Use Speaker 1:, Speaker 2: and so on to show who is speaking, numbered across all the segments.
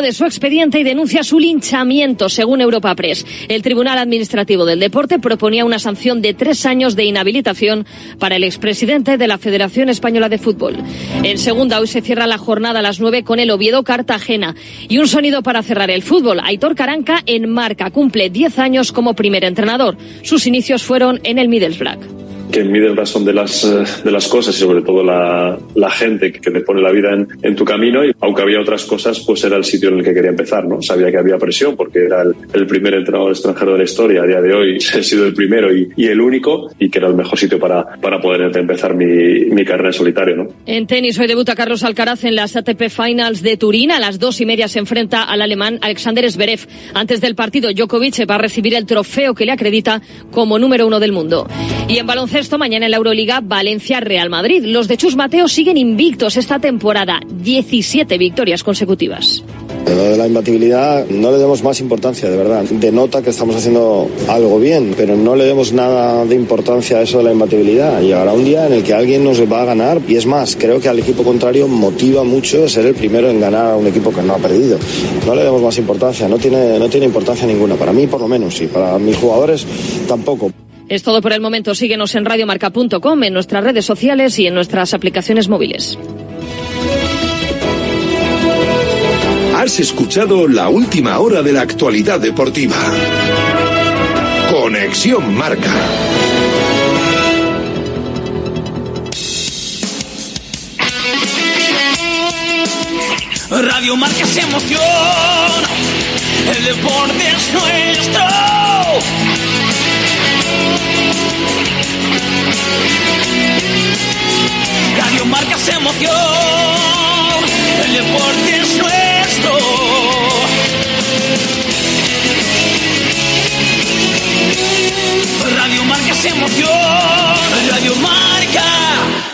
Speaker 1: de su expediente y denuncia su linchamiento, según Europa Press. El Tribunal Administrativo del Deporte proponía una sanción de tres años de inhabilitación para el expresidente de la Federación Española de Fútbol. En segunda, hoy se cierra la jornada a las nueve con el Oviedo Cartagena. Y un sonido para cerrar el fútbol. Aitor Caranca en marca cumple diez años como primer entrenador. Sus inicios fueron en el Middlesbrough
Speaker 2: que mide el son de las, eh, de las cosas y sobre todo la, la gente que te pone la vida en, en, tu camino. Y aunque había otras cosas, pues era el sitio en el que quería empezar, ¿no? Sabía que había presión porque era el, el primer entrenador extranjero de la historia. A día de hoy he sido el primero y, y, el único y que era el mejor sitio para, para poder empezar mi, mi carrera en solitario, ¿no?
Speaker 1: En tenis hoy debuta Carlos Alcaraz en las ATP Finals de Turín. A las dos y media se enfrenta al alemán Alexander Zverev. Antes del partido, Djokovic va a recibir el trofeo que le acredita como número uno del mundo. Y en baloncesto, mañana en la Euroliga Valencia-Real Madrid. Los de Chus Mateo siguen invictos esta temporada, 17 victorias consecutivas.
Speaker 3: Lo de la imbatibilidad no le demos más importancia, de verdad. Denota que estamos haciendo algo bien, pero no le demos nada de importancia a eso de la imbatibilidad. Llegará un día en el que alguien nos va a ganar y es más, creo que al equipo contrario motiva mucho ser el primero en ganar a un equipo que no ha perdido. No le demos más importancia, no tiene, no tiene importancia ninguna. Para mí por lo menos, y para mis jugadores tampoco.
Speaker 1: Es todo por el momento. Síguenos en radiomarca.com, en nuestras redes sociales y en nuestras aplicaciones móviles.
Speaker 4: Has escuchado la última hora de la actualidad deportiva. Conexión Marca.
Speaker 5: Radio Marca es emoción. El deporte es nuestro. Radio Marca es emoción. El deporte es nuestro. Radio Marca es emoción. Radio Marca.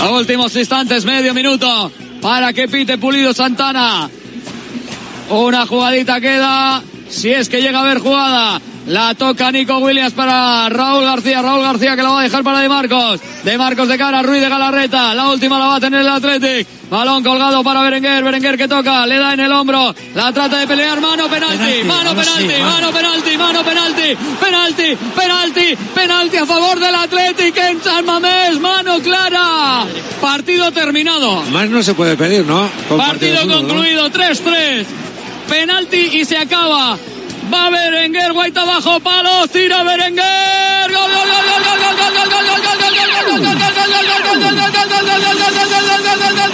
Speaker 6: A últimos instantes, medio minuto, para que pite Pulido Santana. Una jugadita queda, si es que llega a haber jugada. La toca Nico Williams para Raúl García. Raúl García que la va a dejar para De Marcos. De Marcos de cara, Ruiz de Galarreta. La última la va a tener el Athletic. Balón colgado para Berenguer. Berenguer que toca, le da en el hombro. La trata de pelear. Mano penalti.
Speaker 7: Penalti,
Speaker 6: mano
Speaker 7: sí,
Speaker 6: penalti.
Speaker 7: mano.
Speaker 6: Penalti. Mano penalti. Penalti. Penalti. Penalti a favor del Athletic en San Mamés. Mano clara. Partido terminado.
Speaker 7: Más no se puede pedir, ¿no? Con
Speaker 6: Partido concluido, 3-3. Penalti y se acaba. Va Berenguer, Guaita abajo, palo, tira Berenguer.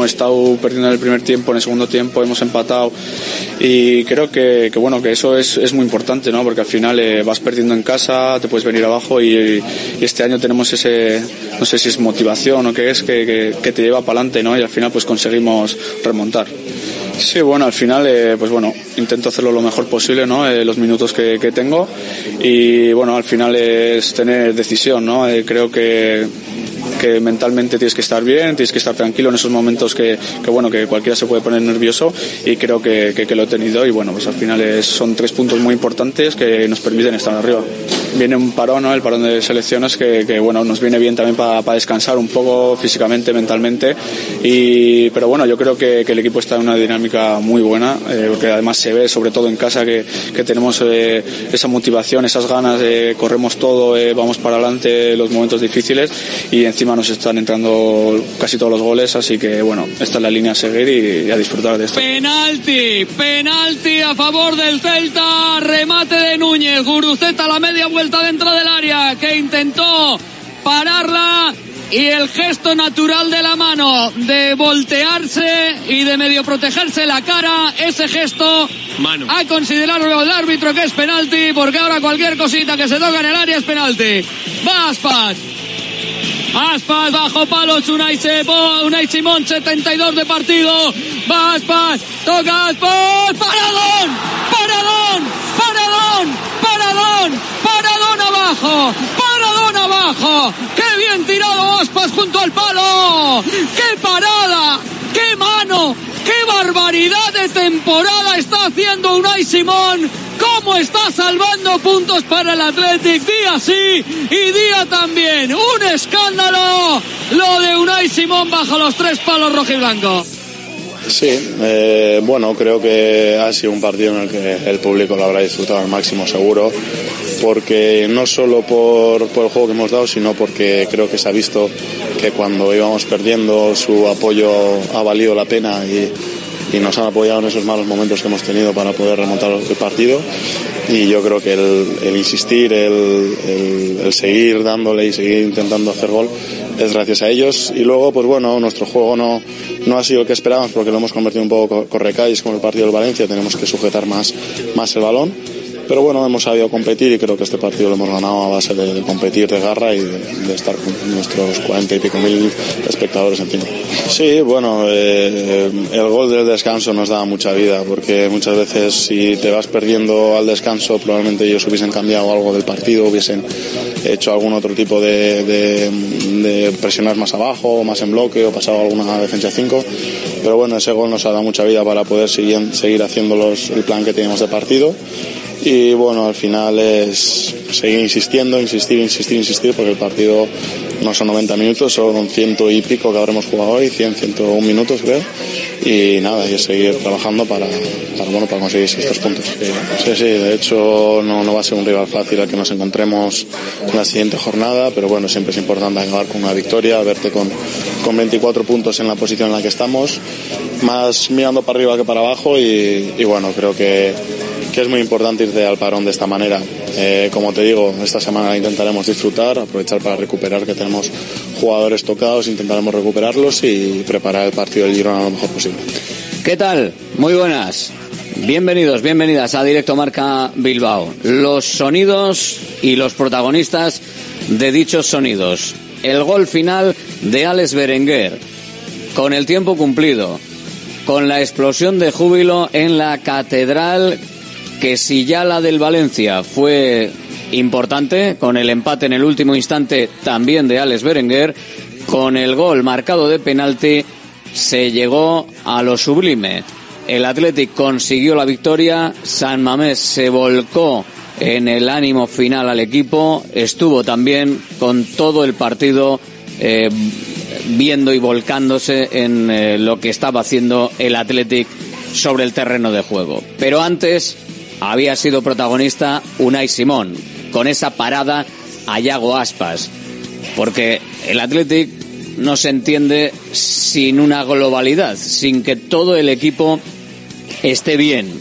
Speaker 8: hemos estado perdiendo en el primer tiempo, en el segundo tiempo hemos empatado y creo que, que, bueno que eso es, es muy importante, ¿no? Porque al final eh, vas perdiendo en casa, te puedes venir abajo y, y este año tenemos ese, no sé si es motivación o qué es, que, que, que te lleva para adelante, ¿no? Y al final pues conseguimos remontar. Sí, bueno, al final, eh, pues bueno, intento hacerlo lo mejor posible, ¿no? Eh, los minutos que, que, tengo y bueno, al final es tener decisión, ¿no? Eh, creo que que mentalmente tienes que estar bien, tienes que estar tranquilo en esos momentos que, bueno, que cualquiera se puede poner nervioso y creo que, que, lo he tenido y bueno, pues al final son tres puntos muy importantes que nos permiten estar arriba. Viene un parón, ¿no? el parón de selecciones que, que bueno, nos viene bien también para pa descansar un poco físicamente, mentalmente y pero bueno, yo creo que, que el equipo está en una dinámica muy buena, eh, porque además se ve sobre todo en casa que, que tenemos eh, esa motivación, esas ganas, de corremos todo, eh, vamos para adelante los momentos difíciles y encima nos están entrando casi todos los goles, así que bueno, esta es la línea a seguir y, y a disfrutar de esto.
Speaker 6: Penalti, penalti a favor del Celta, remate de Núñez, Guruceta la media vuelta dentro del área, que intentó pararla y el gesto natural de la mano de voltearse y de medio protegerse la cara, ese gesto
Speaker 9: Mano.
Speaker 6: a considerarlo el árbitro que es penalti, porque ahora cualquier cosita que se toca en el área es penalti. Va Aspas. Aspas bajo palos, Unai, Sebo, Unai Simón, 72 de partido. Va Aspas, toca Aspas, paradón, paradón, paradón, paradón abajo, paradón abajo. Qué bien tirado Aspas junto al palo. Qué parada, qué mano, qué barbaridad de temporada está haciendo Unai Simón. Cómo está salvando puntos para el Athletic día sí y día también. Un escándalo lo de Unai Simón bajo los tres palos rojiblanco.
Speaker 10: Sí, eh, bueno, creo que ha sido un partido en el que el público lo habrá disfrutado al máximo seguro, porque no solo por, por, el juego que hemos dado, sino porque creo que se ha visto que cuando íbamos perdiendo su apoyo ha valido la pena y, y nos han apoyado en esos malos momentos que hemos tenido para poder remontar el partido. Y yo creo que el, insistir, el, seguir dándole y seguir intentando hacer gol es gracias a ellos. Y luego pues bueno nuestro juego no, no ha sido el que esperábamos porque lo hemos convertido un poco correcalles como el partido del Valencia. Tenemos que sujetar más, más el balón pero bueno, hemos sabido competir y creo que este partido lo hemos ganado a base de, competir, de garra y de, estar con nuestros cuarenta y pico mil espectadores encima. Sí, bueno, eh, el gol del descanso nos da mucha vida porque muchas veces si te vas perdiendo al descanso probablemente ellos hubiesen cambiado algo del partido, hubiesen hecho algún otro tipo de, de presionar más abajo, más en bloque o pasado alguna defensa 5. Pero bueno, ese gol nos ha dado mucha vida para poder seguir, seguir haciendo el plan que teníamos de partido y bueno, al final es seguir insistiendo, insistir, insistir, insistir, porque el partido no son 90 minutos, son ciento y pico que habremos jugado hoy, 100, 101 minutos creo, y nada, y seguir trabajando para, para, bueno, para conseguir estos puntos. Sí, sí, de hecho no, no va a ser un rival fácil al que nos encontremos en la siguiente jornada, pero bueno, siempre es importante acabar con una victoria, verte con, con 24 puntos en la posición en la que estamos, más mirando para arriba que para abajo, y bueno, creo que que es muy importante irte al parón de esta manera. Eh, como te digo, esta semana intentaremos disfrutar, aprovechar para recuperar que tenemos jugadores tocados, intentaremos recuperarlos y preparar el partido del Girona lo mejor posible.
Speaker 11: ¿Qué tal? Muy buenas. Bienvenidos, bienvenidas a Directo Marca Bilbao. Los sonidos y los protagonistas de dichos sonidos. El gol final de Alex Berenguer, con el tiempo cumplido, con la explosión de júbilo en la catedral que si ya la del Valencia fue importante, con el empate en el último instante también de Alex Berenguer, con el gol marcado de penalti se llegó a lo sublime. El Athletic consiguió la victoria, San Mamés se volcó en el ánimo final al equipo, estuvo también con todo el partido eh, viendo y volcándose en eh, lo que estaba haciendo el Athletic sobre el terreno de juego. Pero antes había sido protagonista Unai Simón, con esa parada a Yago Aspas, porque el Athletic no se entiende sin una globalidad, sin que todo el equipo esté bien,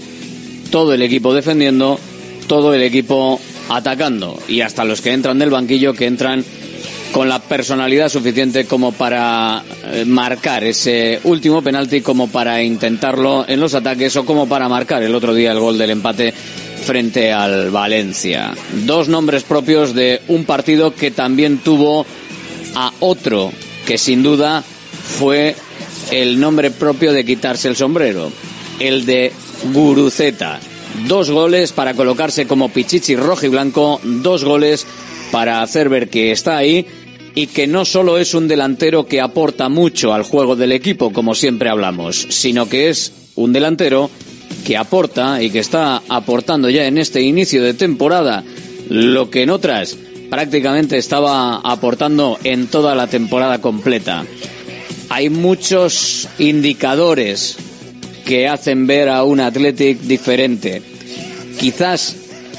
Speaker 11: todo el equipo defendiendo, todo el equipo atacando y hasta los que entran del banquillo que entran con la personalidad suficiente como para marcar ese último penalti, como para intentarlo en los ataques o como para marcar el otro día el gol del empate frente al Valencia. Dos nombres propios de un partido que también tuvo a otro que sin duda fue el nombre propio de quitarse el sombrero. el de Guruceta. Dos goles para colocarse como Pichichi rojo y blanco, dos goles para hacer ver que está ahí y que no solo es un delantero que aporta mucho al juego del equipo, como siempre hablamos, sino que es un delantero que aporta y que está aportando ya en este inicio de temporada lo que en otras prácticamente estaba aportando en toda la temporada completa. Hay muchos indicadores que hacen ver a un Athletic diferente. Quizás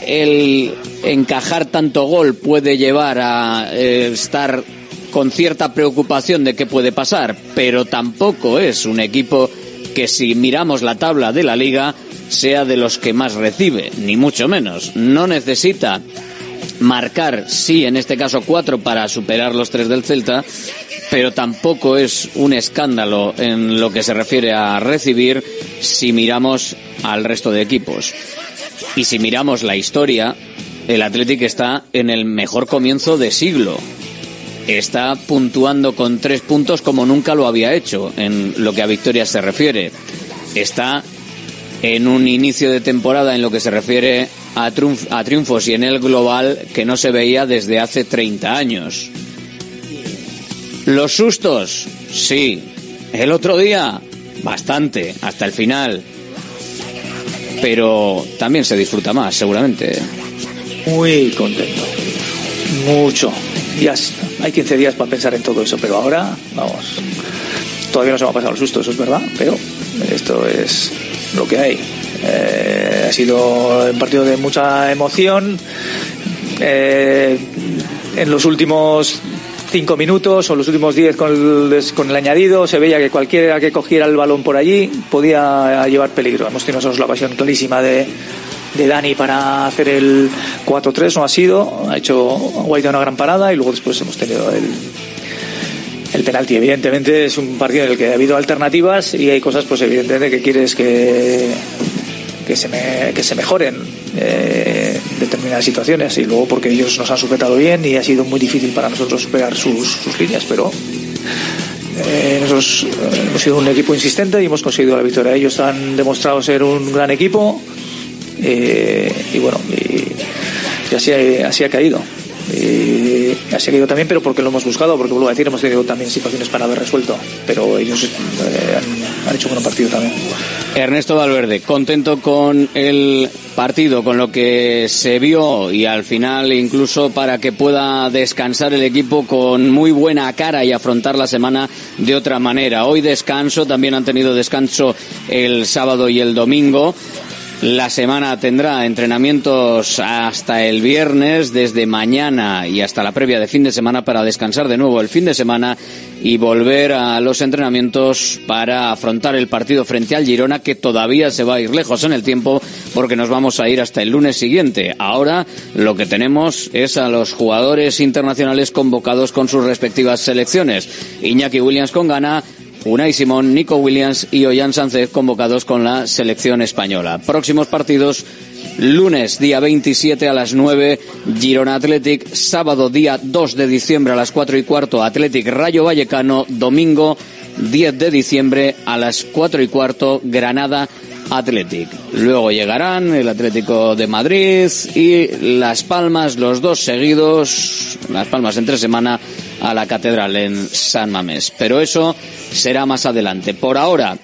Speaker 11: el encajar tanto gol puede llevar a eh, estar con cierta preocupación de qué puede pasar, pero tampoco es un equipo que si miramos la tabla de la liga sea de los que más recibe, ni mucho menos. No necesita marcar, sí, en este caso cuatro para superar los tres del Celta, pero tampoco es un escándalo en lo que se refiere a recibir si miramos al resto de equipos. Y si miramos la historia, el Athletic está en el mejor comienzo de siglo. Está puntuando con tres puntos como nunca lo había hecho en lo que a victorias se refiere. Está en un inicio de temporada en lo que se refiere a, a triunfos y en el global que no se veía desde hace 30 años. Los sustos, sí. El otro día, bastante, hasta el final. Pero también se disfruta más, seguramente.
Speaker 12: Muy contento. Mucho. Ya hay 15 días para pensar en todo eso, pero ahora, vamos. Todavía no se me ha pasado el susto, eso es verdad, pero esto es lo que hay. Eh, ha sido un partido de mucha emoción. Eh, en los últimos cinco minutos o los últimos diez con el, con el añadido se veía que cualquiera que cogiera el balón por allí podía llevar peligro. Hemos tenido nosotros la pasión clarísima de, de Dani para hacer el 4-3, no ha sido, ha hecho Guaita una gran parada y luego después hemos tenido el, el penalti. Evidentemente es un partido en el que ha habido alternativas y hay cosas, pues evidentemente que quieres que, que, se, me, que se mejoren eh, determinadas situaciones y luego porque ellos nos han sujetado bien y ha sido muy difícil para nosotros sus, sus líneas, pero eh, nosotros eh, hemos sido un equipo insistente y hemos conseguido la victoria. Ellos han demostrado ser un gran equipo eh, y bueno, y, y así, así ha caído. Y ha seguido también, pero porque lo hemos buscado, porque vuelvo a decir, hemos tenido también situaciones para haber resuelto, pero ellos eh, han, han, hecho un buen partido también.
Speaker 11: Ernesto Valverde, contento con el partido, con lo que se vio y al final incluso para que pueda descansar el equipo con muy buena cara y afrontar la semana de otra manera. Hoy descanso, también han tenido descanso el sábado y el domingo. La semana tendrá entrenamientos hasta el viernes, desde mañana y hasta la previa de fin de semana para descansar de nuevo el fin de semana y volver a los entrenamientos para afrontar el partido frente al Girona que todavía se va a ir lejos en el tiempo porque nos vamos a ir hasta el lunes siguiente. Ahora lo que tenemos es a los jugadores internacionales convocados con sus respectivas selecciones. Iñaki Williams con Ghana, Unai Simón, Nico Williams y Ollán Sánchez convocados con la selección española. Próximos partidos, lunes día 27 a las 9, Girona Athletic, sábado día 2 de diciembre a las 4 y cuarto, Athletic Rayo Vallecano, domingo 10 de diciembre a las 4 y cuarto, Granada Athletic. Luego llegarán el Atlético de Madrid y Las Palmas, los dos seguidos, Las Palmas entre semana a la Catedral en San Mamés. Pero eso será más adelante. Por ahora,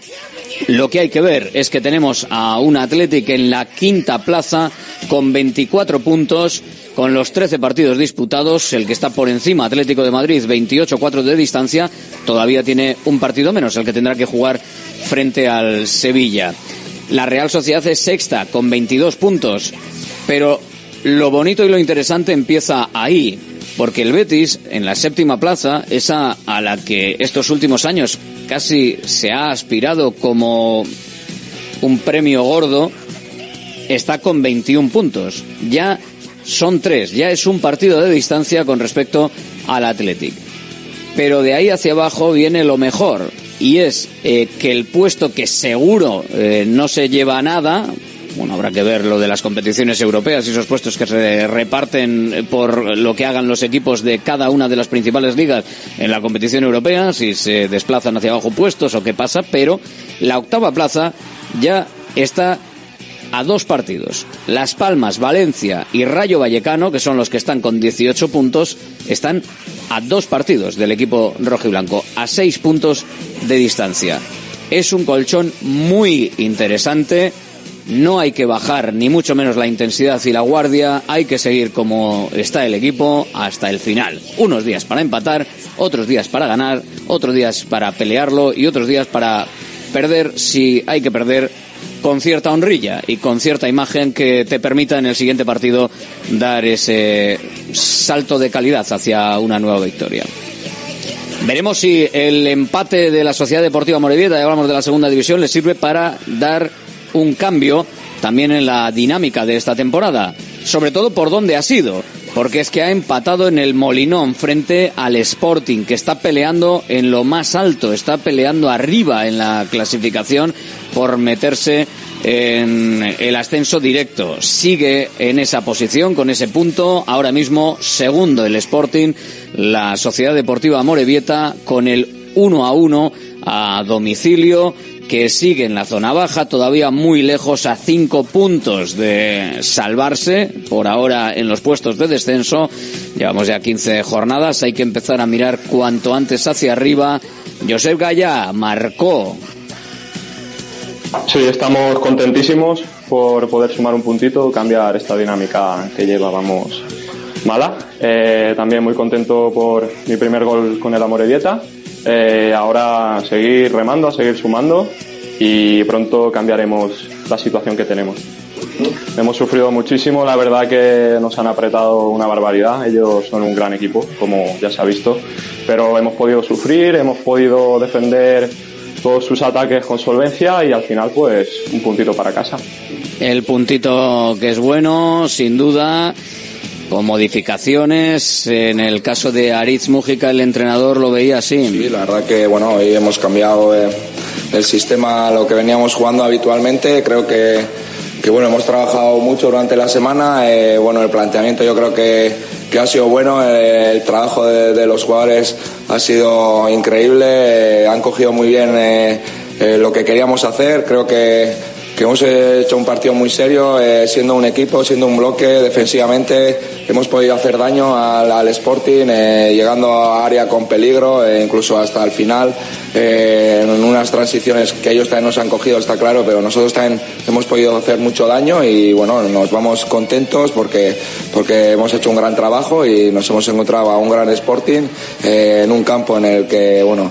Speaker 11: lo que hay que ver es que tenemos a un Athletic en la quinta plaza con 24 puntos, con los 13 partidos disputados. El que está por encima, Atlético de Madrid, 28-4 de distancia, todavía tiene un partido menos, el que tendrá que jugar frente al Sevilla. La Real Sociedad es sexta con 22 puntos, pero lo bonito y lo interesante empieza ahí, porque el Betis, en la séptima plaza, esa a la que estos últimos años casi se ha aspirado como un premio gordo, está con 21 puntos. Ya son tres, ya es un partido de distancia con respecto al Athletic. Pero de ahí hacia abajo viene lo mejor, y es eh, que el puesto que seguro eh, no se lleva a nada, bueno, habrá que ver lo de las competiciones europeas y esos puestos que se reparten por lo que hagan los equipos de cada una de las principales ligas en la competición europea, si se desplazan hacia abajo puestos o qué pasa, pero la octava plaza ya está a dos partidos. Las Palmas, Valencia y Rayo Vallecano, que son los que están con 18 puntos, están a dos partidos del equipo rojo y blanco, a seis puntos de distancia. Es un colchón muy interesante. No hay que bajar ni mucho menos la intensidad y la guardia. Hay que seguir como está el equipo hasta el final. Unos días para empatar, otros días para ganar, otros días para pelearlo y otros días para perder si hay que perder con cierta honrilla y con cierta imagen que te permita en el siguiente partido dar ese salto de calidad hacia una nueva victoria. Veremos si el empate de la Sociedad Deportiva Morevieta, ya hablamos de la segunda división, le sirve para dar un cambio también en la dinámica de esta temporada. Sobre todo por dónde ha sido. Porque es que ha empatado en el Molinón frente al Sporting, que está peleando en lo más alto, está peleando arriba en la clasificación por meterse en el ascenso directo. Sigue en esa posición con ese punto. Ahora mismo segundo el Sporting, la Sociedad Deportiva Morevieta con el 1 a 1 a domicilio que sigue en la zona baja, todavía muy lejos a cinco puntos de salvarse, por ahora en los puestos de descenso. Llevamos ya 15 jornadas, hay que empezar a mirar cuanto antes hacia arriba. Josep Gaya marcó.
Speaker 13: Sí, estamos contentísimos por poder sumar un puntito, cambiar esta dinámica que llevábamos mala. Eh, también muy contento por mi primer gol con el Amorevieta eh, ahora seguir remando, a seguir sumando y pronto cambiaremos la situación que tenemos. Hemos sufrido muchísimo, la verdad que nos han apretado una barbaridad, ellos son un gran equipo, como ya se ha visto, pero hemos podido sufrir, hemos podido defender todos sus ataques con solvencia y al final pues un puntito para casa.
Speaker 11: El puntito que es bueno, sin duda, con modificaciones. En el caso de Aritz Mújica, el entrenador lo veía así.
Speaker 14: Sí, la verdad que bueno, hoy hemos cambiado eh, el sistema a lo que veníamos jugando habitualmente. Creo que, que bueno, hemos trabajado mucho durante la semana. Eh, bueno, el planteamiento yo creo que, que ha sido bueno. Eh, el, trabajo de, de, los jugadores ha sido increíble. han cogido muy bien lo que queríamos hacer. Creo que que hemos hecho un partido muy serio, eh, siendo un equipo, siendo un bloque defensivamente, hemos podido hacer daño al, Sporting, eh, llegando a área con peligro, eh, incluso hasta el final, en unas transiciones que ellos también nos han cogido, está claro, pero nosotros también hemos podido hacer mucho daño y bueno, nos vamos contentos porque, porque hemos hecho un gran trabajo y nos hemos encontrado a un gran Sporting en un campo en el que, bueno,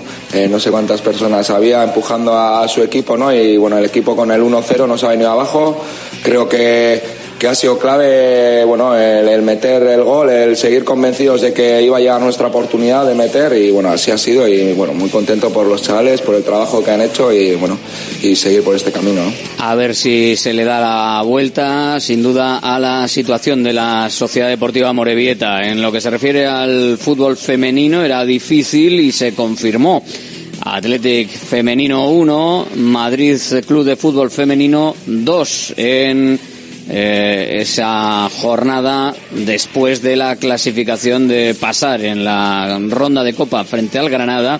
Speaker 14: no sé cuántas personas había empujando a, su equipo, ¿no? Y bueno, el equipo con el 1-0 nos ha venido abajo. Creo que que ha sido clave bueno el, meter el gol, el seguir convencidos de que iba a llegar nuestra oportunidad de meter y bueno así ha sido y bueno muy contento por los chavales, por el trabajo que han hecho y bueno y seguir por este camino. ¿no?
Speaker 11: A ver si se le da la vuelta sin duda a la situación de la Sociedad Deportiva Morevieta. En lo que se refiere al fútbol femenino era difícil y se confirmó. Athletic Femenino 1, Madrid Club de Fútbol Femenino 2 en eh, esa jornada después de la clasificación de pasar en la ronda de Copa frente al Granada.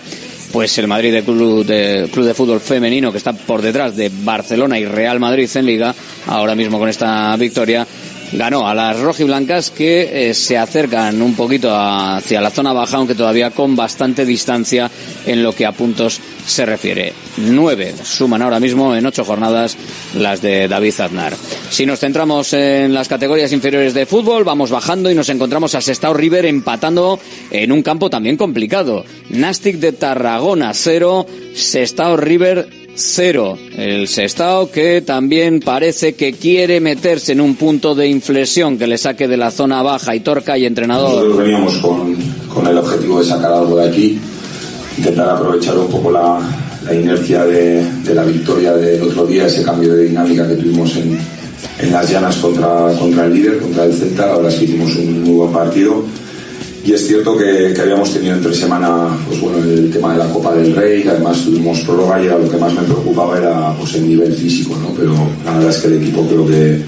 Speaker 11: Pues el Madrid de Club, de Club de Fútbol Femenino, que está por detrás de Barcelona y Real Madrid en Liga, ahora mismo con esta victoria, ganó a las rojiblancas que eh, se acercan un poquito hacia la zona baja, aunque todavía con bastante distancia en lo que a puntos se refiere. Nueve suman ahora mismo en ocho jornadas las de David Aznar. Si nos centramos en las categorías inferiores de fútbol, vamos bajando y nos encontramos a Sestao River empatando en un campo también complicado. Nastic de Tarragona cero, Sestao River cero. El Sestao que también parece que quiere meterse en un punto de inflexión que le saque de la zona baja y Torca y entrenador.
Speaker 15: Nosotros veníamos con, con el objetivo de sacar algo de aquí, intentar aprovechar un poco la, la inercia de, de, la victoria del otro día, ese cambio de dinámica que tuvimos en, en las llanas contra, contra el líder, contra el Celta. Ahora sí hicimos un muy buen partido y es cierto que, que, habíamos tenido entre semana pues bueno, el tema de la Copa del Rey, que además tuvimos prórroga y era lo que más me preocupaba era pues, el nivel físico, ¿no? pero la verdad es que el equipo creo que,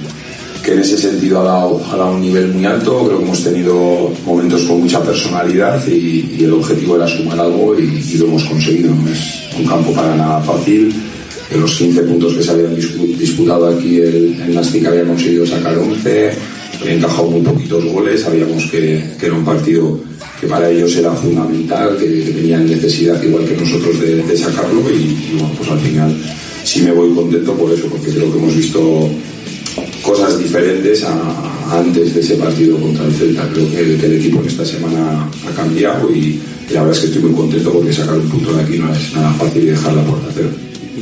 Speaker 15: que en ese sentido ha dado, ha dado un nivel muy alto, creo que hemos tenido momentos con mucha personalidad y, y el objetivo era sumar algo y, y, lo hemos conseguido. No es un campo para nada fácil, de los 15 puntos que se habían disputado aquí el, en Nastic habían conseguido sacar 11, habían encajado muy poquitos goles, sabíamos que, que, era un partido que para ellos era fundamental, que, tenían necesidad igual que nosotros de, sacarlo y, bueno, pues al final sí me voy contento por eso, porque creo que hemos visto cosas diferentes antes de ese partido contra el Celta. Creo que, el equipo en esta semana ha cambiado y, la verdad es que estoy muy contento porque sacar un punto de aquí no es nada fácil y dejar la puerta cero.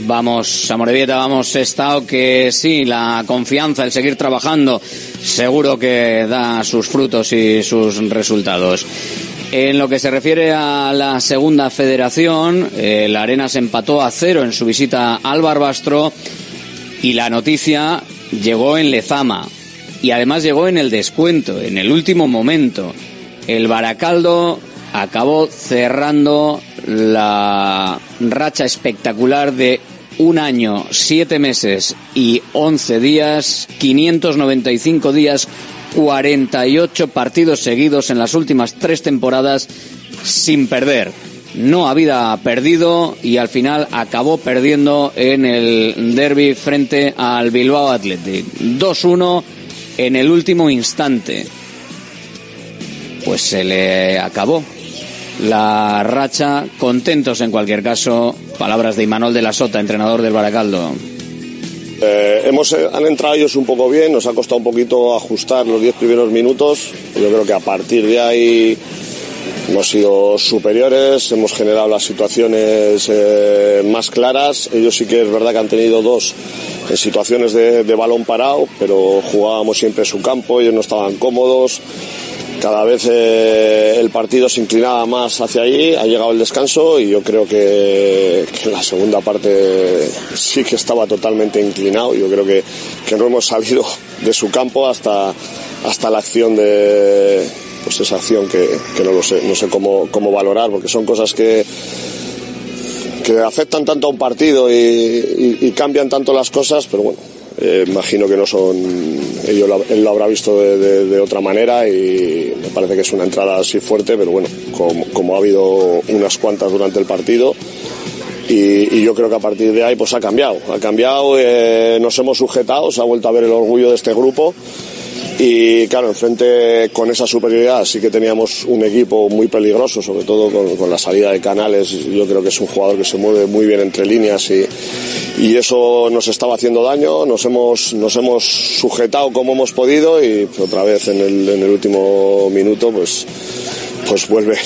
Speaker 11: Vamos, Amorebieta, vamos, Estado, que sí, la confianza, el seguir trabajando, seguro que da sus frutos y sus resultados. En lo que se refiere a la segunda federación, eh, la Arena se empató a cero en su visita al Barbastro y la noticia llegó en Lezama y además llegó en el descuento, en el último momento. El Baracaldo acabó cerrando la racha espectacular de un año, siete meses y once días, 595 días, 48 partidos seguidos en las últimas tres temporadas sin perder. No había perdido y al final acabó perdiendo en el derby frente al Bilbao Athletic. 2-1 en el último instante. Pues se le acabó la racha. Contentos en cualquier caso. Palabras de Imanol de la Sota, entrenador del Baracaldo.
Speaker 16: Eh, hemos, eh, han entrado ellos un poco bien, nos ha costado un poquito ajustar los 10 primeros minutos. Yo creo que a partir de ahí hemos sido superiores, hemos generado las situaciones eh, más claras. Ellos sí que es verdad que han tenido dos en situaciones de, de balón parado, pero jugábamos siempre su campo, ellos no estaban cómodos cada vez eh, el partido se inclinaba más hacia allí, ha llegado el descanso y yo creo que, la segunda parte sí que estaba totalmente inclinado. Yo creo que, no hemos salido de su campo hasta, hasta la acción de pues esa acción que, no lo sé, no sé cómo, cómo valorar, porque son cosas que que afectan tanto a un partido y cambian tanto las cosas, pero bueno, eh, imagino que no son. Ellos lo, él lo habrá visto de, otra manera y me parece que es una entrada así fuerte, pero bueno, como, como ha habido unas cuantas durante el partido. Y, y, yo creo que a partir de ahí pues ha cambiado, ha cambiado, eh, nos hemos sujetado, se ha vuelto a ver el orgullo de este grupo y claro, enfrente con esa superioridad sí que teníamos un equipo muy peligroso, sobre todo con, la salida de Canales. Yo creo que es un jugador que se mueve muy bien entre líneas y, y eso nos estaba haciendo daño. Nos hemos, nos hemos sujetado como hemos podido y otra vez en el, en el último minuto pues, pues vuelve,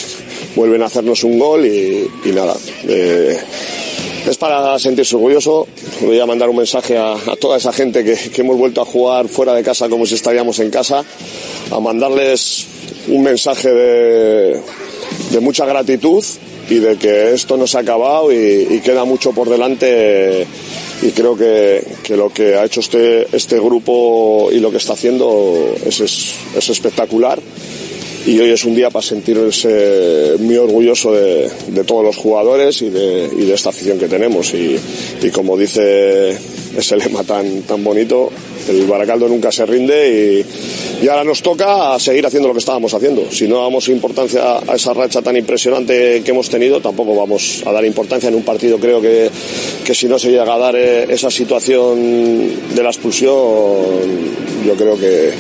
Speaker 16: vuelven a hacernos un gol y, y nada. Eh, es para sentirse orgulloso. Voy a mandar un mensaje a, toda esa gente que, hemos vuelto a jugar fuera de casa como si estaríamos en casa, a mandarles un mensaje de, de mucha gratitud y de que esto no se ha acabado y, queda mucho por delante y creo que, que, lo que ha hecho este, este grupo y lo que está haciendo es, es espectacular y hoy es un día para sentirse muy orgulloso de, todos los jugadores y de, esta afición que tenemos. Y, como dice ese lema tan, tan bonito, el Baracaldo nunca se rinde y, y, ahora nos toca seguir haciendo lo que estábamos haciendo. Si no damos importancia a esa racha tan impresionante que hemos tenido, tampoco vamos a dar importancia en un partido. Creo que, que si no se llega a dar eh, esa situación de la expulsión, yo creo que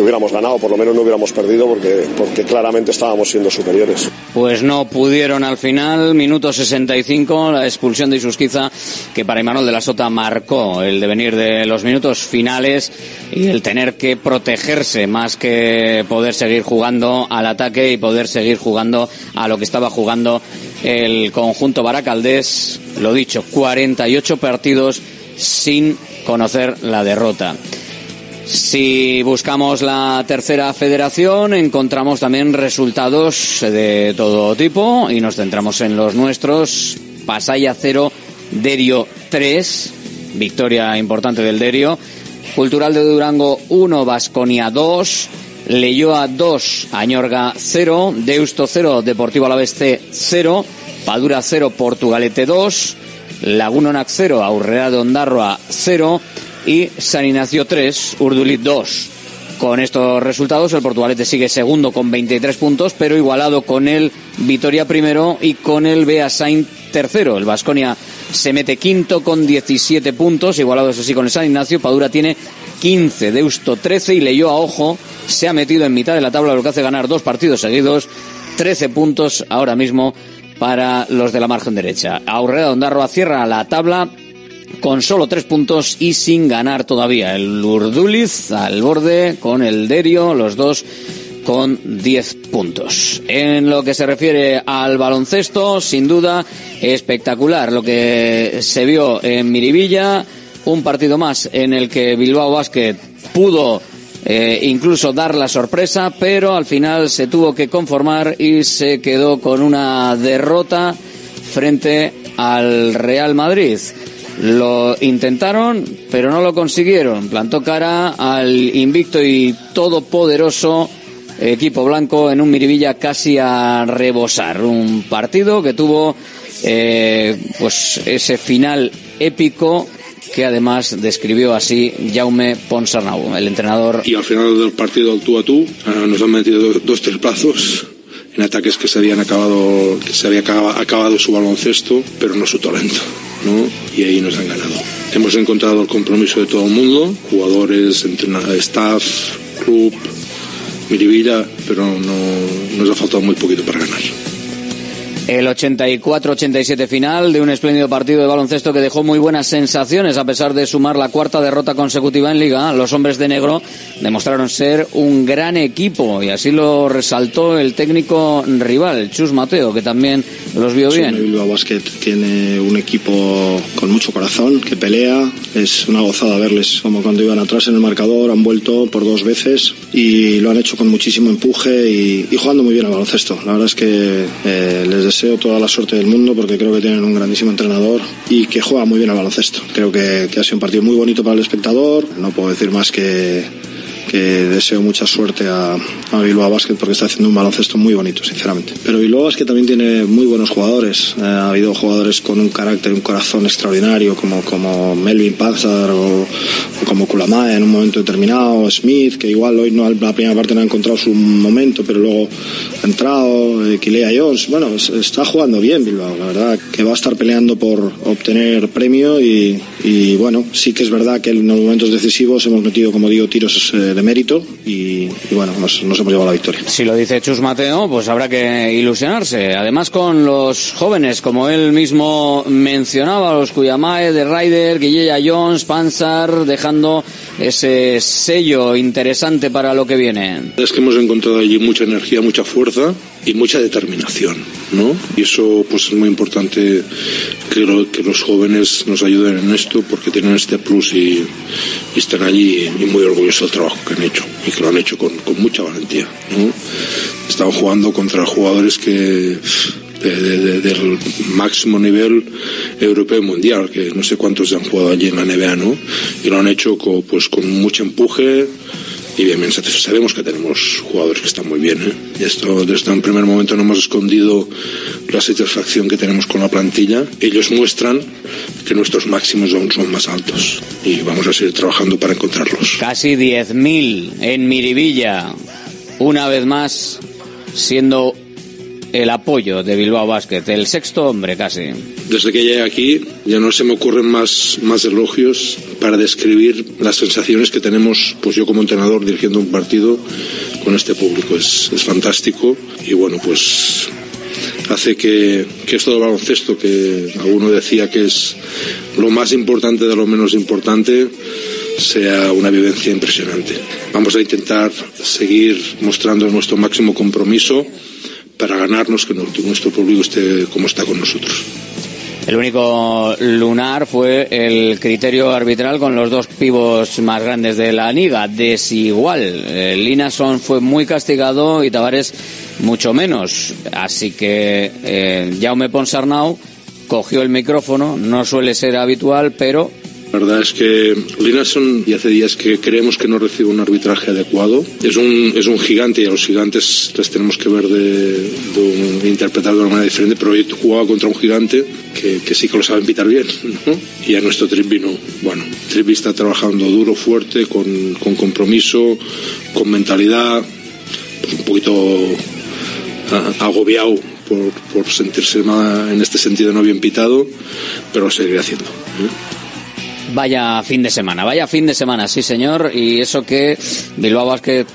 Speaker 16: que hubiéramos ganado, por lo menos no hubiéramos perdido porque, porque claramente estábamos siendo superiores.
Speaker 11: Pues no pudieron al final, minuto 65, la expulsión de Isusquiza, que para Imanol de la Sota marcó el devenir de los minutos finales y el tener que protegerse más que poder seguir jugando al ataque y poder seguir jugando a lo que estaba jugando el conjunto baracaldés. Lo dicho, 48 partidos sin conocer la derrota. Si buscamos la tercera federación, encontramos también resultados de todo tipo y nos centramos en los nuestros. Pasaya 0, Derio 3, victoria importante del Derio. Cultural de Durango 1, Vasconia 2, Leyoa 2, Añorga 0, Deusto 0, Deportivo Alavés C 0, Padura 0, Portugalete 2, Lagunonac 0, Aurrea de Ondarroa 0, y San Ignacio 3, Urduliz 2. Con estos resultados, el Portugalete sigue segundo con 23 puntos, pero igualado con el Vitoria primero y con el Beasain tercero. El Vasconia se mete quinto con 17 puntos, igualados así con el San Ignacio. Padura tiene 15, Deusto 13 y leyó a ojo se ha metido en mitad de la tabla, lo que hace ganar dos partidos seguidos, 13 puntos ahora mismo para los de la margen derecha. Aurrera Ondarroa cierra la tabla con solo tres puntos y sin ganar todavía. El Urduliz al borde con el Derio, los dos con 10 puntos. En lo que se refiere al baloncesto, sin duda, espectacular lo que se vio en Miribilla, un partido más en el que Bilbao Basket pudo eh, incluso dar la sorpresa, pero al final se tuvo que conformar y se quedó con una derrota frente al Real Madrid. Lo intentaron, pero no lo consiguieron. Plantó cara al invicto y todopoderoso equipo blanco en un Miribilla casi a rebosar. Un partido que tuvo eh, pues ese final épico que además describió así Jaume Ponsarnau, el entrenador.
Speaker 17: Y al final del partido tú a tú eh, nos han metido dos, dos plazos en ataques que se habían acabado, que se había acabado, su baloncesto, pero no su talento, ¿no? Y ahí nos han ganado. Hemos encontrado el compromiso de todo el mundo, jugadores, staff, club, Miribilla, pero no, nos ha faltado muy poquito para ganar.
Speaker 11: El 84-87 final de un espléndido partido de baloncesto que dejó muy buenas sensaciones a pesar de sumar la cuarta derrota consecutiva en liga. Los hombres de negro demostraron ser un gran equipo y así lo resaltó el técnico rival, Chus Mateo, que también los vio bien.
Speaker 18: Bilbao Basket tiene un equipo con mucho corazón, que pelea. Es una gozada verles como cuando iban atrás en el marcador, han vuelto por dos veces y lo han hecho con muchísimo empuje y, jugando muy bien al baloncesto. La verdad es que eh, les deseo deseo toda la suerte del mundo porque creo que tienen un grandísimo entrenador y que juega muy bien al baloncesto. Creo que, que ha sido un partido muy bonito para el espectador. No puedo decir más que que deseo mucha suerte a, a, Bilbao Basket porque está haciendo un baloncesto muy bonito, sinceramente. Pero Bilbao Basket también tiene muy buenos jugadores. Eh, ha habido jugadores con un carácter, un corazón extraordinario, como, como Melvin Panzer o, o como Kulamae en un momento determinado, Smith, que igual hoy no la primera parte no ha encontrado su momento, pero luego ha entrado, eh, Kilea Jones. Bueno, está jugando bien Bilbao, la verdad, que va a estar peleando por obtener premio y, y bueno, sí que es verdad que en los momentos decisivos hemos metido, como digo, tiros eh, de mérito y, y bueno, nos, nos, hemos llevado la victoria.
Speaker 11: Si lo dice Chus Mateo, pues habrá que ilusionarse. Además con los jóvenes, como él mismo mencionaba, los Cuyamae, de Ryder, Guilleya Jones, Panzer, dejando ese sello interesante para lo que viene.
Speaker 17: Es que hemos encontrado allí mucha energía, mucha fuerza y mucha determinación, ¿no? Y eso pues es muy importante que, lo, que los jóvenes nos ayuden en esto porque tienen este plus y, y están allí y muy orgullosos del trabajo que han hecho y que lo han hecho con, con mucha valentía, ¿no? Están jugando contra jugadores que de, de, del máximo nivel europeo y mundial, que no sé cuántos han jugado allí en la NBA, ¿no? Y lo han hecho con, pues con mucho empuje y bien, sabemos que tenemos jugadores que están muy bien. ¿eh? Esto desde un primer momento no hemos escondido la satisfacción que tenemos con la plantilla. Ellos muestran que nuestros máximos aún son más altos y vamos a seguir trabajando para encontrarlos.
Speaker 11: Casi 10.000 en Miribilla, una vez más siendo el apoyo de Bilbao Basket, el sexto hombre casi.
Speaker 17: Desde que llegué aquí ya no se me ocurren más, más elogios para describir las sensaciones que tenemos, pues yo como entrenador dirigiendo un partido con este público. Es, es fantástico y bueno, pues hace que, que esto del baloncesto, que alguno decía que es lo más importante de lo menos importante, sea una vivencia impresionante. Vamos a intentar seguir mostrando nuestro máximo compromiso para ganarnos que nuestro público esté como está con nosotros.
Speaker 11: El único lunar fue el criterio arbitral con los dos pivos más grandes de la liga, desigual. Eh, Linason fue muy castigado y Tavares mucho menos. Así que eh, Jaume Ponsarnau cogió el micrófono, no suele ser habitual, pero
Speaker 17: la verdad es que Linason y hace días que creemos que no recibe un arbitraje adecuado. Es un, es un gigante y a los gigantes les tenemos que ver de, de, de interpretar de una manera diferente, pero hoy jugaba contra un gigante que, sí que lo saben pitar bien, ¿no? Y a nuestro Trippi no. Bueno, Trippi está trabajando duro, fuerte, con, con compromiso, con mentalidad, pues un poquito agobiado por, por sentirse en este sentido no bien pitado, pero lo seguiré haciendo. ¿eh?
Speaker 11: Vaya fin de semana, vaya fin de semana, sí señor, y eso que Bilbao Basket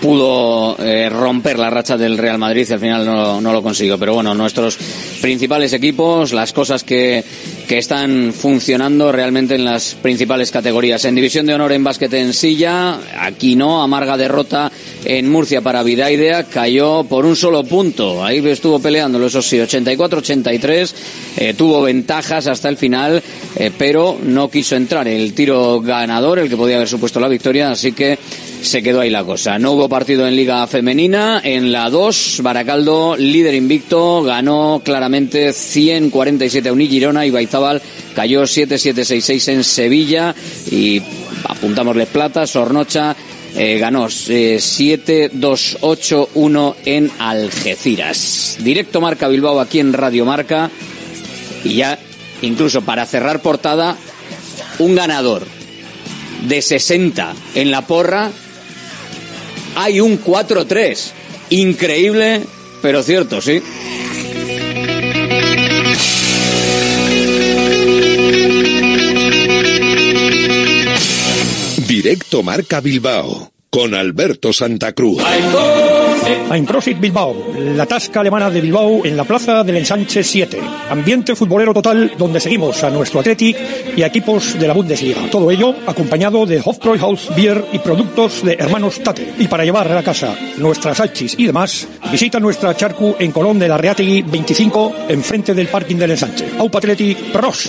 Speaker 11: pudo eh, romper la racha del Real Madrid y al final no, no lo consiguió. Pero bueno, nuestros principales equipos, las cosas que, que están funcionando realmente en las principales categorías. En División de Honor en básquet en silla, aquí no, amarga derrota en Murcia para Vidaidea, cayó por un solo punto. Ahí estuvo peleándolo, eso sí, 84-83, eh, tuvo ventajas hasta el final, eh, pero no quiso entrar el tiro ganador, el que podía haber supuesto la victoria, así que se quedó ahí la cosa. No hubo partido en Liga Femenina. En la 2, Baracaldo, líder invicto, ganó claramente 147 a Unigirona y Baizábal cayó 7-7-6-6 en Sevilla y apuntámosle plata, Sornocha eh, ganó eh, 7-2-8-1 en Algeciras. Directo Marca Bilbao aquí en Radio Marca y ya incluso para cerrar portada un ganador de 60 en la porra hay un 4-3. Increíble, pero cierto, sí.
Speaker 4: Directo Marca Bilbao con Alberto Santa Cruz.
Speaker 19: Einprosit Bilbao, la tasca alemana de Bilbao en la plaza del Ensanche 7. Ambiente futbolero total donde seguimos a nuestro Athletic y equipos de la Bundesliga. Todo ello acompañado de Hofbräuhaus Beer y productos de hermanos Tate. Y para llevar a la casa nuestras hachis y demás, visita nuestra charcu en Colón de la Reategui 25, enfrente del parking del Ensanche. Aupa pros.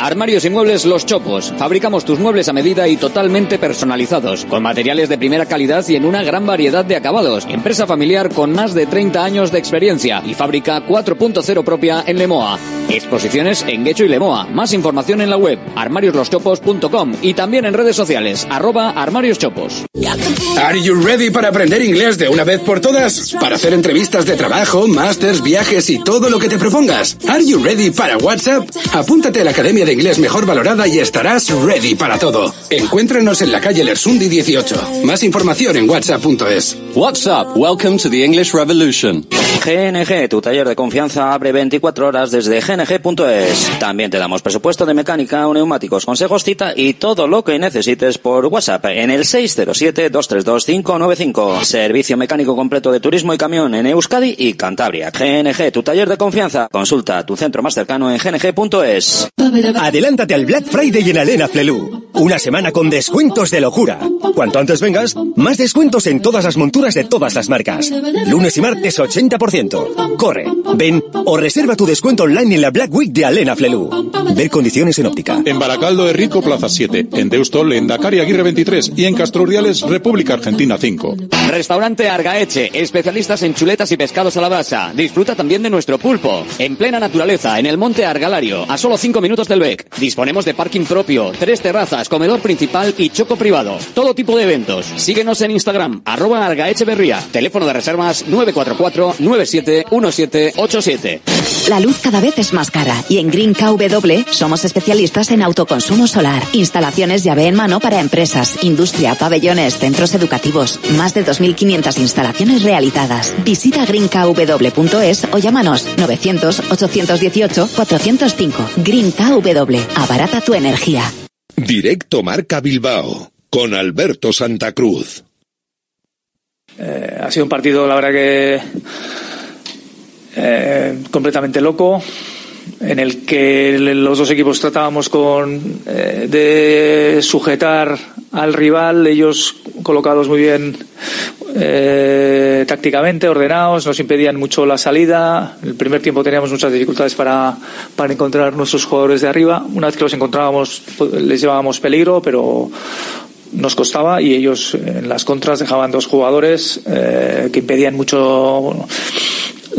Speaker 11: Armarios y muebles Los Chopos. Fabricamos tus muebles a medida y totalmente personalizados, con materiales de primera calidad y en una gran variedad de acabados. Empresa familiar con más de 30 años de experiencia y fábrica 4.0 propia en Lemoa. Exposiciones en Guecho y Lemoa. Más información en la web armariosloschopos.com y también en redes sociales arroba armarioschopos.
Speaker 20: Are you ready para aprender inglés de una vez por todas? Para hacer entrevistas de trabajo, másters, viajes y todo lo que te propongas. Are you ready para WhatsApp? Apúntate a la Academia de Inglés Mejor Valorada y estarás ready para todo. Encuéntranos en la calle Lersundi 18. Más información en whatsapp.es.
Speaker 21: WhatsApp, welcome to the English Revolution.
Speaker 22: GNG, tu taller de confianza, abre 24 horas desde gng.es. También te damos presupuesto de mecánica, neumáticos, consejos, cita y todo lo que necesites por WhatsApp en el 607-232-595. Servicio mecánico completo de turismo y camión en Euskadi y Cantabria. GNG, tu taller de confianza. Consulta tu centro más cercano en gng.es.
Speaker 23: Adelántate al Black Friday en Alena Flelu. Una semana con descuentos de locura. Cuanto antes vengas, más descuentos en todas las monturas de todas las marcas. Lunes y martes 80%. Corre, ven o reserva tu descuento online en la Black Week de Alena Flelu. Ver condiciones en óptica.
Speaker 24: En Baracaldo de Rico, Plaza 7. En Deustol, en Dakar y Aguirre 23. Y en Castruriales, República Argentina 5.
Speaker 11: Restaurante Argaeche, especialistas en chuletas y pescados a la brasa. Disfruta también de nuestro pulpo. En plena naturaleza, en el monte Argalario, a solo 5 minutos del BEC. Disponemos de parking propio, tres terrazas, comedor principal y choco privado. Todo tipo de eventos. Síguenos en Instagram, arroba Argaecheverría. Teléfono de reservas 944-971787.
Speaker 25: La luz cada vez es más cara y en Green KW somos especialistas en autoconsumo solar, instalaciones llave en mano para empresas, industria, pabellones, centros educativos, más de 2.500 instalaciones realizadas. Visita greenkw.es o llámanos 900-818-405. Green KW, abarata tu energía.
Speaker 4: Directo Marca Bilbao con Alberto Santa Cruz.
Speaker 12: Eh, ha sido un partido, la verdad que eh, completamente loco, en el que los dos equipos tratábamos con eh, de sujetar al rival, ellos colocados muy bien eh, tácticamente, ordenados, nos impedían mucho la salida. El primer tiempo teníamos muchas dificultades para, para encontrar nuestros jugadores de arriba. Una vez que los encontrábamos, pues, les llevábamos peligro, pero nos costaba y ellos en las contras dejaban dos jugadores eh, que impedían mucho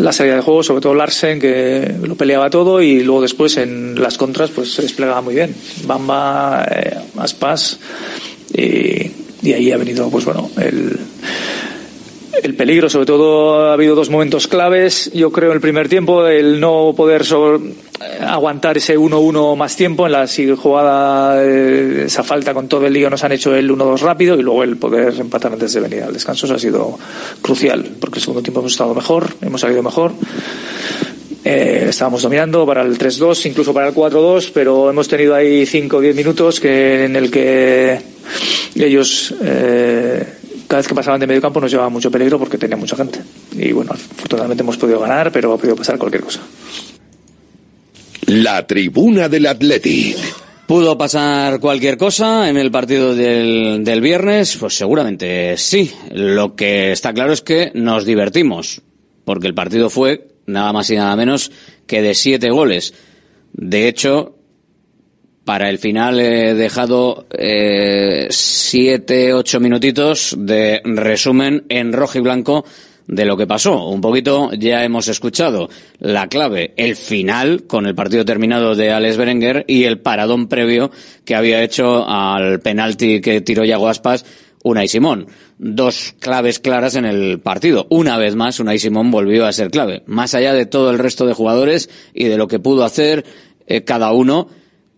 Speaker 12: la salida de juego, sobre todo Larsen, que lo peleaba todo y luego después en las contras pues se desplegaba muy bien. Bamba, eh, Aspas y, y ahí ha venido pues bueno el el peligro, sobre todo ha habido dos momentos claves, yo creo, en el primer tiempo, el no poder sobre- eh, aguantar ese 1-1 más tiempo, en la jugada eh, esa falta con todo el lío nos han hecho el 1-2 rápido y luego el poder empatar antes de venir al descanso eso ha sido crucial, porque el segundo tiempo hemos estado mejor, hemos salido mejor. Eh, estábamos dominando para el 3-2, incluso para el 4-2, pero hemos tenido ahí 5 o 10 minutos que, en el que ellos, eh, cada vez que pasaban de medio campo, nos llevaban mucho peligro porque tenía mucha gente. Y bueno, afortunadamente hemos podido ganar, pero ha podido pasar cualquier cosa.
Speaker 4: La tribuna del Athletic.
Speaker 11: ¿Pudo pasar cualquier cosa en el partido del, del viernes? Pues seguramente sí. Lo que está claro es que nos divertimos, porque el partido fue nada más y nada menos que de siete goles. De hecho, para el final he dejado eh, siete, ocho minutitos de resumen en rojo y blanco de lo que pasó. Un poquito ya hemos escuchado la clave, el final con el partido terminado de Alex Berenguer y el paradón previo que había hecho al penalti que tiró Yago Aspas Unai Simón. Dos claves claras en el partido. Una vez más, Unai Simón volvió a ser clave. Más allá de todo el resto de jugadores y de lo que pudo hacer eh, cada uno,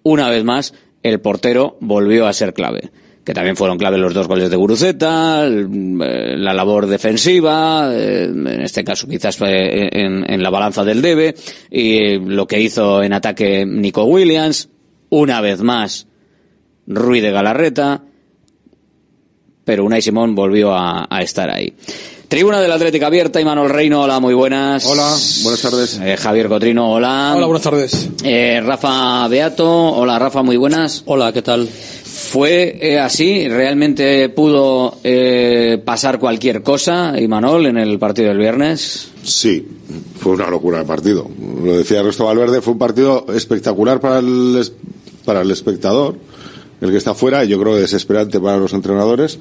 Speaker 11: una vez más, el portero volvió a ser clave. Que también fueron clave los dos goles de Guruceta, eh, la labor defensiva, eh, en este caso quizás eh, en, en la balanza del debe, y lo que hizo en ataque Nico Williams, una vez más, Ruiz de Galarreta, pero Unai Simón volvió a, a estar ahí. Tribuna del Atlético abierta, Imanol Reino, hola, muy buenas.
Speaker 26: Hola, buenas tardes.
Speaker 11: Eh, Javier Cotrino, hola.
Speaker 26: Hola, buenas tardes.
Speaker 11: Eh, Rafa Beato, hola Rafa, muy buenas.
Speaker 27: Hola, ¿qué tal?
Speaker 11: ¿Fue eh, así? ¿Realmente pudo eh, pasar cualquier cosa, Imanol, en el partido del viernes?
Speaker 26: Sí, fue una locura de partido. Lo decía Ernesto Valverde, fue un partido espectacular para el, para el espectador, el que está fuera, y yo creo desesperante para los entrenadores.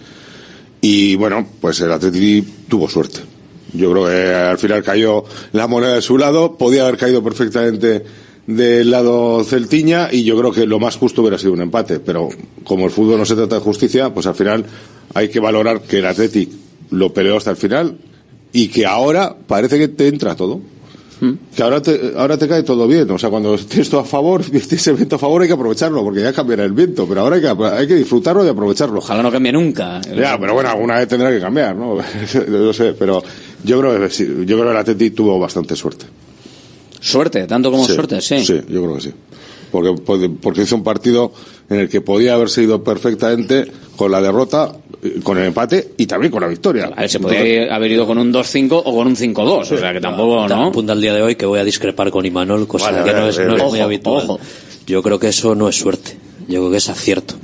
Speaker 26: Y bueno, pues el Atleti tuvo suerte. Yo creo que al final cayó la moneda de su lado, podía haber caído perfectamente del lado celtiña y yo creo que lo más justo hubiera sido un empate, pero como el fútbol no se trata de justicia, pues al final hay que valorar que el Athletic lo peleó hasta el final y que ahora parece que te entra todo. Que ahora te, ahora te cae todo bien. O sea, cuando tienes todo a favor, tienes el viento a favor, hay que aprovecharlo, porque ya cambiará el viento. Pero ahora hay que, hay que disfrutarlo y aprovecharlo.
Speaker 11: Ojalá no cambie nunca.
Speaker 26: Ya, pero bueno, alguna vez tendrá que cambiar, ¿no? no sé, pero yo creo que sí, yo creo que el Atleti tuvo bastante suerte.
Speaker 11: Suerte, tanto como
Speaker 26: Sí,
Speaker 11: suerte, sí.
Speaker 26: Sí, yo creo que sí. Porque, porque hizo un partido en el que podía haberse ido perfectamente con la derrota, eh, con el empate y también con la victoria.
Speaker 11: A ver, se podría haber ido con un 2-5 o con un 5-2, o sea que tampoco, ¿no?
Speaker 27: Apunta al día de hoy que voy a discrepar con Imanol, cosa
Speaker 11: Vale,
Speaker 27: que no es,
Speaker 11: a ver,
Speaker 27: no es
Speaker 11: ojo,
Speaker 27: muy habitual.
Speaker 11: ojo.
Speaker 27: Yo creo que eso no es suerte. Yo creo que es acierto.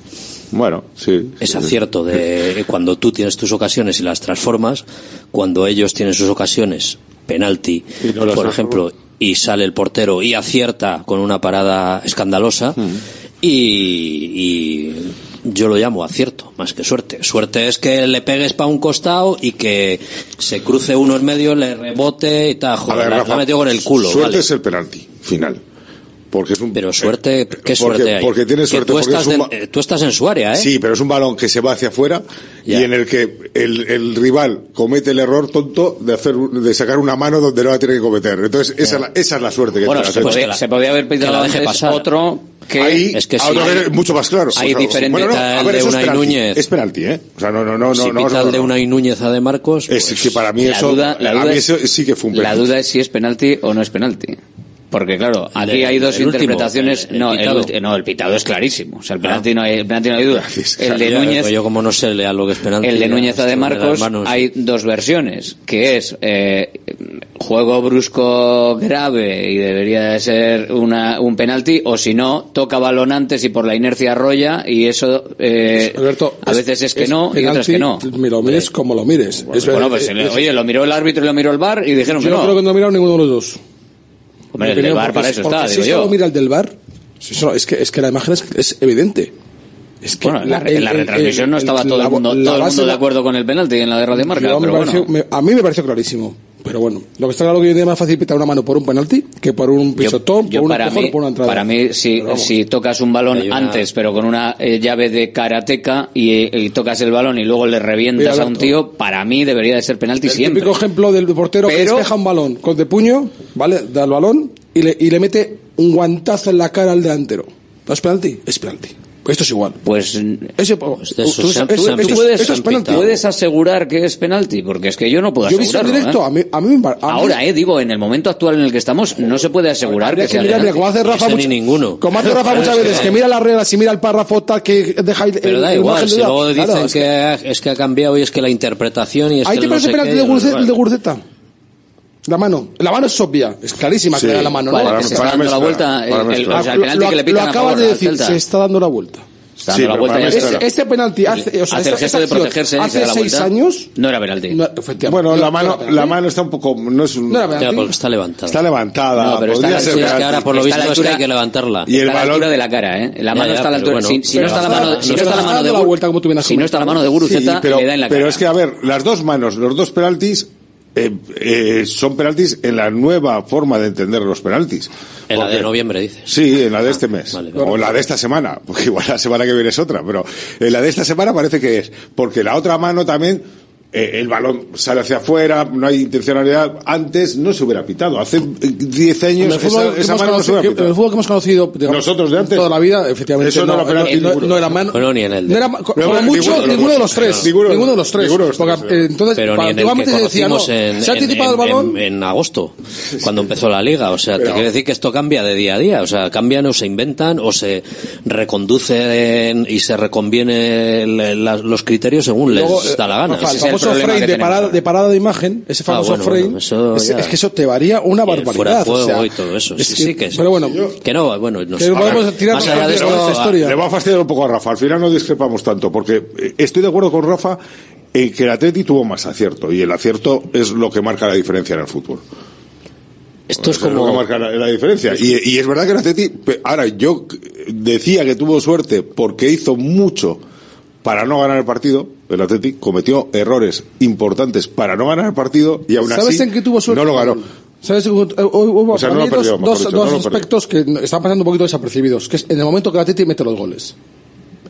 Speaker 26: Bueno, sí.
Speaker 27: Es acierto de cuando tú tienes tus ocasiones y las transformas, cuando ellos tienen sus ocasiones, penalti,
Speaker 26: no
Speaker 27: por ejemplo, y sale el portero y acierta con una parada escandalosa, y, y yo lo llamo acierto, más que suerte. Suerte es que le pegues para un costado y que se cruce uno en medio, le rebote y la- la metido con el culo.
Speaker 26: Suerte
Speaker 27: vale.
Speaker 26: es el penalti final. Porque es un,
Speaker 27: Pero suerte, ¿qué
Speaker 26: porque-
Speaker 27: suerte hay?
Speaker 26: porque tienes
Speaker 27: Que
Speaker 26: suerte,
Speaker 27: Tú
Speaker 26: porque
Speaker 27: estás,
Speaker 26: es un
Speaker 27: de- eh, tú estás en su área, ¿eh?
Speaker 26: Sí, pero es un balón que se va hacia afuera y en el que el, el rival comete el error tonto de hacer un- de sacar una mano donde no la tiene que cometer. Entonces, esa, es la, esa es la suerte que
Speaker 11: Bueno,
Speaker 26: tiene Atlético.
Speaker 11: podía, se podía haber pedido
Speaker 27: la deje
Speaker 11: antes
Speaker 27: pasar.
Speaker 11: otro que
Speaker 26: Ahí,
Speaker 27: Es que sí.
Speaker 26: ver, mucho más claro.
Speaker 27: Hay
Speaker 26: O sea,
Speaker 27: diferente
Speaker 26: bueno, no,
Speaker 27: tal
Speaker 26: a ver,
Speaker 27: de
Speaker 26: eso es penalti.
Speaker 27: Núñez.
Speaker 26: Es penalti, ¿eh? O sea, no, no, no, no.
Speaker 27: si
Speaker 26: no, no,
Speaker 27: el de
Speaker 26: no.
Speaker 27: una Núñez a De Marcos,
Speaker 26: Es
Speaker 27: pues,
Speaker 26: que para mí
Speaker 11: la
Speaker 26: eso,
Speaker 11: duda, la
Speaker 26: a
Speaker 11: duda
Speaker 26: mí
Speaker 11: es,
Speaker 26: eso sí que fue un
Speaker 11: la
Speaker 26: penalti.
Speaker 11: duda es si es penalti o no es penalti. Porque claro, aquí
Speaker 27: de-
Speaker 11: hay dos
Speaker 27: último,
Speaker 11: interpretaciones.
Speaker 27: el- el
Speaker 11: no, el,
Speaker 27: pitado.
Speaker 11: ulti- no, el pitado es clarísimo. O sea, el penalti, no, hay, el penalti no hay duda. El de Núñez,
Speaker 27: yo como no sé lea lo que es penalti.
Speaker 11: el de Núñez a de Marcos, hay dos versiones, que es eh, juego brusco grave y debería de ser una, un penalti, o si no, toca balón antes y por la inercia arrolla y eso eh,
Speaker 28: Alberto,
Speaker 11: a veces es que no y otras que no.
Speaker 28: Me lo mires como lo mires. Es
Speaker 11: bueno, pues
Speaker 28: es-
Speaker 11: oye, lo miró el árbitro y lo miró el bar y dijeron
Speaker 28: yo
Speaker 11: que
Speaker 28: no
Speaker 11: no.
Speaker 28: creo que no ha mirado ninguno de los dos.
Speaker 11: Hombre, el del bar para
Speaker 28: es-
Speaker 11: eso está,
Speaker 28: si
Speaker 11: digo
Speaker 28: solo
Speaker 11: yo.
Speaker 28: mira el del bar, si solo- es, que, es que la imagen es, es evidente. Es que
Speaker 11: Bueno, en la,
Speaker 28: el-
Speaker 11: en la
Speaker 28: el-
Speaker 11: retransmisión
Speaker 28: el-
Speaker 11: no estaba todo
Speaker 28: la-
Speaker 11: el mundo,
Speaker 28: la
Speaker 11: todo el mundo de acuerdo con el penalti en la de Radio Marca,
Speaker 28: Yo me
Speaker 11: pero
Speaker 28: pareció-
Speaker 11: bueno.
Speaker 28: me- a mí me pareció clarísimo. Pero bueno, lo que está claro que hoy en día es más fácil pitar una mano por un penalti que por un pisotón,
Speaker 11: Yo
Speaker 28: por un
Speaker 11: para
Speaker 28: empujón
Speaker 11: mí,
Speaker 28: o por una entrada.
Speaker 11: para mí si, tocas un balón
Speaker 28: una-
Speaker 11: antes, pero con una eh, llave de karateca y, y tocas el balón y luego le revientas
Speaker 28: Mira,
Speaker 11: a un tío, para mí debería de ser penalti
Speaker 28: El
Speaker 11: siempre.
Speaker 28: típico ejemplo del portero que
Speaker 11: Pero-
Speaker 28: despeja un balón con de puño, ¿vale? Da el balón y le, y le mete un guantazo en la cara al delantero. ¿No es penalti? Es penalti. Pues esto es igual.
Speaker 11: Pues
Speaker 28: Ese,
Speaker 11: tú-
Speaker 28: tú- eso-
Speaker 11: tú
Speaker 28: eso-
Speaker 11: puedes,
Speaker 28: eso es penalti.
Speaker 11: puedes asegurar que es penalti, porque es que yo no puedo
Speaker 28: Yo he visto en
Speaker 11: asegurarlo.
Speaker 28: directo,
Speaker 11: ¿eh?
Speaker 28: a mí, a mí a mí-
Speaker 11: Ahora, eh, digo, en el momento actual en el que estamos, no se puede asegurar que sea
Speaker 28: que mirar, mira,
Speaker 11: penalti.
Speaker 28: como hace Rafa, mucho-
Speaker 27: ninguno.
Speaker 28: como hace Rafa muchas veces, que mira las reglas y mira el párrafo tal que deja el,
Speaker 27: Pero da
Speaker 28: el
Speaker 27: igual,
Speaker 28: de
Speaker 27: si luego dicen
Speaker 28: Claro, es
Speaker 27: que, ha- es que ha cambiado y es que la interpretación y es
Speaker 28: Ahí
Speaker 27: que
Speaker 28: te
Speaker 27: no
Speaker 28: parece
Speaker 27: sé
Speaker 28: penalti
Speaker 27: qué,
Speaker 28: de
Speaker 27: da
Speaker 28: Guruceta,
Speaker 27: igual.
Speaker 28: el de Guruceta. La mano. La mano es obvia. Es clarísima
Speaker 27: Sí.
Speaker 28: que le da la mano, ¿no?
Speaker 27: Para- que se está dando la vuelta, el- el- o sea, el penalti
Speaker 28: lo,
Speaker 27: que le
Speaker 28: lo
Speaker 27: pitan a
Speaker 28: acabas
Speaker 27: favor
Speaker 28: de decir, se está dando la vuelta.
Speaker 11: Está dando la vuelta ya
Speaker 28: Ese-
Speaker 11: está.
Speaker 28: Este penalti hace, o sea,
Speaker 11: Hace el gesto de protegerse se
Speaker 28: hace
Speaker 11: da la
Speaker 28: seis
Speaker 11: vuelta.
Speaker 28: años.
Speaker 11: No era penalti.
Speaker 28: No, efectivamente.
Speaker 26: Bueno,
Speaker 28: No-
Speaker 26: la
Speaker 28: no
Speaker 26: mano,
Speaker 28: era
Speaker 26: la mano está un poco, no es un,
Speaker 28: No era penalti.
Speaker 27: Ya, porque está levantada.
Speaker 26: está levantada.
Speaker 27: No, pero está a
Speaker 26: ser
Speaker 27: es que ahora por lo
Speaker 11: Está a
Speaker 27: visto es que
Speaker 11: altura-
Speaker 27: hay que levantarla.
Speaker 11: Y el a la altura de la cara, ¿eh? La
Speaker 27: Ya,
Speaker 11: mano
Speaker 27: ya,
Speaker 11: está a la
Speaker 27: pero
Speaker 11: altura.
Speaker 27: bueno,
Speaker 11: si, si no está la
Speaker 27: pero
Speaker 11: mano,
Speaker 27: está-
Speaker 11: si no está la
Speaker 27: está
Speaker 11: mano de
Speaker 28: vuelta como tú
Speaker 11: si no está la mano de
Speaker 26: Sí,
Speaker 11: Guruceta,
Speaker 26: pero,
Speaker 11: le da en la
Speaker 26: pero
Speaker 11: cara.
Speaker 26: es que, a ver, las dos manos, los dos penaltis, eh, eh, son penaltis en la nueva forma de entender los penaltis.
Speaker 27: En la de noviembre, dices.
Speaker 26: Sí, en la de este mes. O en la de esta semana, porque igual la semana que viene es otra, pero en la de esta semana parece que es. Porque la otra mano también, eh, el balón sale hacia afuera, no hay intencionalidad. Antes no se hubiera pitado. Hace eh, 10
Speaker 28: En
Speaker 26: años
Speaker 28: el fútbol
Speaker 26: esa,
Speaker 28: que
Speaker 26: esa
Speaker 28: hemos
Speaker 26: mano no se
Speaker 28: conocido-
Speaker 26: hubiera
Speaker 28: que- en el fútbol que hemos conocido digamos,
Speaker 26: Nosotros de antes.
Speaker 28: toda la vida, efectivamente,
Speaker 26: Eso no era penalti
Speaker 28: no, era mano.
Speaker 27: Bueno, ni en el de-
Speaker 28: No era, co-
Speaker 26: Pero
Speaker 28: como
Speaker 26: ninguno
Speaker 28: mucho,
Speaker 26: de los
Speaker 28: ninguno de
Speaker 26: dos.
Speaker 28: los tres.
Speaker 26: Ninguno de
Speaker 28: Ninguno de
Speaker 26: los-
Speaker 28: tres.
Speaker 26: ninguno de los
Speaker 28: Porque,
Speaker 26: tres,
Speaker 28: eh, entonces,
Speaker 27: pero ni en el que
Speaker 28: se decía, no,
Speaker 27: conocimos en,
Speaker 28: se ha
Speaker 27: en-
Speaker 28: anticipado el balón.
Speaker 27: en- en agosto, cuando empezó la liga. O sea, te quiero decir que esto cambia de día a día. O sea, cambian o se inventan o se reconducen y se reconviene los criterios según les
Speaker 28: eh,
Speaker 27: da la gana. Es
Speaker 28: famoso frame de parada, de parada de imagen, ese
Speaker 27: Ah,
Speaker 28: famoso
Speaker 27: bueno,
Speaker 28: frame,
Speaker 27: bueno, eso
Speaker 28: es, es que eso te varía una barbaridad.
Speaker 27: fuera de juego
Speaker 28: o sea,
Speaker 27: y todo eso.
Speaker 28: es
Speaker 27: Sí,
Speaker 28: que-
Speaker 27: sí, que sí.
Speaker 28: Pero bueno,
Speaker 27: Que no, bueno, no
Speaker 28: que
Speaker 27: sé.
Speaker 28: podemos tirar
Speaker 27: más allá de esto,
Speaker 28: esta historia.
Speaker 26: Le va a fastidiar un poco a Rafa. Al final no discrepamos tanto, porque eh, estoy de acuerdo con Rafa en que el Atleti tuvo más acierto, y el acierto es lo que marca la diferencia en el fútbol.
Speaker 27: Esto es
Speaker 26: Eso lo que
Speaker 27: como...
Speaker 26: marca la, la diferencia. Y, y es verdad que el Atleti, ahora yo decía que tuvo suerte porque hizo mucho para no ganar el partido. El Atleti cometió errores importantes para no ganar el partido y aún
Speaker 28: ¿Sabes
Speaker 26: así
Speaker 28: en qué tuvo suerte?
Speaker 26: no lo ganó.
Speaker 28: ¿Sabes? Hubo,
Speaker 26: O sea, no perdió,
Speaker 28: dos,
Speaker 26: mejor
Speaker 28: dos-
Speaker 26: dicho,
Speaker 28: dos
Speaker 26: no lo perdió.
Speaker 28: aspectos que están pasando un poquito desapercibidos, que es en el momento que el Atleti mete los goles.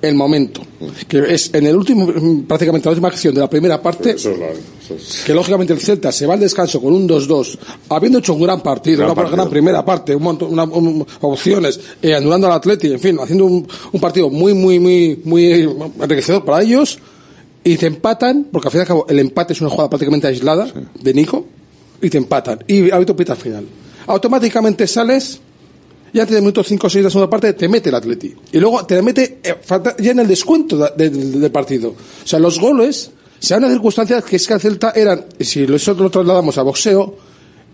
Speaker 28: El momento. Que es en el último, prácticamente la última acción de la primera parte,
Speaker 26: Eso es la- eso es-
Speaker 28: que lógicamente el Celta se va al descanso con un 2-2, habiendo hecho un gran partido,
Speaker 26: Gran
Speaker 28: una
Speaker 26: partido.
Speaker 28: gran primera parte, un montón, una, un- opciones, eh, anulando al Atleti, en fin, haciendo un, un partido muy, muy, muy, muy enriquecedor para ellos, y te empatan, porque al fin y al cabo el empate es una jugada prácticamente aislada de Nico, y te empatan, y hábito pita al final. Automáticamente sales, y antes del minuto 5 o 6 de la segunda parte te mete el Atleti. Y luego te mete eh, ya en el descuento de- de- de- del partido. O sea, los goles se dan en circunstancias que es que al Celta eran, si nosotros lo trasladamos a boxeo,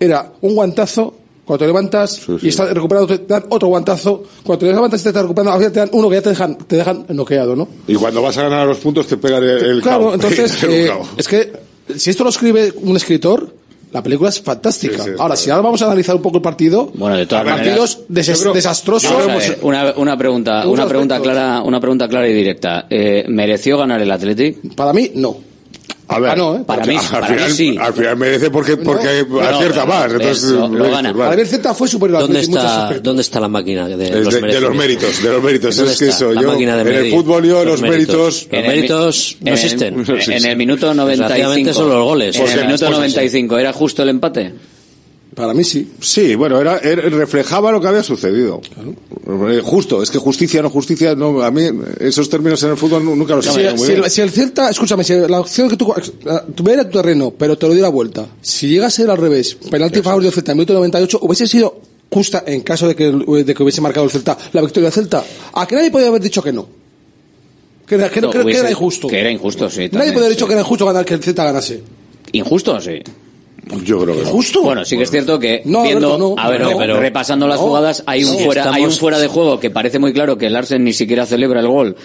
Speaker 28: era un guantazo, cuando te levantas y estás recuperado, te dan otro guantazo, cuando te levantas y te estás recuperando, al final te dan uno que ya te dejan, te dejan noqueado, ¿no?
Speaker 26: Y cuando vas a ganar los puntos te pegan el, el
Speaker 28: claro,
Speaker 26: clavo.
Speaker 28: entonces, eh, es que si esto lo escribe un escritor, la película es fantástica.
Speaker 26: Sí, sí,
Speaker 28: ahora, si ahora vamos a analizar un poco el partido,
Speaker 11: Bueno, de todas
Speaker 28: partidos
Speaker 11: maneras,
Speaker 28: des-
Speaker 26: yo creo-
Speaker 28: desastrosos.
Speaker 11: A ver, una, una pregunta, una pregunta
Speaker 28: aspectos.
Speaker 11: clara, una pregunta clara y directa. Eh, ¿Mereció ganar el Athletic?
Speaker 28: Para mí, no.
Speaker 26: A ver,
Speaker 28: Ah, no, ¿eh?
Speaker 11: Para mí,
Speaker 26: al,
Speaker 11: para
Speaker 26: final,
Speaker 11: mí sí.
Speaker 26: al final merece porque, porque
Speaker 11: no,
Speaker 26: acierta
Speaker 11: no,
Speaker 26: más.
Speaker 11: no,
Speaker 26: Entonces,
Speaker 11: lo- lo gana.
Speaker 26: vale.
Speaker 28: Celta fue superior
Speaker 27: ¿Dónde
Speaker 28: en
Speaker 27: está. ¿Dónde está la máquina de,
Speaker 26: Es
Speaker 27: los,
Speaker 26: de, de los méritos, de los méritos.
Speaker 27: ¿Dónde
Speaker 26: Es que eso, yo,
Speaker 27: de
Speaker 26: en el fútbol yo los, méritos...
Speaker 27: Los
Speaker 11: En
Speaker 27: méritos no
Speaker 11: en
Speaker 27: existen.
Speaker 11: En el minuto
Speaker 27: Desgraciadamente
Speaker 11: 95.
Speaker 27: son los goles.
Speaker 11: En
Speaker 27: O sea,
Speaker 11: el minuto
Speaker 27: las cosas,
Speaker 11: 95, ¿era justo el empate?
Speaker 28: Para mí sí.
Speaker 26: Sí, bueno, era, era- reflejaba lo que había sucedido. Eh, Justo, es que justicia no justicia, no, a mí esos términos en el fútbol nu- nunca los
Speaker 28: Si,
Speaker 26: muy
Speaker 28: si
Speaker 26: bien.
Speaker 28: el, si el Celta, escúchame, si la opción que tú, tuviera tu terreno, pero te lo diera vuelta, si llega a ser al revés, penalti a favor del Celta en minuto 98, hubiese sido justa en caso de que, de que hubiese marcado el Celta la victoria del Celta. A que nadie podía haber dicho que no. Que, era- que no, era injusto.
Speaker 11: Que era injusto, sí.
Speaker 28: nadie podía haber dicho
Speaker 11: sí.
Speaker 28: que era injusto ganar que el Celta ganase.
Speaker 11: ¿Injusto? Sí.
Speaker 26: Yo creo que no.
Speaker 28: ¿Justo?
Speaker 11: Bueno, sí que es cierto que
Speaker 28: No,
Speaker 11: viendo,
Speaker 28: Alberto, no.
Speaker 11: a ver,
Speaker 28: No,
Speaker 11: pero repasando las
Speaker 28: no.
Speaker 11: jugadas, hay un
Speaker 27: Sí,
Speaker 11: fuera, hay un fuera de juego que parece muy claro que Larsen ni siquiera celebra el gol,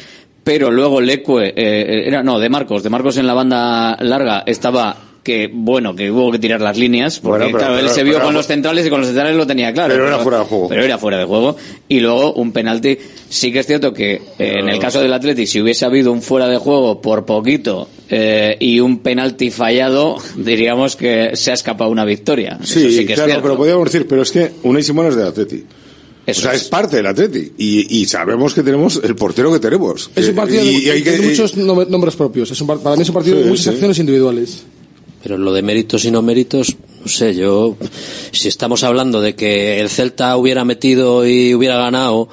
Speaker 11: pero luego Leque, eh, era no, de Marcos, de Marcos en la banda larga estaba que bueno, que hubo que tirar las líneas, porque
Speaker 26: Bueno, pero-
Speaker 11: claro, él
Speaker 26: pero-
Speaker 11: se vio
Speaker 26: pero-
Speaker 11: con los centrales y con los centrales lo tenía claro.
Speaker 26: Pero era fuera de juego.
Speaker 11: Pero era fuera de juego. Y luego un penalti, sí que es cierto que eh, en el caso del Atleti, si hubiese habido un fuera de juego por poquito, eh, y un penalti fallado, diríamos que se ha escapado una victoria.
Speaker 26: Sí,
Speaker 11: Eso sí que es
Speaker 26: claro, pero podríamos decir, pero es que Unai Simón es del Atleti. o sea, es. parte del Atleti. Y, y sabemos que tenemos el portero que tenemos.
Speaker 28: Es un partido
Speaker 26: y,
Speaker 28: de,
Speaker 26: hay que-
Speaker 28: de muchos nom- nombres propios. Es un, par- para mí es un partido
Speaker 26: Sí,
Speaker 28: de muchas
Speaker 26: sí.
Speaker 28: acciones individuales.
Speaker 27: Pero lo de méritos y no méritos, no sé, yo, si estamos hablando de que el Celta hubiera metido y hubiera ganado,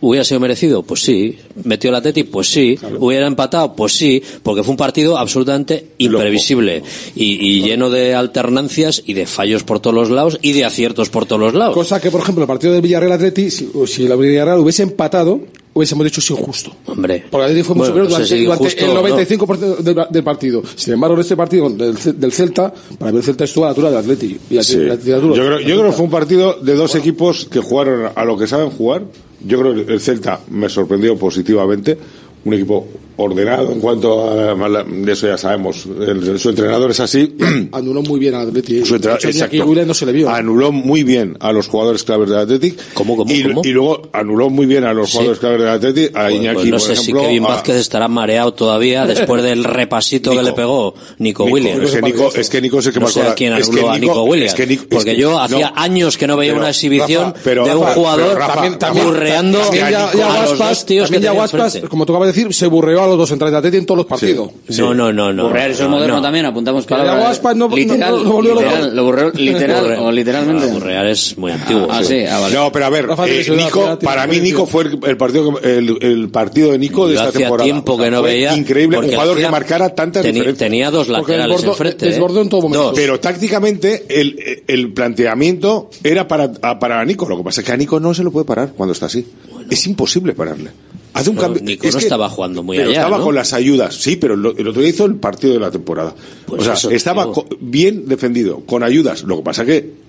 Speaker 27: ¿hubiera sido merecido? Pues sí. ¿Metió el Atleti? Pues sí. ¿Hubiera empatado? Pues sí, porque fue un partido absolutamente imprevisible y, y lleno de alternancias y de fallos por todos los lados y de aciertos por todos los lados.
Speaker 28: Cosa que, por ejemplo, el partido del Villarreal Atleti, si, o si el Villarreal hubiese empatado, hubiésemos dicho es injusto.
Speaker 27: Hombre.
Speaker 28: Porque el Atleti fue muy
Speaker 27: Bueno,
Speaker 28: superior
Speaker 27: no sé
Speaker 28: durante,
Speaker 27: si
Speaker 28: durante el 95% del, del partido. Sin embargo, en este partido del, del Celta, para mí el Celta estuvo a la altura del Atleti. Y el
Speaker 26: Sí.
Speaker 28: Atleti- el Atleti a la
Speaker 26: Yo creo, yo creo que fue un partido de dos equipos que jugaron a lo que saben jugar. Yo creo que el Celta me sorprendió positivamente. Un equipo ordenado en cuanto a, a de eso ya sabemos. El- su entrenador es así.
Speaker 28: Anuló muy bien al Atleti.
Speaker 26: Su entrenador-
Speaker 28: no se le vio.
Speaker 26: Anuló muy bien a los jugadores claves del Athletic. y, y luego anuló muy bien a los
Speaker 27: Sí.
Speaker 26: jugadores claves del Athletic. A
Speaker 27: Pues,
Speaker 26: Iñaki,
Speaker 27: pues no
Speaker 26: por
Speaker 27: sé
Speaker 26: ejemplo,
Speaker 27: si Kevin
Speaker 26: a-
Speaker 27: Vázquez estará mareado todavía después del repasito que le pegó Nico,
Speaker 26: Nico,
Speaker 27: Williams.
Speaker 26: es que Nico- es que Nico es el que
Speaker 27: no
Speaker 26: marcó
Speaker 27: sé
Speaker 26: la-
Speaker 27: a quién
Speaker 26: es
Speaker 27: anuló
Speaker 26: que
Speaker 27: a
Speaker 26: Nico-
Speaker 27: Nico Williams.
Speaker 26: es que Nico- es
Speaker 27: porque
Speaker 26: que-
Speaker 27: yo
Speaker 26: no,
Speaker 27: hacía años que no veía
Speaker 26: pero,
Speaker 27: una exhibición
Speaker 26: Rafa, pero,
Speaker 27: de un
Speaker 26: Rafa,
Speaker 27: jugador burreando a los dos tíos que
Speaker 28: como tú acabas de decir, se burreó a los dos centrales de Atleti en todos los partidos.
Speaker 27: No, no, no, no.
Speaker 11: Burrear, eso es
Speaker 27: no,
Speaker 11: moderno
Speaker 27: no.
Speaker 11: también, apuntamos palabras.
Speaker 28: No- no-
Speaker 11: literal,
Speaker 28: no-
Speaker 11: literal, lo literal o literalmente.
Speaker 27: Ah, Burrear es muy antiguo.
Speaker 11: Ah, sí, ah, vale.
Speaker 26: No, pero a ver, eh, Nico, para mí. Nico fue el, el partido que- el, el partido de Nico de
Speaker 27: Yo
Speaker 26: esta
Speaker 27: hacía
Speaker 26: temporada.
Speaker 27: tiempo
Speaker 26: O sea,
Speaker 27: que no
Speaker 26: fue
Speaker 27: veía.
Speaker 26: Increíble, un jugador que marcara tantas
Speaker 27: teni-
Speaker 26: diferencias.
Speaker 27: Tenía dos
Speaker 28: Porque
Speaker 27: laterales
Speaker 28: desbordó-
Speaker 27: enfrente. ¿eh?
Speaker 28: desbordó en todo momento.
Speaker 27: Dos.
Speaker 26: Pero tácticamente el, el planteamiento era para, para Nico. Lo que pasa es que a Nico no se lo puede parar cuando está así. Es imposible pararle. Hace un cambio.
Speaker 27: Nico
Speaker 26: es
Speaker 27: no
Speaker 26: que-
Speaker 27: estaba jugando muy
Speaker 26: pero
Speaker 27: allá,
Speaker 26: estaba
Speaker 27: ¿no?
Speaker 26: con las ayudas, sí, pero lo- el otro día hizo el partido de la temporada.
Speaker 27: Pues
Speaker 26: o sea, estaba
Speaker 27: digo.
Speaker 26: bien defendido, con ayudas. Lo que pasa que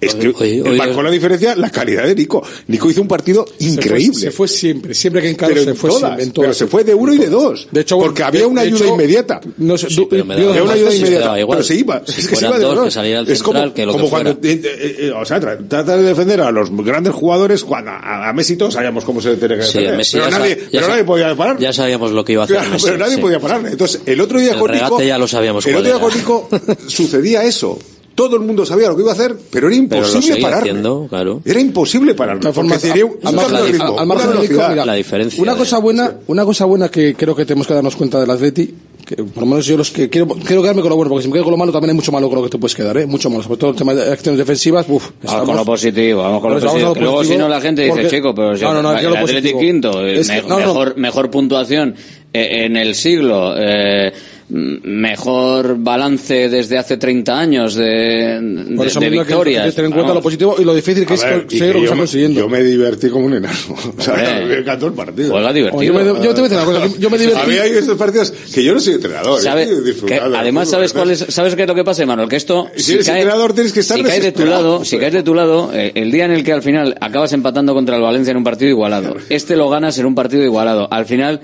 Speaker 26: es que
Speaker 27: Oye, oye,
Speaker 26: marcó la diferencia la calidad de Nico. Nico hizo un partido
Speaker 28: Se fue-
Speaker 26: increíble.
Speaker 28: Se fue, siempre, siempre que encaró
Speaker 26: pero
Speaker 28: se
Speaker 26: en
Speaker 28: fue
Speaker 26: todas,
Speaker 28: siempre, en
Speaker 26: pero
Speaker 28: todas.
Speaker 26: se fue de uno y de dos.
Speaker 28: De hecho,
Speaker 26: porque
Speaker 28: de-
Speaker 26: había una ayuda
Speaker 28: hecho,
Speaker 26: inmediata.
Speaker 28: No sé,
Speaker 27: Sí, pero me
Speaker 28: dio-
Speaker 27: daba
Speaker 26: Había una ayuda
Speaker 27: se
Speaker 26: inmediata.
Speaker 27: daba igual.
Speaker 26: Pero se iba.
Speaker 27: Si
Speaker 26: es que se iba de
Speaker 27: dos, que
Speaker 26: es como,
Speaker 27: central, que lo
Speaker 26: como
Speaker 27: que
Speaker 26: cuando eh, eh, eh, o sea, tra- trata de defender a los grandes jugadores cuando a, a Messi todos sabíamos cómo se tiene que
Speaker 27: Sí,
Speaker 26: defender.
Speaker 27: a Messi
Speaker 26: pero nadie, pero nadie podía parar.
Speaker 27: Ya sabíamos lo que iba a hacer
Speaker 26: Claro,
Speaker 27: Messi,
Speaker 26: pero nadie
Speaker 27: sí.
Speaker 26: podía pararle. Entonces, el otro día con Nico. El otro día con Nico sucedía eso. Todo el mundo sabía lo que iba a hacer, pero era
Speaker 27: Pero lo
Speaker 26: imposible pararle.
Speaker 27: haciendo, claro.
Speaker 26: Era imposible
Speaker 28: mira,
Speaker 27: La diferencia
Speaker 28: Una
Speaker 27: de-
Speaker 28: cosa buena, una cosa buena que creo que tenemos que darnos cuenta del Atleti, que por lo menos yo los que quiero, quiero quedarme con lo bueno, porque si me quedo con lo malo también hay mucho malo con lo que te puedes quedar, ¿eh? Mucho malo, sobre todo el tema de acciones defensivas, uff,
Speaker 11: Vamos con lo positivo, vamos con lo
Speaker 28: vamos
Speaker 11: positivo. luego si no la gente dice,
Speaker 28: porque-
Speaker 11: chico, pero si
Speaker 28: No, no, no,
Speaker 11: el
Speaker 28: yo lo
Speaker 11: Athletic
Speaker 28: positivo.
Speaker 11: quinto, eh,
Speaker 28: Es que-
Speaker 11: me-
Speaker 28: no, no.
Speaker 11: mejor, mejor puntuación eh, en el siglo, eh, mejor balance desde hace 30 años de, de,
Speaker 28: Por eso
Speaker 11: de
Speaker 28: mismo hay que-
Speaker 11: victorias.
Speaker 28: que tener en cuenta
Speaker 11: Vamos.
Speaker 28: lo positivo y lo difícil que
Speaker 26: A
Speaker 28: es
Speaker 26: ver, y
Speaker 28: conseguir lo
Speaker 26: que
Speaker 28: que está consiguiendo.
Speaker 26: yo me divertí como un enano. O sea,
Speaker 11: Hombre.
Speaker 26: me encantó el partido.
Speaker 11: Juega divertido.
Speaker 28: Oye, yo, me, yo te voy a decir una cosa, yo me divertí.
Speaker 26: A mí hay estos partidos que yo no soy entrenador.
Speaker 11: ¿Sabe- que además,
Speaker 26: fútbol,
Speaker 11: ¿sabes cuál es, ¿sabes qué es lo que pasa, Manuel? Que esto,
Speaker 26: Si eres entrenador, tienes que estar
Speaker 11: si cae de tu lado, si caes de tu lado, eh, el día en el que al final acabas empatando contra el Valencia en un partido igualado, este lo ganas en un partido igualado, al final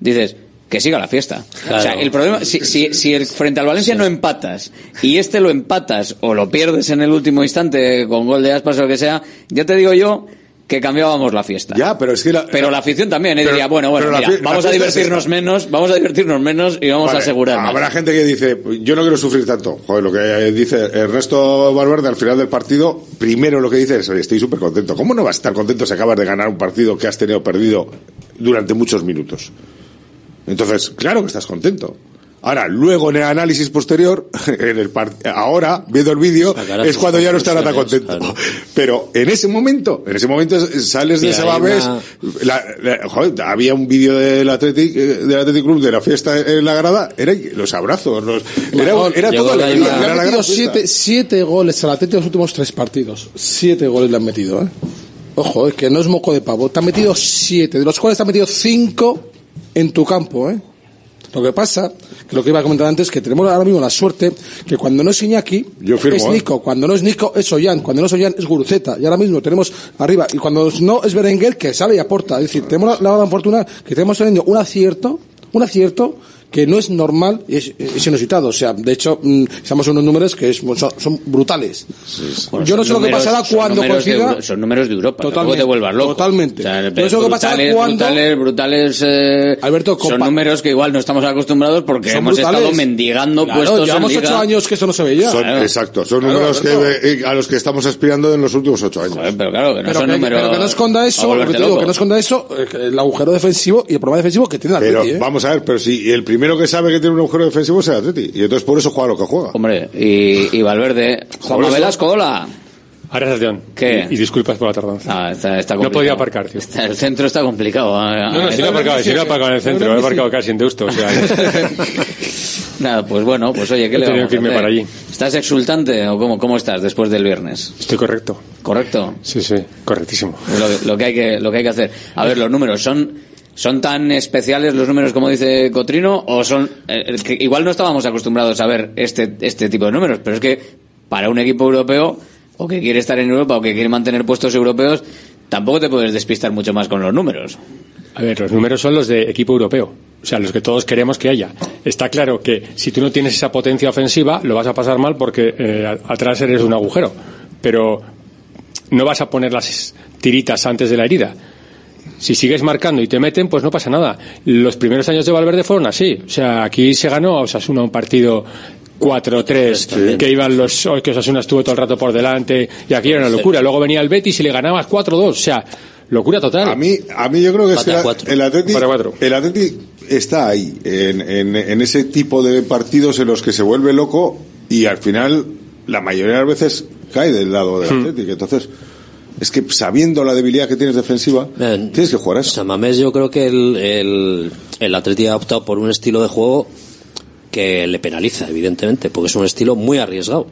Speaker 11: dices que siga la fiesta.
Speaker 27: Claro.
Speaker 11: O sea, el problema, si, si, si el, frente al Valencia no empatas y este lo empatas o lo pierdes en el último instante con gol de aspas o lo que sea, ya te digo yo que cambiábamos la fiesta.
Speaker 26: Ya, pero es que la,
Speaker 11: Pero la afición también, ¿eh?
Speaker 26: Pero-
Speaker 11: diría, bueno, bueno, mira, vamos a
Speaker 26: es
Speaker 11: divertirnos menos, vamos a divertirnos menos y vamos
Speaker 26: Vale,
Speaker 11: a asegurarnos.
Speaker 26: Habrá gente que dice, yo no quiero sufrir tanto. Joder, lo que dice Ernesto Valverde al final del partido, primero lo que dice es, oye, estoy súper contento. ¿Cómo no vas a estar contento si acabas de ganar un partido que has tenido perdido durante muchos minutos? Entonces, claro que estás contento. Ahora, luego en el análisis posterior, en el ahora, viendo el vídeo, es cuando ya no estará tan contento.
Speaker 27: claro.
Speaker 26: Pero en ese momento, en ese momento sales de
Speaker 27: Mira,
Speaker 26: babés,
Speaker 27: una-
Speaker 26: la- la- joder, había un vídeo del Athletic, eh, del Athletic Club de la fiesta en la grada, era los abrazos, los, era, era todo
Speaker 27: hay
Speaker 26: alegría,
Speaker 28: Le
Speaker 26: era
Speaker 28: han
Speaker 26: la
Speaker 28: metido siete, siete goles al Atlético en los últimos tres partidos. Siete goles le han metido, ¿eh? Ojo, es que no es moco de pavo. Te han metido siete, de los cuales te han metido cinco en tu campo, ¿eh? Lo que pasa, que lo que iba a comentar antes, que tenemos ahora mismo la suerte que cuando no es Iñaki,
Speaker 26: Yo firmo,
Speaker 28: es
Speaker 26: ¿eh?
Speaker 28: Nico. Cuando no es Nico, es Ollán. Cuando no es Ollán, es Guruceta. Y ahora mismo tenemos arriba. Y cuando no es Berenguer, que sale y aporta. Es decir, tenemos la, la gran fortuna que tenemos teniendo un acierto, un acierto que no es normal y es, es inusitado. O sea, de hecho, mm, estamos en unos números que es- son, son brutales.
Speaker 11: Bueno,
Speaker 28: Yo no
Speaker 11: son
Speaker 28: sé lo que pasará
Speaker 11: son
Speaker 28: cuando
Speaker 11: números de son números de Europa,
Speaker 28: Totalmente.
Speaker 11: te vuelvas loco.
Speaker 28: Totalmente.
Speaker 11: O sea,
Speaker 28: Yo no sé lo que pasará
Speaker 11: brutales,
Speaker 28: cuando-
Speaker 11: brutales, brutales, eh, son
Speaker 28: compa-
Speaker 11: números que igual no estamos acostumbrados porque
Speaker 28: Son
Speaker 11: hemos
Speaker 28: brutales.
Speaker 11: estado mendigando
Speaker 28: Claro,
Speaker 11: puestos
Speaker 28: llevamos
Speaker 11: en liga.
Speaker 28: ocho años que eso no se veía.
Speaker 26: Son-
Speaker 28: Claro.
Speaker 26: Exacto, son
Speaker 28: Claro,
Speaker 26: números que,
Speaker 28: Alberto.
Speaker 26: eh, a los que estamos aspirando en los últimos ocho años.
Speaker 11: pero claro, que no
Speaker 28: pero,
Speaker 11: son
Speaker 28: que,
Speaker 11: números.
Speaker 28: pero que no esconda eso, lo que
Speaker 11: volverte
Speaker 28: te digo,
Speaker 11: loco.
Speaker 28: que no esconda eso, eh, el agujero defensivo y el problema defensivo que tiene el
Speaker 26: Pero
Speaker 28: ¿eh?
Speaker 26: vamos a ver, pero si el primero que sabe que tiene un agujero defensivo es el Atleti. Y entonces por eso juega lo que juega.
Speaker 11: Hombre, y, y Valverde. Juanma Velasco, hola.
Speaker 9: Ahora.
Speaker 11: ¿Qué?
Speaker 9: Y, y disculpas por la tardanza.
Speaker 11: Ah, está, está
Speaker 9: no podía aparcar, tío.
Speaker 11: Está- el centro está complicado. ah,
Speaker 9: No, no,
Speaker 11: ah,
Speaker 9: si no he aparcado, si no en el centro, he aparcado casi en Deusto, o sea...
Speaker 11: Nada, pues bueno, pues oye, ¿qué
Speaker 9: He
Speaker 11: le
Speaker 9: tenido
Speaker 11: vamos
Speaker 9: que
Speaker 11: a
Speaker 9: irme
Speaker 11: hacer?
Speaker 9: para allí.
Speaker 11: ¿Estás exultante o cómo, cómo estás después del viernes?
Speaker 9: Estoy correcto.
Speaker 11: ¿Correcto?
Speaker 9: Sí, sí, correctísimo.
Speaker 11: Lo, lo que hay que, lo que hay que hacer. A ver, los números son, son tan especiales los números como dice Cotrino o son, eh, igual no estábamos acostumbrados a ver este, este tipo de números, pero es que para un equipo europeo o que quiere estar en Europa o que quiere mantener puestos europeos, tampoco te puedes despistar mucho más con los números.
Speaker 9: A ver, los números son los de equipo europeo. O sea, los que todos queremos que haya. Está claro que si tú no tienes esa potencia ofensiva, lo vas a pasar mal porque eh, atrás eres un agujero. Pero no vas a poner las tiritas antes de la herida. Si sigues marcando y te meten, pues no pasa nada. Los primeros años de Valverde fueron así. O sea, aquí se ganó a Osasuna un partido 4-3, que iban los, que Osasuna estuvo todo el rato por delante, y aquí era una locura. Luego venía el Betis y le ganabas 4-2. O sea, locura total.
Speaker 26: A mí, a mí yo creo que es que el Atleti, el Atleti está ahí, en, en, en ese tipo de partidos en los que se vuelve loco y al final la mayoría de las veces cae del lado del
Speaker 27: Hmm.
Speaker 26: Atleti. Entonces, es que sabiendo la debilidad que tienes defensiva, tienes que jugar a eso.
Speaker 27: Samamés yo creo que el, el, el Atleti ha optado por un estilo de juego que le penaliza, evidentemente, porque es un estilo muy arriesgado.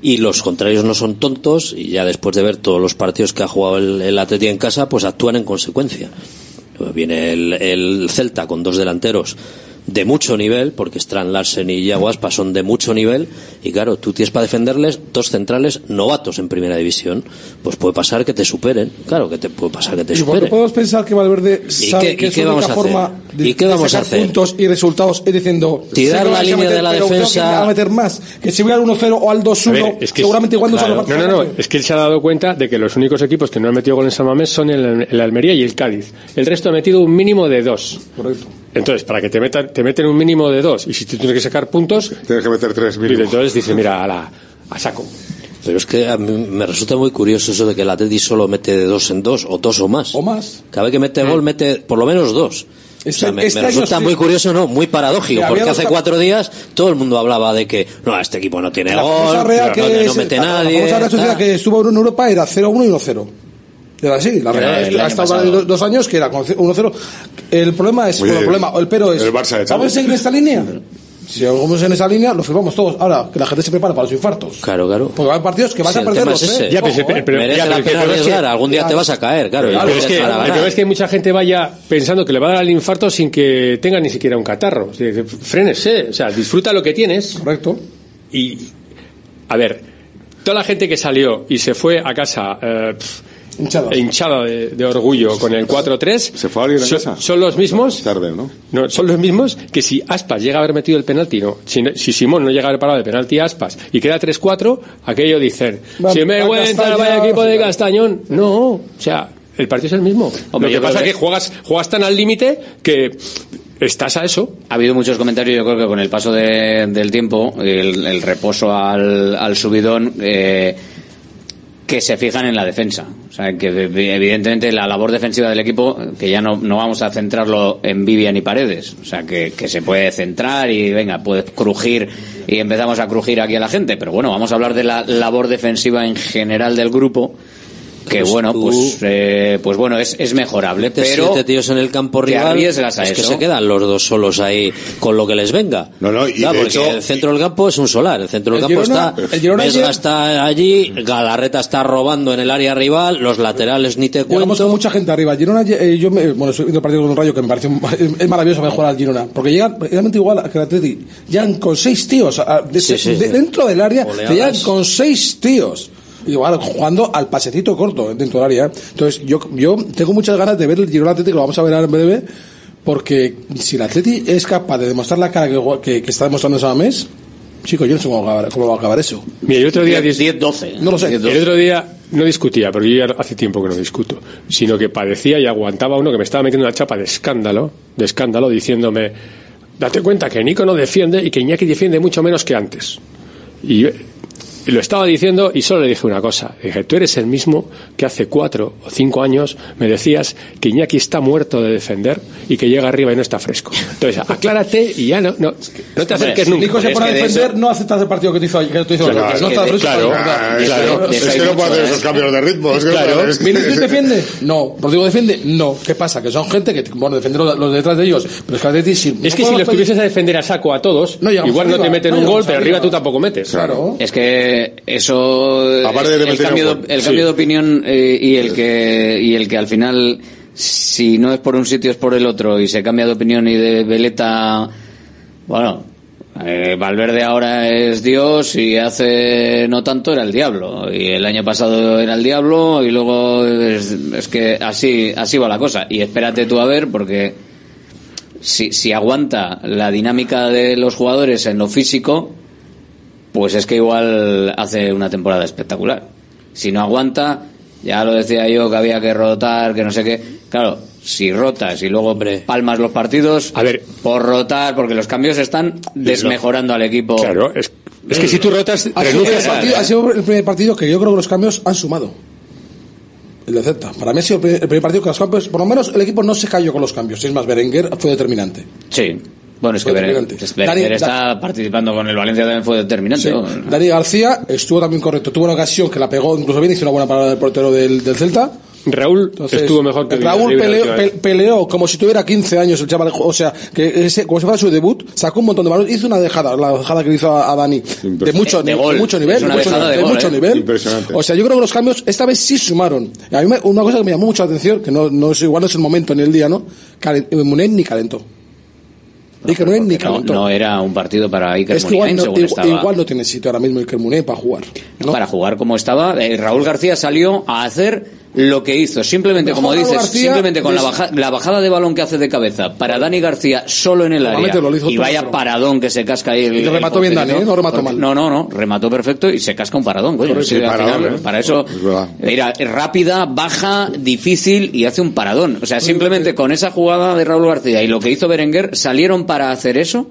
Speaker 27: Y los contrarios no son tontos y ya después de ver todos los partidos que ha jugado el, el Atleti en casa, pues actúan en consecuencia. Viene el, el Celta con dos delanteros de mucho nivel, porque Strand Larsen y Iago Aspas son de mucho nivel, y claro, tú tienes para defenderles dos centrales novatos en primera división, pues puede pasar que te superen, claro que te puede pasar que te
Speaker 28: ¿Y
Speaker 27: superen.
Speaker 28: podemos pensar que Valverde
Speaker 27: ¿Y
Speaker 28: sabe
Speaker 27: qué-
Speaker 28: que
Speaker 27: y
Speaker 28: es
Speaker 27: qué
Speaker 28: la
Speaker 27: vamos a hacer?
Speaker 28: forma de,
Speaker 27: ¿Y qué
Speaker 28: de
Speaker 27: vamos a
Speaker 28: sacar
Speaker 27: hacer?
Speaker 28: puntos y resultados es diciendo
Speaker 27: Tirar la
Speaker 28: a
Speaker 27: línea
Speaker 28: meter,
Speaker 27: de la defensa-
Speaker 28: va a meter más que si voy al 1-0 o al 2-1
Speaker 9: A ver, es que
Speaker 28: seguramente igual no
Speaker 9: claro.
Speaker 28: salga
Speaker 9: no, no, no, es que él se ha dado cuenta de que los únicos equipos que no han metido gol en San Mamés son el, el Almería y el Cádiz. El resto ha metido un mínimo de dos.
Speaker 28: Correcto.
Speaker 9: Entonces, para que te metan, te meten un mínimo de dos y si tú tienes que sacar puntos,
Speaker 26: tienes que meter tres
Speaker 9: mínimo. Entonces dice, mira, a, la, a saco.
Speaker 27: Pero es que a mí me resulta muy curioso eso de que el Atleti solo mete de dos en dos, o dos o más.
Speaker 28: O más.
Speaker 27: Cada vez que mete gol, mete por lo menos dos. o sea, me,
Speaker 28: este
Speaker 27: me resulta
Speaker 28: sí.
Speaker 27: muy curioso, no, muy paradójico, porque hace cuatro días todo el mundo hablaba de que no, este equipo no tiene
Speaker 28: La
Speaker 27: gol, no,
Speaker 28: que
Speaker 27: no
Speaker 28: es-
Speaker 27: mete
Speaker 28: la-
Speaker 27: nadie.
Speaker 28: La famosa Real Sociedad
Speaker 27: tal.
Speaker 28: que estuvo en Europa era 0-1 y 1-0. Era así, la Real
Speaker 27: el
Speaker 28: ha
Speaker 27: año
Speaker 28: estado
Speaker 27: pasado.
Speaker 28: dos, años que era con 1-0. El problema es,
Speaker 26: Oye,
Speaker 28: el problema, el pero es,
Speaker 26: el Barça de
Speaker 28: ¿vamos a seguir en esta línea? Si vamos en esa línea, lo firmamos todos. Ahora, que la gente se prepara para los infartos.
Speaker 27: Claro, claro.
Speaker 28: Porque va a haber partidos que vas
Speaker 27: Sí,
Speaker 28: a
Speaker 27: el tema
Speaker 28: perderlos,
Speaker 27: es.
Speaker 28: ¿eh?
Speaker 9: Ya, pero-
Speaker 28: Ojo,
Speaker 9: pero-
Speaker 28: ¿eh?
Speaker 9: pero-
Speaker 27: Merece
Speaker 9: ya,
Speaker 27: la pena
Speaker 9: el es que-
Speaker 27: algún día te vas a caer, claro.
Speaker 9: Pero es que, el problema es que mucha gente vaya pensando que le va a dar el infarto sin que tenga ni siquiera un catarro. O sea, Frénese, o sea, disfruta lo que tienes.
Speaker 28: Correcto.
Speaker 9: Y, a ver, toda la gente que salió y se fue a casa eh,
Speaker 28: Hinchada.
Speaker 9: hinchada de, de orgullo con el 4-3,
Speaker 26: ¿Se fue alguien a
Speaker 9: son,
Speaker 26: casa?
Speaker 9: son los mismos
Speaker 26: Tarde, ¿no?
Speaker 9: no, son los mismos que si Aspas llega a haber metido el penalti, no. Si, si Simón no llega a haber parado de penalti a Aspas y queda 3-4, aquello dicen,
Speaker 28: Va-
Speaker 9: si me cuenta vaya equipo de Castañón. No, o sea, el partido es el mismo.
Speaker 11: Hombre,
Speaker 9: Lo que pasa es
Speaker 11: que-
Speaker 9: que juegas, juegas tan al límite que estás a eso.
Speaker 11: Ha habido muchos comentarios, yo creo que con el paso de- del tiempo, el, el reposo al, al subidón, eh, que se fijan en la defensa. O sea, que evidentemente la labor defensiva del equipo, que ya no, no vamos a centrarlo en Vivian y Paredes. O sea, que, que se puede centrar y venga, puede crujir y empezamos a crujir aquí a la gente. Pero bueno, vamos a hablar de la labor defensiva en general del grupo. Que
Speaker 27: Pues
Speaker 11: bueno,
Speaker 27: tú-
Speaker 11: pues, eh, pues bueno, es, es mejorable,
Speaker 27: Metes
Speaker 11: pero
Speaker 27: siete tíos en el campo
Speaker 11: te
Speaker 27: rival,
Speaker 11: arriesgas a
Speaker 27: es que se quedan los dos solos ahí con lo que les venga.
Speaker 26: No, no, y
Speaker 27: Claro,
Speaker 26: de
Speaker 27: porque
Speaker 26: hecho-
Speaker 27: el centro del campo es un solar, el centro del
Speaker 28: El
Speaker 27: campo
Speaker 28: Girona-
Speaker 27: está,
Speaker 28: el Girona
Speaker 27: Vesga está allí, Galarreta está robando en el área rival, los laterales ni te cuento.
Speaker 28: con mucha gente arriba. Girona, eh, yo me, bueno, estoy viendo el partido con un rayo que me pareció es maravilloso ver jugar al Girona. Porque llegan realmente igual que el Atleti. Llegan con seis tíos. a- de-
Speaker 27: Sí, sí,
Speaker 28: de-
Speaker 27: sí.
Speaker 28: Dentro del área,
Speaker 27: Oleadas.
Speaker 28: te llegan con seis tíos. Igual jugando al pasecito corto dentro del área. Entonces, yo, yo tengo muchas ganas de ver el Girona Atleti, que lo vamos a ver ahora en breve. Porque si el Atleti es capaz de demostrar la cara que, que, que está demostrando Samamés, chico, yo no sé cómo va a acabar, cómo va a acabar eso.
Speaker 9: Mira, el otro día...
Speaker 11: 10-12.
Speaker 28: No lo sé.
Speaker 9: El otro día no discutía, porque yo ya hace tiempo que no discuto, sino que padecía y aguantaba uno que me estaba metiendo una chapa de escándalo, de escándalo, diciéndome, date cuenta que Nico no defiende y que Iñaki defiende mucho menos que antes. Y yo- y lo estaba diciendo y solo le dije una cosa. Dije, tú eres el mismo que hace cuatro o cinco años me decías que Iñaki está muerto de defender y que llega arriba y no está fresco. Entonces, aclárate y ya no, no, no te acerques
Speaker 28: si
Speaker 9: nunca.
Speaker 28: Nico se pone a defender, no aceptas el partido que te hizo, que te hizo
Speaker 9: Claro,
Speaker 28: no
Speaker 9: es que
Speaker 28: está fresco
Speaker 9: claro, claro.
Speaker 26: Es que no puede hacer esos cambios de ritmo. Es que
Speaker 28: Claro.
Speaker 26: es que-
Speaker 28: ¿Vinicius defiende? No. Rodrigo defiende? No. ¿Qué pasa? Que son gente que, bueno, defiende los, los detrás de ellos. Pero es que Atleti, si,
Speaker 9: Es que si los tuvieses a defender a saco a todos, igual no te meten
Speaker 28: no
Speaker 9: un gol, pero arriba
Speaker 28: arriba.
Speaker 9: tú tampoco metes.
Speaker 28: Claro.
Speaker 11: Es que eso
Speaker 26: Aparte de
Speaker 11: el, cambio, de, el
Speaker 26: Sí.
Speaker 11: cambio de opinión eh, y el que y el que al final si no es por un sitio es por el otro y se cambia de opinión y de veleta bueno eh, Valverde ahora es Dios y hace no tanto era el diablo y el año pasado era el diablo y luego es, es que así así va la cosa y espérate tú a ver porque si, si aguanta la dinámica de los jugadores en lo físico pues es que igual hace una temporada espectacular. Si no aguanta, ya lo decía yo que había que rotar, que no sé qué. Claro, si rotas y luego palmas los partidos,
Speaker 9: a ver,
Speaker 11: por rotar, porque los cambios están desmejorando al equipo.
Speaker 9: Claro, es, es que si tú rotas,
Speaker 28: Ha sido, el partido- ha sido el primer partido que yo creo que los cambios han sumado. El de Celta. Para mí ha sido el primer, el primer partido que los cambios, por lo menos el equipo no se cayó con los cambios. Es más, Berenguer fue determinante.
Speaker 11: Sí. Bueno, es que Berenguer
Speaker 28: Dani-
Speaker 11: está participando con el Valencia también fue determinante.
Speaker 28: Sí.
Speaker 11: ¿no?
Speaker 28: Dani García estuvo también correcto. Tuvo una ocasión que la pegó incluso bien, hizo una buena parada del portero del, del Celta.
Speaker 9: Raúl
Speaker 28: Entonces,
Speaker 9: estuvo mejor que
Speaker 28: Raúl peleó, pe- peleó como si tuviera 15 años el chaval. O sea, que ese, como si fuera su debut, sacó un montón de balones, hizo una dejada, la dejada que le hizo a, a Dani. De mucho,
Speaker 11: De
Speaker 28: de mucho nivel. De mucho,
Speaker 11: dejada de
Speaker 28: de
Speaker 11: gol,
Speaker 28: mucho
Speaker 11: ¿eh?
Speaker 28: nivel.
Speaker 26: Impresionante.
Speaker 28: O sea, yo creo que los cambios esta vez sí sumaron. A mí me- una cosa que me llamó mucho la atención, que no, no es igual no es el momento ni el día, ¿no? Calen- eh, Munez ni calentó. Iker Munez ni
Speaker 11: No, no era un partido para Iker
Speaker 28: es que igual
Speaker 11: Muniain,
Speaker 28: no,
Speaker 11: según
Speaker 28: igual,
Speaker 11: estaba.
Speaker 28: igual no tiene sitio ahora mismo Iker Munez para jugar. ¿no?
Speaker 11: Para jugar como estaba, eh, Raúl García salió a hacer lo que hizo, simplemente,
Speaker 28: Mejor
Speaker 11: como dices,
Speaker 28: García
Speaker 11: simplemente con la, baja- la bajada de balón que hace de cabeza para Dani García solo en el área y vaya paradón que se casca ahí el,
Speaker 28: Y que
Speaker 11: el
Speaker 28: remató bien. Dani, ¿eh? No remató mal.
Speaker 11: No, no, no, remató perfecto y se casca un paradón, coño.
Speaker 28: Correcto,
Speaker 11: Sí, al
Speaker 26: paradón,
Speaker 11: final,
Speaker 26: ¿eh?
Speaker 11: Para eso era rápida, baja, difícil y hace un paradón. O sea, simplemente con esa jugada de Raúl García y lo que hizo Berenguer salieron para hacer eso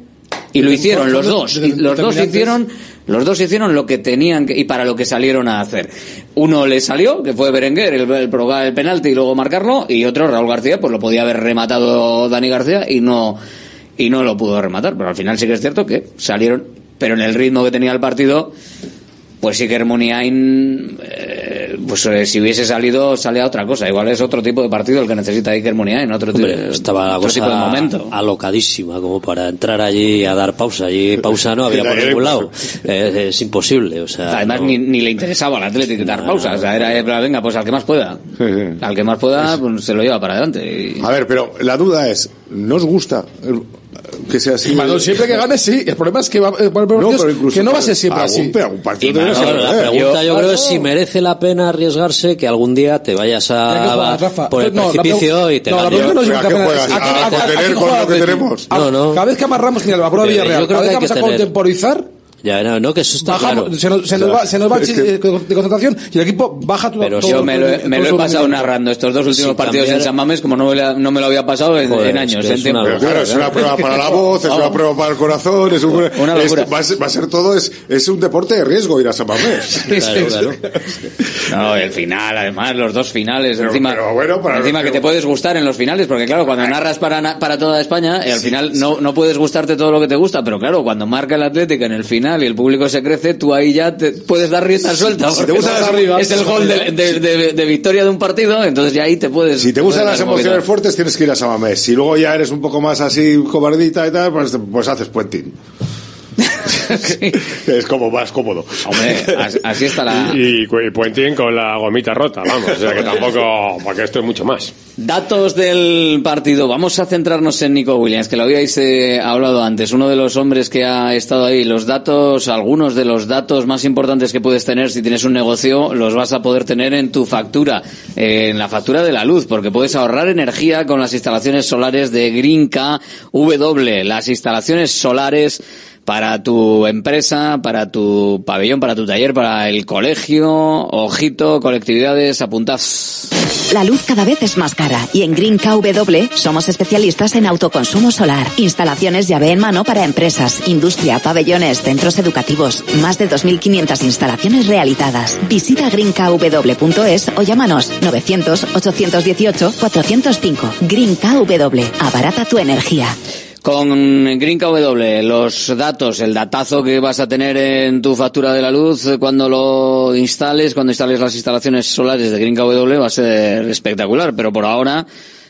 Speaker 11: y lo hicieron los dos. Los dos hicieron los dos hicieron lo que tenían que, y para lo que salieron a hacer. Uno le salió, que fue Berenguer, el, el el penalti y luego marcarlo, y otro, Raúl García, pues lo podía haber rematado Dani García y no, y no lo pudo rematar. Pero al final sí que es cierto que salieron, pero en el ritmo que tenía el partido, pues sí que Muniain, eh, pues eh, si hubiese salido, sale a otra cosa. Igual es otro tipo de partido el que necesita Iker Muniain, otro, ti-
Speaker 27: Hombre, estaba la
Speaker 11: otro
Speaker 27: cosa
Speaker 11: tipo de momento.
Speaker 27: alocadísima como para entrar allí a dar pausa. Allí pausa no había por ningún lado. Eh, es imposible. O sea,
Speaker 11: Además,
Speaker 27: no-
Speaker 11: ni, ni le interesaba al Atlético dar pausa. O sea, era, venga, pues al que más pueda. Al que más pueda, pues se lo lleva para adelante. Y-
Speaker 26: A ver, pero la duda es, ¿no os gusta el- que sea así?
Speaker 28: Imanol, siempre que gane, sí. El problema es que, va, eh, por el
Speaker 26: No, pero incluso
Speaker 28: que no va a ser siempre
Speaker 26: algún-
Speaker 28: así.
Speaker 26: pero algún partido ser,
Speaker 27: la
Speaker 26: ¿eh?
Speaker 27: pregunta yo,
Speaker 28: Yo-
Speaker 27: creo es si merece la pena arriesgarse que algún día te vayas a,
Speaker 28: Rafa.
Speaker 27: por el
Speaker 28: No,
Speaker 27: precipicio y te
Speaker 28: no, la pregunta no es
Speaker 26: ¿a
Speaker 28: la pena.
Speaker 26: ¿A- a
Speaker 28: ¿A- a-
Speaker 26: contener
Speaker 28: a qué
Speaker 26: con
Speaker 28: juega
Speaker 26: lo que tenemos?
Speaker 28: A-. Cada vez que amarramos, mira, la prueba
Speaker 27: Yo
Speaker 28: Villarreal,
Speaker 27: creo
Speaker 28: cada
Speaker 27: que
Speaker 28: vez que vamos a
Speaker 27: tener-
Speaker 28: contemporizar,
Speaker 27: Ya, no, no, que eso está claro.
Speaker 28: se, nos, se, nos va, se nos va eh, de concentración y el equipo baja todo.
Speaker 27: Pero
Speaker 28: todo-
Speaker 11: Yo me lo, he- me lo pasado narrando estos dos últimos
Speaker 27: Sí,
Speaker 11: partidos
Speaker 27: cambiar-
Speaker 11: en San Mames como no me, lo- no me lo había pasado en,
Speaker 27: Joder,
Speaker 11: en
Speaker 27: es
Speaker 11: años.
Speaker 27: que
Speaker 11: en
Speaker 27: es
Speaker 11: tiempo.
Speaker 27: una
Speaker 26: Pero claro, es una prueba para la voz, es una prueba para el corazón, es un,
Speaker 11: Una
Speaker 26: es- va, a ser, va a ser todo, es, es un deporte de riesgo ir a San Mamés.
Speaker 27: Claro, claro.
Speaker 11: No, el final, además, los dos finales.
Speaker 26: Pero-
Speaker 11: encima
Speaker 26: pero bueno, para
Speaker 11: encima que
Speaker 26: que-
Speaker 11: te puedes gustar en los finales, porque claro, cuando narras para, na- para toda España, eh, al final no, no puedes gustarte todo lo que te gusta, pero claro, cuando marca el Atlético en el final y el público se crece, tú ahí ya te puedes dar rienda suelta.
Speaker 26: si te gustan
Speaker 11: es-
Speaker 26: las
Speaker 28: arriba,
Speaker 11: es el gol de, de- de- de victoria de un partido, entonces ya ahí te puedes.
Speaker 26: Si te gustan las emociones
Speaker 11: poquito.
Speaker 26: fuertes, tienes que ir a San Mamés. Si luego ya eres un poco más así cobardita y tal, pues, pues haces es como más cómodo.
Speaker 11: Hombre, as- así está la...
Speaker 9: Y, y Puentín con la gomita rota, vamos. O sea que tampoco, porque esto es mucho más.
Speaker 11: Datos del partido. Vamos a centrarnos en Nico Williams, que lo habíais eh, hablado antes. Uno de los hombres que ha estado ahí. Los datos, algunos de los datos más importantes que puedes tener si tienes un negocio, los vas a poder tener en tu factura, eh, en la factura de la luz, porque puedes ahorrar energía con las instalaciones solares de Green KW. Las instalaciones solares para tu empresa, para tu pabellón, para tu taller, para el colegio. Ojito, colectividades, apuntad.
Speaker 25: La luz cada vez es más cara y en Green KW somos especialistas en autoconsumo solar, instalaciones llave en mano para empresas, industria, pabellones, centros educativos, más de 2.500 instalaciones realizadas. Visita greenkw.es o llámanos 900-818-405. Green KW, abarata tu energía.
Speaker 11: Con Green KW, los datos, el datazo que vas a tener en tu factura de la luz eh, cuando lo instales, cuando instales las instalaciones solares de Green KW va a ser espectacular, pero por ahora,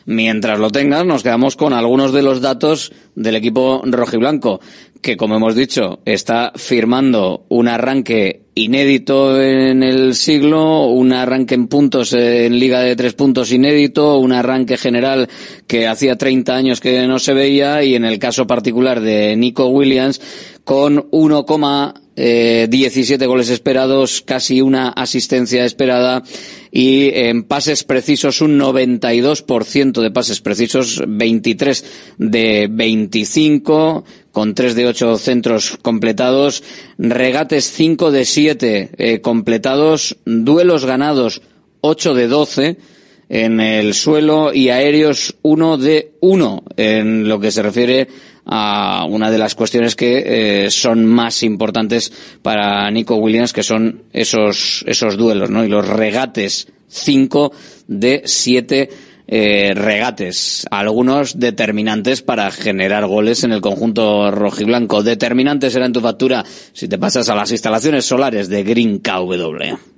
Speaker 11: mientras lo tengas, nos quedamos con algunos de los datos del equipo rojiblanco, que como hemos dicho, está firmando un arranque inédito en el siglo, un arranque en puntos en Liga de Tres Puntos inédito, un arranque general que hacía 30 años que no se veía y en el caso particular de Nico Williams con 1,17 goles esperados, casi una asistencia esperada y en pases precisos un 92% de pases precisos, 23 de 25 con 3 de 8 centros completados, regates 5 de 7 eh, completados, duelos ganados 8 de 12 en el suelo y aéreos 1 de 1 en lo que se refiere a una de las cuestiones que eh, son más importantes para Nico Williams, que son esos, esos duelos, ¿no? Y los regates, 5 de 7 eh, regates, algunos determinantes para generar goles en el conjunto rojiblanco. Determinantes será en tu factura si te pasas a las instalaciones solares de Green KW.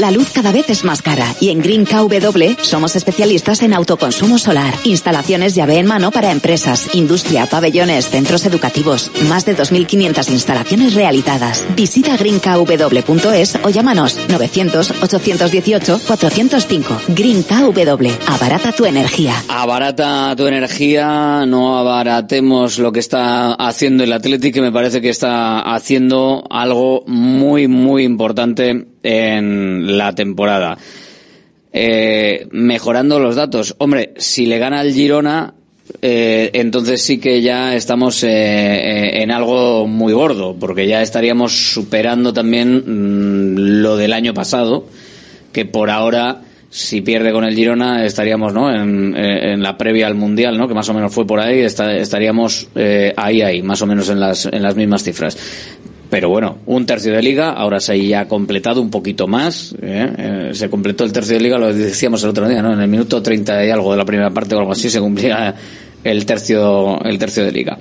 Speaker 25: La luz cada vez es más cara y en Green KW somos especialistas en autoconsumo solar, instalaciones llave en mano para empresas, industria, pabellones, centros educativos, más de 2.500 instalaciones realizadas. Visita greenkw.es o llámanos 900-818-405. Green KW, abarata tu energía.
Speaker 11: Abarata tu energía, no abaratemos lo que está haciendo el Athletic, que me parece que está haciendo algo muy, muy importante en la temporada. Eh, mejorando los datos. Hombre, si le gana el Girona, eh, entonces sí que ya estamos eh, eh, en algo muy gordo, porque ya estaríamos superando también mm, lo del año pasado, que por ahora, si pierde con el Girona, estaríamos ¿no? en, eh, en la previa al Mundial, ¿no? que más o menos fue por ahí, esta- estaríamos ahí, ahí, más o menos en las, en las mismas cifras. Pero bueno, un tercio de liga, ahora se ha completado un poquito más. ¿eh? Eh, se completó el tercio de liga, lo decíamos el otro día, ¿no? En el minuto 30 y algo de la primera parte o algo así se cumplía el tercio, el tercio de liga.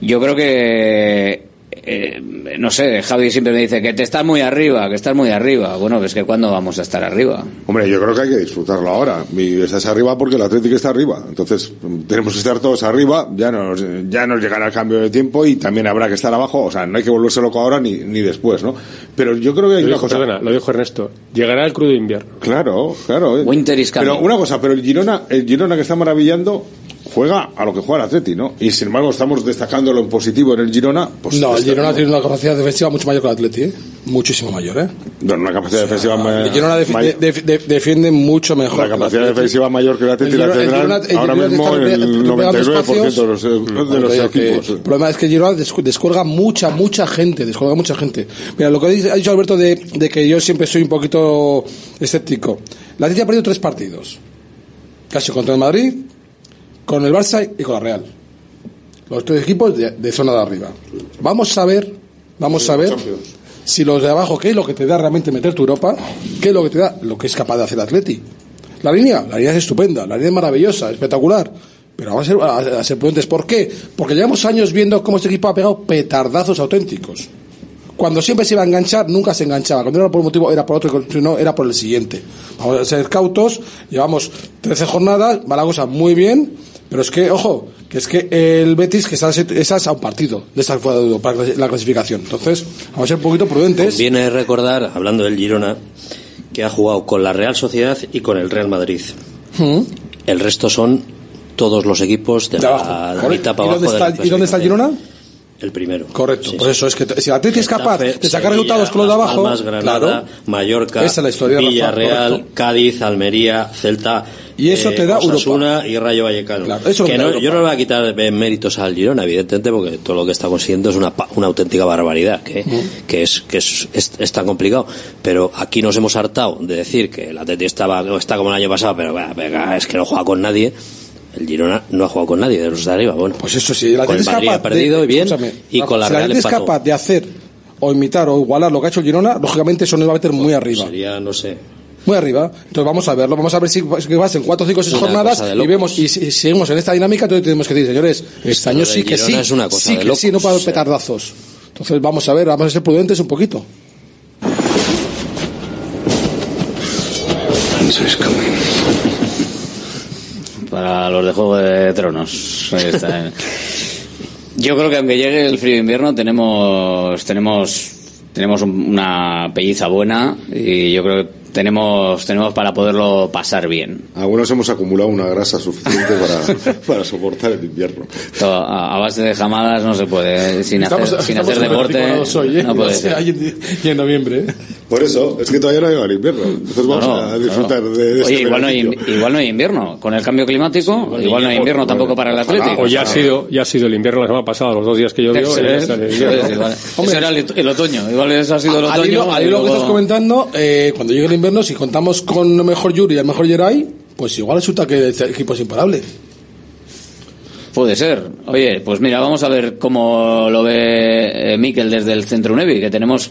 Speaker 11: Yo creo que, eh, no sé, Javi siempre me dice que te estás muy arriba, que estás muy arriba. Bueno, es que ¿cuándo vamos a estar arriba?
Speaker 26: Hombre, yo creo que hay que disfrutarlo ahora. Y estás arriba porque el Atlético está arriba. Entonces, mm, tenemos que estar todos arriba. Ya nos, ya nos llegará el cambio de tiempo y también habrá que estar abajo. O sea, no hay que volverse loco ahora ni, ni después, ¿no? Pero yo creo que hay
Speaker 9: Lo
Speaker 26: una
Speaker 9: dijo,
Speaker 26: cosa.
Speaker 9: perdona, lo dijo Ernesto. Llegará el crudo invierno.
Speaker 26: Claro, claro. eh.
Speaker 11: Winter is coming.
Speaker 26: Pero una cosa, pero el Girona, el Girona que está maravillando juega a lo que juega el Atleti, ¿no? Y sin embargo estamos destacando lo en positivo en el Girona. Pues
Speaker 28: no, el Girona tiene una capacidad defensiva mucho mayor que el Atleti, ¿eh? Muchísimo mayor, ¿eh?
Speaker 26: No, una capacidad defensiva ma-
Speaker 28: El Girona defi-
Speaker 26: may-
Speaker 28: de- de- defiende mucho mejor.
Speaker 26: la
Speaker 28: que el
Speaker 26: capacidad defensiva mayor que el Atleti
Speaker 28: El
Speaker 26: la
Speaker 28: el Girona-
Speaker 26: ahora mismo el
Speaker 28: pe- pegando
Speaker 26: 99% de los,
Speaker 28: espacios.
Speaker 26: de los equipos.
Speaker 28: El problema es que el Girona descu- descuelga mucha, mucha gente, descuelga mucha gente. Mira, lo que ha dicho- Alberto de, de que yo siempre soy un poquito escéptico. La Atleti ha perdido tres partidos. Casi contra el Madrid, con el Barça y con la Real. Los tres equipos de, de zona de arriba. Vamos a ver, vamos a ver si los de abajo, qué es lo que te da realmente meter tu Europa, qué es lo que te da, lo que es capaz de hacer Atleti. La línea, la línea es estupenda, la línea es maravillosa, espectacular. Pero vamos a ser, a- a ser prudentes. ¿Por qué? Porque llevamos años viendo cómo este equipo ha pegado petardazos auténticos. Cuando siempre se iba a enganchar, nunca se enganchaba. Cuando era por un motivo, era por otro, si no, era por el siguiente. Vamos a ser cautos, llevamos 13 jornadas, va la cosa muy bien, Pero es que, ojo, que es que el Betis que está, estás a un partido de estar fuera de para la clasificación. Entonces, vamos a ser un poquito prudentes.
Speaker 27: Viene recordar, hablando del Girona, que ha jugado con la Real Sociedad y con el Real Madrid.
Speaker 28: Mm.
Speaker 27: El resto son todos los equipos de,
Speaker 28: De
Speaker 27: la,
Speaker 28: abajo,
Speaker 27: la mitad para
Speaker 28: ¿Y dónde
Speaker 27: abajo. de
Speaker 28: está-
Speaker 27: la
Speaker 28: y dónde está el Girona?
Speaker 27: El primero.
Speaker 28: Correcto,
Speaker 27: Sí,
Speaker 28: pues
Speaker 27: sí.
Speaker 28: eso es que si el Atleti es capaz de sacar resultados con los de abajo,
Speaker 27: Palmas, Granada,
Speaker 28: claro,
Speaker 27: Mallorca,
Speaker 28: Esa es la historia de Rafa,
Speaker 27: Villarreal,
Speaker 28: correcto.
Speaker 27: Cádiz, Almería, Celta.
Speaker 28: Y eso
Speaker 27: eh,
Speaker 28: te da
Speaker 27: Osasuna y Rayo Vallecano.
Speaker 28: eso es lo
Speaker 27: que no- yo no le voy a quitar méritos al Girona, evidentemente, porque todo lo que está consiguiendo es una, una auténtica barbaridad, que, que, es, que es, es, es tan complicado. Pero aquí nos hemos hartado de decir que el Atleti estaba, está como el año pasado, pero venga, es que no juega con nadie. El Girona no ha jugado con nadie de los de arriba. Bueno,
Speaker 28: pues eso sí, el
Speaker 27: con
Speaker 28: Atleti
Speaker 27: el
Speaker 28: es capaz
Speaker 27: ha perdido
Speaker 28: de,
Speaker 27: bien, y con la
Speaker 28: si el
Speaker 27: Real
Speaker 28: es
Speaker 27: empató.
Speaker 28: capaz de hacer o imitar o igualar lo que ha hecho el Girona, lógicamente eso nos va a meter muy arriba.
Speaker 27: Sería, no sé.
Speaker 28: Muy arriba. Entonces vamos a verlo. Vamos a ver si cuatro, cinco, seis
Speaker 27: Una
Speaker 28: jornadas
Speaker 27: cosa de
Speaker 28: y
Speaker 27: locos.
Speaker 28: vemos y si, seguimos en esta dinámica. Entonces tenemos que decir, señores, este año sí que sí.
Speaker 27: es una cosa
Speaker 28: sí que sí, no
Speaker 27: locos,
Speaker 28: para
Speaker 27: o sea.
Speaker 28: petardazos. Entonces vamos a ver, vamos a ser prudentes un poquito.
Speaker 11: Para los de Juego de Tronos. Ahí está. ¿eh? Yo creo que aunque llegue el frío de invierno tenemos tenemos tenemos un- una pelliza buena y yo creo que tenemos tenemos para poderlo pasar bien.
Speaker 26: Algunos hemos acumulado una grasa suficiente para, para soportar el invierno.
Speaker 11: Todo A, a base de jamadas no se puede sin hacer
Speaker 28: Estamos-
Speaker 11: sin
Speaker 28: estamos
Speaker 11: hacer
Speaker 28: en
Speaker 11: deporte
Speaker 28: 24 hoy, ¿eh?
Speaker 11: no puede
Speaker 28: O sea,
Speaker 11: ser.
Speaker 28: y en noviembre. ¿eh?
Speaker 26: Por eso, es que todavía no ha llegado el invierno. Entonces vamos
Speaker 11: No, no,
Speaker 26: a disfrutar
Speaker 11: claro.
Speaker 26: de, de
Speaker 11: Oye,
Speaker 26: este
Speaker 11: igual no, hay, igual no hay invierno. Con el cambio climático, igual no hay invierno tampoco para el Atlético.
Speaker 9: O ya ha sido, ya ha sido el invierno la semana pasada, los dos días que llovió.
Speaker 11: Eso
Speaker 9: y ya
Speaker 11: es,
Speaker 9: está el
Speaker 11: eso
Speaker 9: invierno.
Speaker 11: es, igual. Eso era el, el otoño. Igual eso ha sido el
Speaker 28: Al
Speaker 11: otoño.
Speaker 28: al
Speaker 11: y
Speaker 28: hilo que estás comentando, eh, cuando llegue el invierno, si contamos con el mejor Yuri y el mejor Jerai, pues igual resulta que el equipo es imparable.
Speaker 11: Puede ser. Oye, pues mira, vamos a ver cómo lo ve eh, Miquel desde el Centro Unevi, que tenemos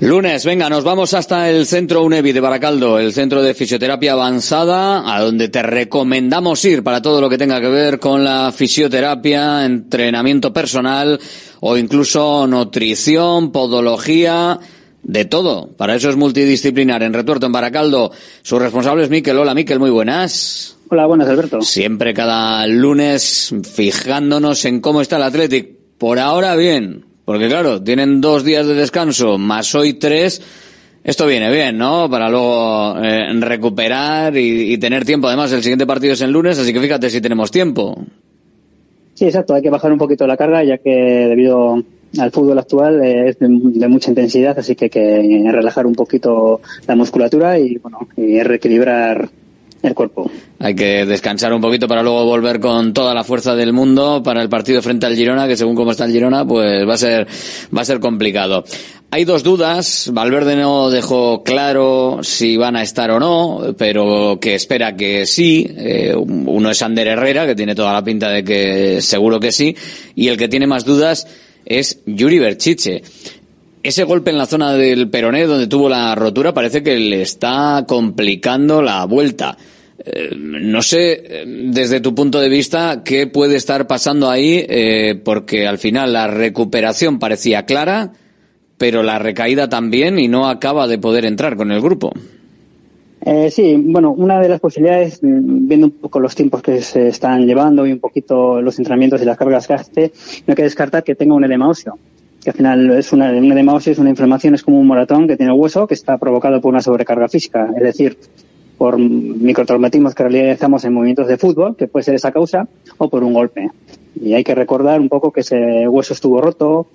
Speaker 11: Lunes, venga, nos vamos hasta el centro UNEVI de Baracaldo, el centro de fisioterapia avanzada, a donde te recomendamos ir para todo lo que tenga que ver con la fisioterapia, entrenamiento personal o incluso nutrición, podología, de todo. Para eso es multidisciplinar. En Retuerto, en Baracaldo, su responsable es Miquel. Hola, Miquel, muy buenas.
Speaker 29: Hola, buenas, Alberto.
Speaker 11: Siempre cada lunes fijándonos en cómo está el Athletic. Por ahora bien, porque claro, tienen dos días de descanso, más hoy tres. Esto viene bien, ¿no? Para luego eh, recuperar y, tener tiempo. Además, el siguiente partido es el lunes, así que fíjate si tenemos tiempo.
Speaker 29: Sí, exacto, hay que bajar un poquito la carga, ya que debido al fútbol actual eh, es de, de mucha intensidad, así que hay que relajar un poquito la musculatura y, bueno, y reequilibrar el cuerpo.
Speaker 11: Hay que descansar un poquito para luego volver con toda la fuerza del mundo para el partido frente al Girona, que según cómo está el Girona, pues va a ser, va a ser complicado. Hay dos dudas. Valverde no dejó claro si van a estar o no, pero que espera que sí. Eh, uno es Ander Herrera, que tiene toda la pinta de que seguro que sí. Y el que tiene más dudas es Yuri Berchiche. Ese golpe en la zona del peroné donde tuvo la rotura parece que le está complicando la vuelta. Eh, no sé, eh, desde tu punto de vista, qué puede estar pasando ahí, eh, porque al final la recuperación parecía clara, pero la recaída también y no acaba de poder entrar con el grupo.
Speaker 29: Eh, sí, bueno, una de las posibilidades, mm, viendo un poco los tiempos que se están llevando y un poquito los entrenamientos y las cargas que hace, no hay que descartar que tenga un edema óseo. Que al final es una, un edema óseo, es una inflamación, es como un moratón que tiene el hueso que está provocado por una sobrecarga física. Es decir, por microtraumatismos que realizamos en movimientos de fútbol, que puede ser esa causa, o por un golpe. Y hay que recordar un poco que ese hueso estuvo roto,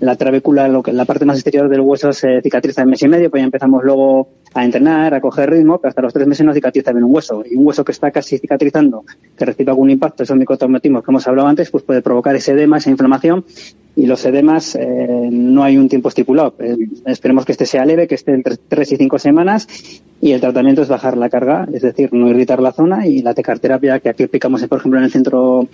Speaker 29: la trabécula, lo que, la parte más exterior del hueso se cicatriza en mes y medio, pues ya empezamos luego a entrenar, a coger ritmo, pero hasta los tres meses no cicatriza bien un hueso. Y un hueso que está casi cicatrizando, que recibe algún impacto, esos microtraumatismos que hemos hablado antes, pues puede provocar ese edema, esa inflamación. Y los edemas eh, no hay un tiempo estipulado. Eh, esperemos que este sea leve, que esté entre tres y cinco semanas y el tratamiento es bajar la carga, es decir, no irritar la zona y la tecarterapia que aquí aplicamos, por ejemplo, en el centro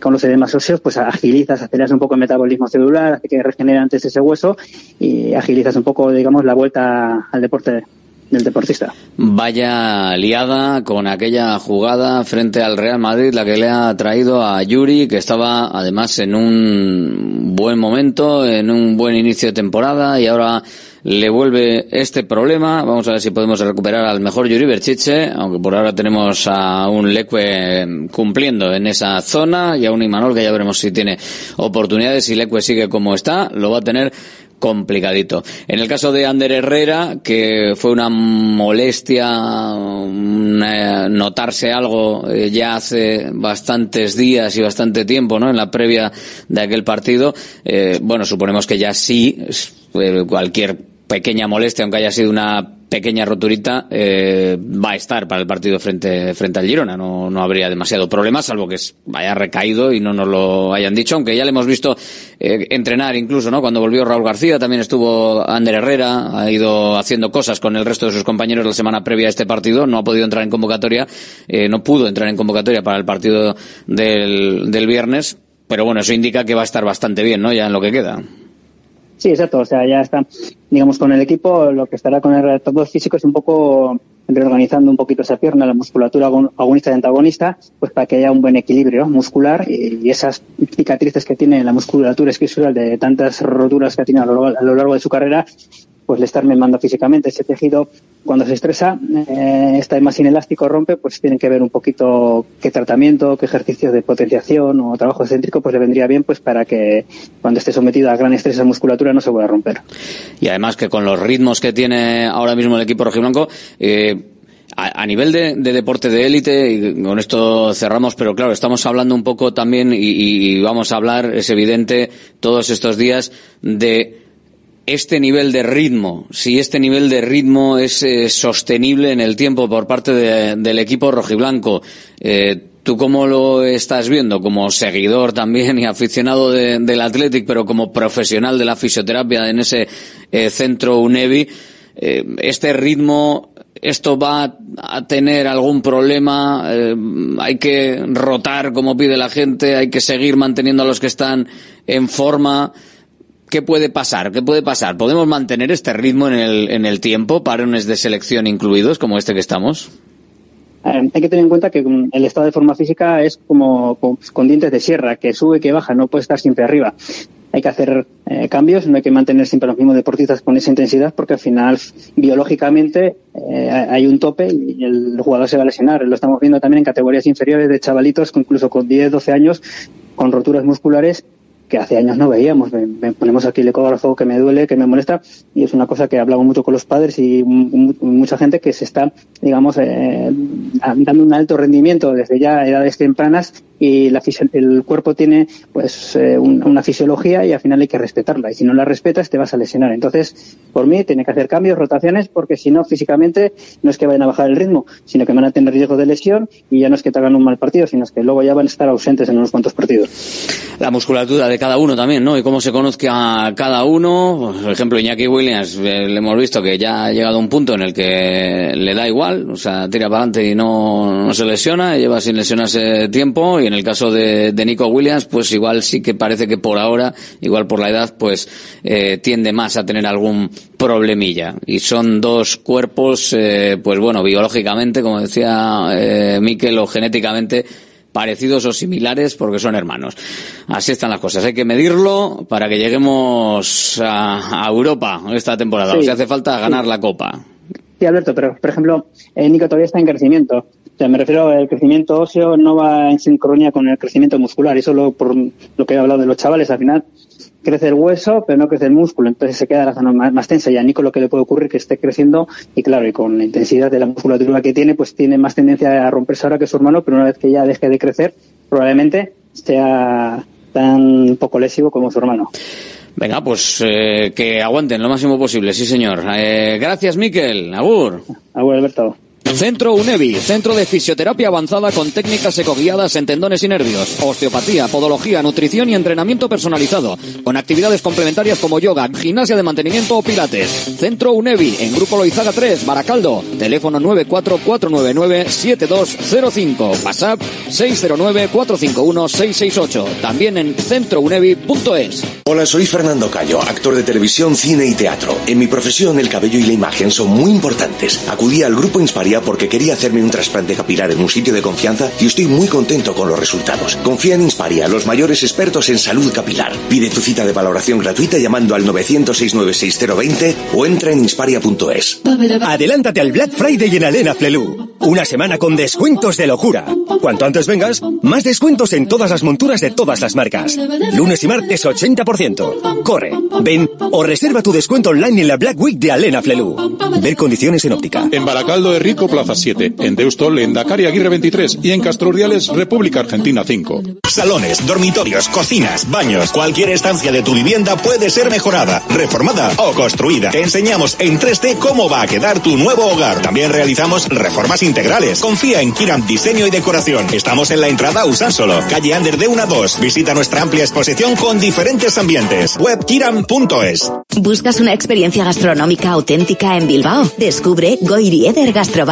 Speaker 29: con los edemas óseos, pues agilizas, aceleras un poco el metabolismo celular, hace que regenere antes ese hueso y agilizas un poco, digamos, la vuelta al deporte del deportista.
Speaker 11: Vaya liada con aquella jugada frente al Real Madrid, la que le ha traído a Yuri, que estaba además en un buen momento, en un buen inicio de temporada y ahora le vuelve este problema. Vamos a ver si podemos recuperar al mejor Yuri Berchiche, aunque por ahora tenemos a un Leque cumpliendo en esa zona y a un Imanol que ya veremos si tiene oportunidades. Si Leque sigue como está, lo va a tener complicadito. En el caso de Ander Herrera, que fue una molestia una- notarse algo eh, ya hace bastantes días y bastante tiempo, ¿no? En la previa de aquel partido, eh, bueno, suponemos que ya sí, eh, cualquier pequeña molestia, aunque haya sido una pequeña roturita, eh, va a estar para el partido frente, frente al Girona. No, no habría demasiado problema, salvo que haya recaído y no nos lo hayan dicho, aunque ya le hemos visto eh, entrenar incluso, ¿no? Cuando volvió Raúl García, también estuvo Ander Herrera, ha ido haciendo cosas con el resto de sus compañeros la semana previa a este partido, no ha podido entrar en convocatoria, eh, no pudo entrar en convocatoria para el partido del, del viernes, pero bueno, eso indica que va a estar bastante bien, ¿no? Ya en lo que queda.
Speaker 29: Sí, exacto. O sea, ya está, digamos, con el equipo, lo que estará con el retorno físico es un poco reorganizando un poquito esa pierna, la musculatura agon- agonista y antagonista, pues para que haya un buen equilibrio muscular y, esas cicatrices que tiene la musculatura esquisural de tantas roturas que ha tenido a lo largo de su carrera, pues le están mermando físicamente. Ese tejido, cuando se estresa, eh, está más inelástico, rompe, pues tienen que ver un poquito qué tratamiento, qué ejercicios de potenciación o trabajo excéntrico, pues le vendría bien pues para que cuando esté sometido a gran estrés esa musculatura no se vuelva a romper.
Speaker 11: Y además que con los ritmos que tiene ahora mismo el equipo rojiblanco, eh, a, a nivel de, de deporte de élite, y con esto cerramos, pero claro, estamos hablando un poco también, y- y vamos a hablar, es evidente, todos estos días, de este nivel de ritmo, si este nivel de ritmo es eh, sostenible en el tiempo por parte de- del equipo rojiblanco. Eh, ¿Tú cómo lo estás viendo? Como seguidor también y aficionado de- del Athletic, pero como profesional de la fisioterapia en ese eh, centro UNEVI, eh, este ritmo, ¿esto va a tener algún problema? ¿Hay que rotar como pide la gente? ¿Hay que seguir manteniendo a los que están en forma? ¿Qué puede pasar? ¿Qué puede pasar? ¿Podemos mantener este ritmo en el, en el tiempo, parones de selección incluidos, como este que estamos?
Speaker 29: Eh, hay que tener en cuenta que mm, el estado de forma física es como con, con dientes de sierra, que sube, que baja, no puede estar siempre arriba. Hay que hacer eh, cambios, no hay que mantener siempre los mismos deportistas con esa intensidad, porque al final, biológicamente, eh, hay un tope y el jugador se va a lesionar. Lo estamos viendo también en categorías inferiores de chavalitos, incluso con 10, 12 años, con roturas musculares que hace años no veíamos. Me, ponemos aquí el ecógrafo que me duele, que me molesta, y es una cosa que hablamos mucho con los padres y mu- mucha gente que se está, digamos, eh, dando un alto rendimiento desde ya edades tempranas y la el cuerpo tiene pues eh, un- una fisiología y al final hay que respetarla. Y si no la respetas te vas a lesionar. Entonces, por mí, tiene que hacer cambios, rotaciones, porque si no, físicamente no es que vayan a bajar el ritmo, sino que van a tener riesgo de lesión y ya no es que te hagan un mal partido, sino que luego ya van a estar ausentes en unos cuantos partidos.
Speaker 11: La musculatura de cada uno también, ¿no? Y cómo se conozca a cada uno. Por ejemplo, Iñaki Williams, eh, le hemos visto que ya ha llegado a un punto en el que le da igual, o sea, tira para adelante y no, no se lesiona, lleva sin lesionarse tiempo. Y en el caso de, de Nico Williams, pues igual sí que parece que por ahora, igual por la edad, pues eh, tiende más a tener algún problemilla. Y son dos cuerpos, eh, pues bueno, biológicamente, como decía eh, Miquel, o genéticamente, parecidos o similares porque son hermanos. Así están las cosas. Hay que medirlo para que lleguemos a, a Europa esta temporada.
Speaker 29: Sí.
Speaker 11: O sea, hace falta ganar la Copa.
Speaker 29: Sí, Alberto, pero por ejemplo, eh, Nico todavía está en crecimiento. O sea, me refiero al crecimiento óseo no va en sincronía con el crecimiento muscular. Y solo por lo que he hablado de los chavales, al final crece el hueso, pero no crece el músculo. Entonces se queda la zona más, más tensa. Y a Nico lo que le puede ocurrir es que esté creciendo y claro, y con la intensidad de la musculatura que tiene, pues tiene más tendencia a romperse ahora que su hermano, pero una vez que ya deje de crecer, probablemente sea tan poco lesivo como su hermano.
Speaker 11: Venga, pues eh, que aguanten lo máximo posible, sí señor. Eh, gracias, Miquel. Agur.
Speaker 29: Agur, Alberto.
Speaker 11: Centro UNEVI, centro de fisioterapia avanzada con técnicas ecoguiadas en tendones y nervios, osteopatía, podología, nutrición y entrenamiento personalizado, con actividades complementarias como yoga, gimnasia de mantenimiento o pilates. Centro UNEVI, en Grupo Loizaga 3, Baracaldo, teléfono 944997205, WhatsApp 609451668, también en centrounevi.es.
Speaker 30: Hola, soy Fernando Cayo, actor de televisión, cine y teatro. En mi profesión, el cabello y la imagen son muy importantes. Acudí al grupo Insparia porque quería hacerme un trasplante capilar en un sitio de confianza y estoy muy contento con los resultados. Confía en Insparia, los mayores expertos en salud capilar. Pide tu cita de valoración gratuita llamando al 900-696-020 o entra en insparia.es.
Speaker 23: Adelántate al Black Friday en Alena Flelu. Una semana con descuentos de locura. Cuanto antes vengas, más descuentos en todas las monturas de todas las marcas. Lunes y martes 80%. Corre, ven o reserva tu descuento online en la Black Week de Alena Flelu. Ver condiciones en óptica.
Speaker 24: En Baracaldo de Rico, Plaza 7. En Deustol, en Dakar Aguirre 23. Y en Castro Urdiales, República Argentina 5.
Speaker 31: Salones, dormitorios, cocinas, baños, cualquier estancia de tu vivienda puede ser mejorada, reformada o construida. Te enseñamos en 3D cómo va a quedar tu nuevo hogar. También realizamos reformas integrales. Confía en Kiram Diseño y Decoración. Estamos en la entrada Usánsolo, calle Ander de 1 a 2. Visita nuestra amplia exposición con diferentes ambientes. Webkiram.es.
Speaker 25: ¿Buscas una experiencia gastronómica auténtica en Bilbao? Descubre Goirieder Gastrobar.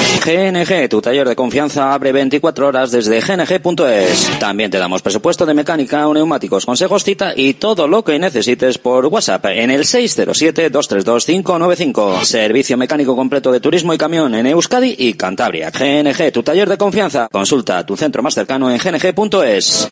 Speaker 22: GNG, tu taller de confianza abre 24 horas desde gng.es. También te damos presupuesto de mecánica, neumáticos, consejos, cita y todo lo que necesites por WhatsApp en el 607-232-595. Servicio mecánico completo de turismo y camión en Euskadi y Cantabria. GNG, tu taller de confianza. Consulta tu centro más cercano en gng.es.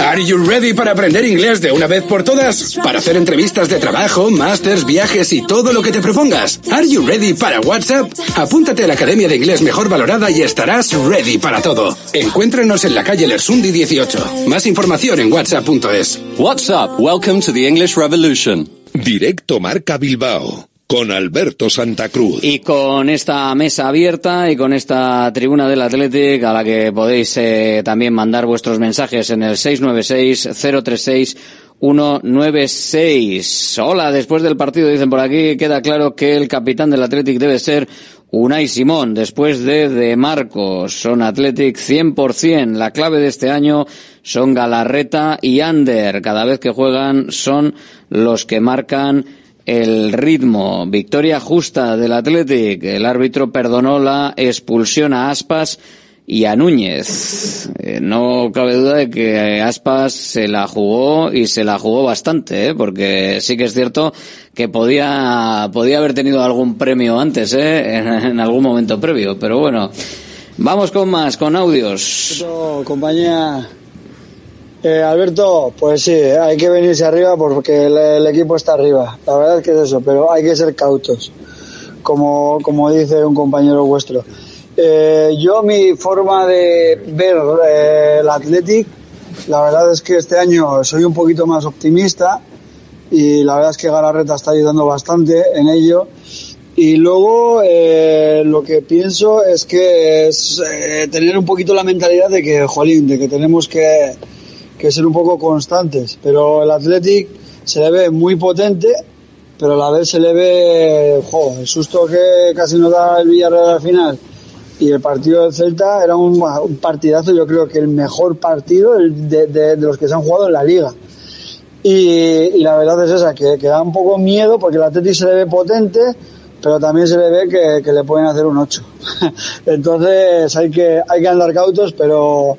Speaker 20: Are you ready para aprender inglés de una vez por todas? Para hacer entrevistas de trabajo, másters, viajes y todo lo que te propongas. Are you ready para WhatsApp? Apúntate a la Academia de Inglés Mejor Valorada y estarás ready para todo. Encuéntranos en la calle Lersundi 18. Más información en whatsapp.es.
Speaker 21: WhatsApp, welcome to the English Revolution.
Speaker 4: Directo Marca Bilbao con Alberto Santa Cruz.
Speaker 11: Y con esta mesa abierta y con esta tribuna del Athletic a la que podéis eh, también mandar vuestros mensajes en el 696 036 196. Hola, después del partido dicen por aquí, queda claro que el capitán del Athletic debe ser Unai Simón, después de De Marcos. Son Athletic 100%. La clave de este año son Galarreta y Ander. Cada vez que juegan son los que marcan el ritmo. Victoria justa del Athletic. El árbitro perdonó la expulsión a Aspas y a Núñez. Eh, no cabe duda de que Aspas se la jugó y se la jugó bastante, ¿eh? porque sí que es cierto que podía, podía haber tenido algún premio antes, ¿eh? en, algún momento previo. Pero bueno, vamos con más, con audios.
Speaker 32: compañía. Eh, Alberto, pues sí, hay que venirse arriba porque el, el equipo está arriba. La verdad que es eso, pero hay que ser cautos, como, como dice un compañero vuestro. Eh, yo mi forma de ver eh, el Athletic, la verdad es que este año soy un poquito más optimista y la verdad es que Galarreta está ayudando bastante en ello. Y luego eh, lo que pienso es que es eh, tener un poquito la mentalidad de que, jolín, de que tenemos que, que ser un poco constantes. Pero el Athletic se le ve muy potente, pero a la vez se le ve, jo, el susto que casi nos da el Villarreal al final y el partido del Celta era un, un partidazo, yo creo que el mejor partido de, los que se han jugado en la liga. Y, la verdad es esa, que, da un poco miedo porque el Atleti se le ve potente, pero también se le ve que, que le pueden hacer un 8. Entonces hay que, hay que andar cautos, pero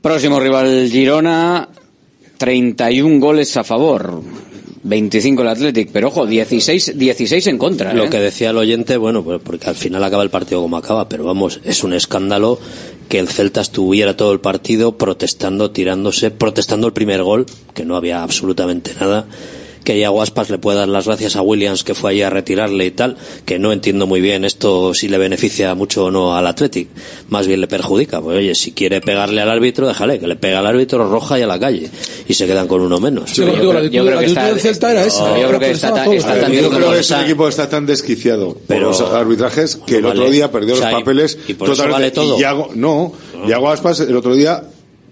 Speaker 11: Próximo rival Girona, 31 goles a favor. 25 el Athletic, pero ojo, 16, 16 en contra.
Speaker 27: Lo
Speaker 11: ¿eh?
Speaker 27: que decía el oyente, bueno, pues porque al final acaba el partido como acaba, pero vamos, es un escándalo que el Celta estuviera todo el partido protestando, tirándose, protestando el primer gol, que no había absolutamente nada que ya Waspas le pueda dar las gracias a Williams que fue allí a retirarle y tal, que no entiendo muy bien esto si le beneficia mucho o no al Athletic, más bien le perjudica, pues oye, si quiere pegarle al árbitro, déjale, que le pega al árbitro roja y a la calle, y se quedan con uno menos.
Speaker 28: Sí, yo, yo, creo, que está, Celta era esa, ¿eh?
Speaker 11: yo creo que está,
Speaker 28: tan,
Speaker 11: está
Speaker 26: yo creo que equipo está tan desquiciado
Speaker 27: pero,
Speaker 26: por los arbitrajes que el otro día perdió los papeles
Speaker 27: y, y
Speaker 26: por
Speaker 27: vale todo.
Speaker 26: Y no, ah. Yago Aspas el otro día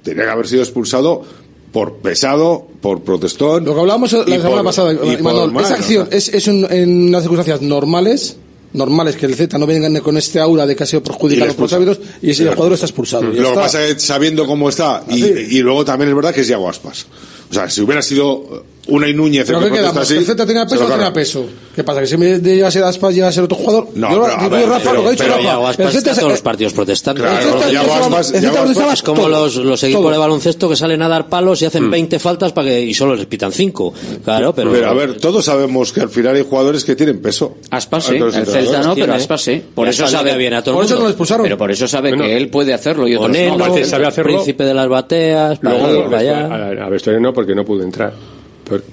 Speaker 26: tenía que haber sido expulsado por pesado, por protestón.
Speaker 28: Lo que hablábamos la semana pasada,
Speaker 26: Manuel,
Speaker 28: esa acción es, es un, en unas circunstancias normales normales que el Z no vengan con este aura de que ha sido perjudicado por los árbitros y ese
Speaker 26: el
Speaker 28: jugador está expulsado.
Speaker 26: Lo que pasa es sabiendo cómo está y, y, luego también es verdad que es Diego Aspas. O sea, si hubiera sido una y Núñez.
Speaker 28: Pero
Speaker 26: que
Speaker 28: queda
Speaker 26: que
Speaker 28: peso o peso. ¿Qué pasa? ¿Que si me llegase Aspas llegase otro jugador?
Speaker 26: No,
Speaker 28: yo,
Speaker 26: pero,
Speaker 28: yo,
Speaker 26: yo
Speaker 28: Rafa,
Speaker 26: pero,
Speaker 28: lo que ha dicho
Speaker 26: pero
Speaker 28: Rafa.
Speaker 27: Aspas está todos los partidos protestantes.
Speaker 26: Claro,
Speaker 27: es como los, los equipos
Speaker 28: todo.
Speaker 27: de baloncesto que salen a dar palos y hacen hmm. 20 faltas para que, y solo les pitan 5. Claro, pero...
Speaker 26: Pero a ver, todos sabemos que al final hay jugadores que tienen peso.
Speaker 11: Aspas sí, el Celta no, pero Aspas sí. Por eso sabe
Speaker 27: bien a todo
Speaker 28: Por eso lo expulsaron.
Speaker 11: Pero por eso sabe que él puede hacerlo y otros no.
Speaker 9: sabe hacerlo.
Speaker 27: Príncipe de las bateas, para allá.
Speaker 9: A Vestoria no, porque no pudo entrar.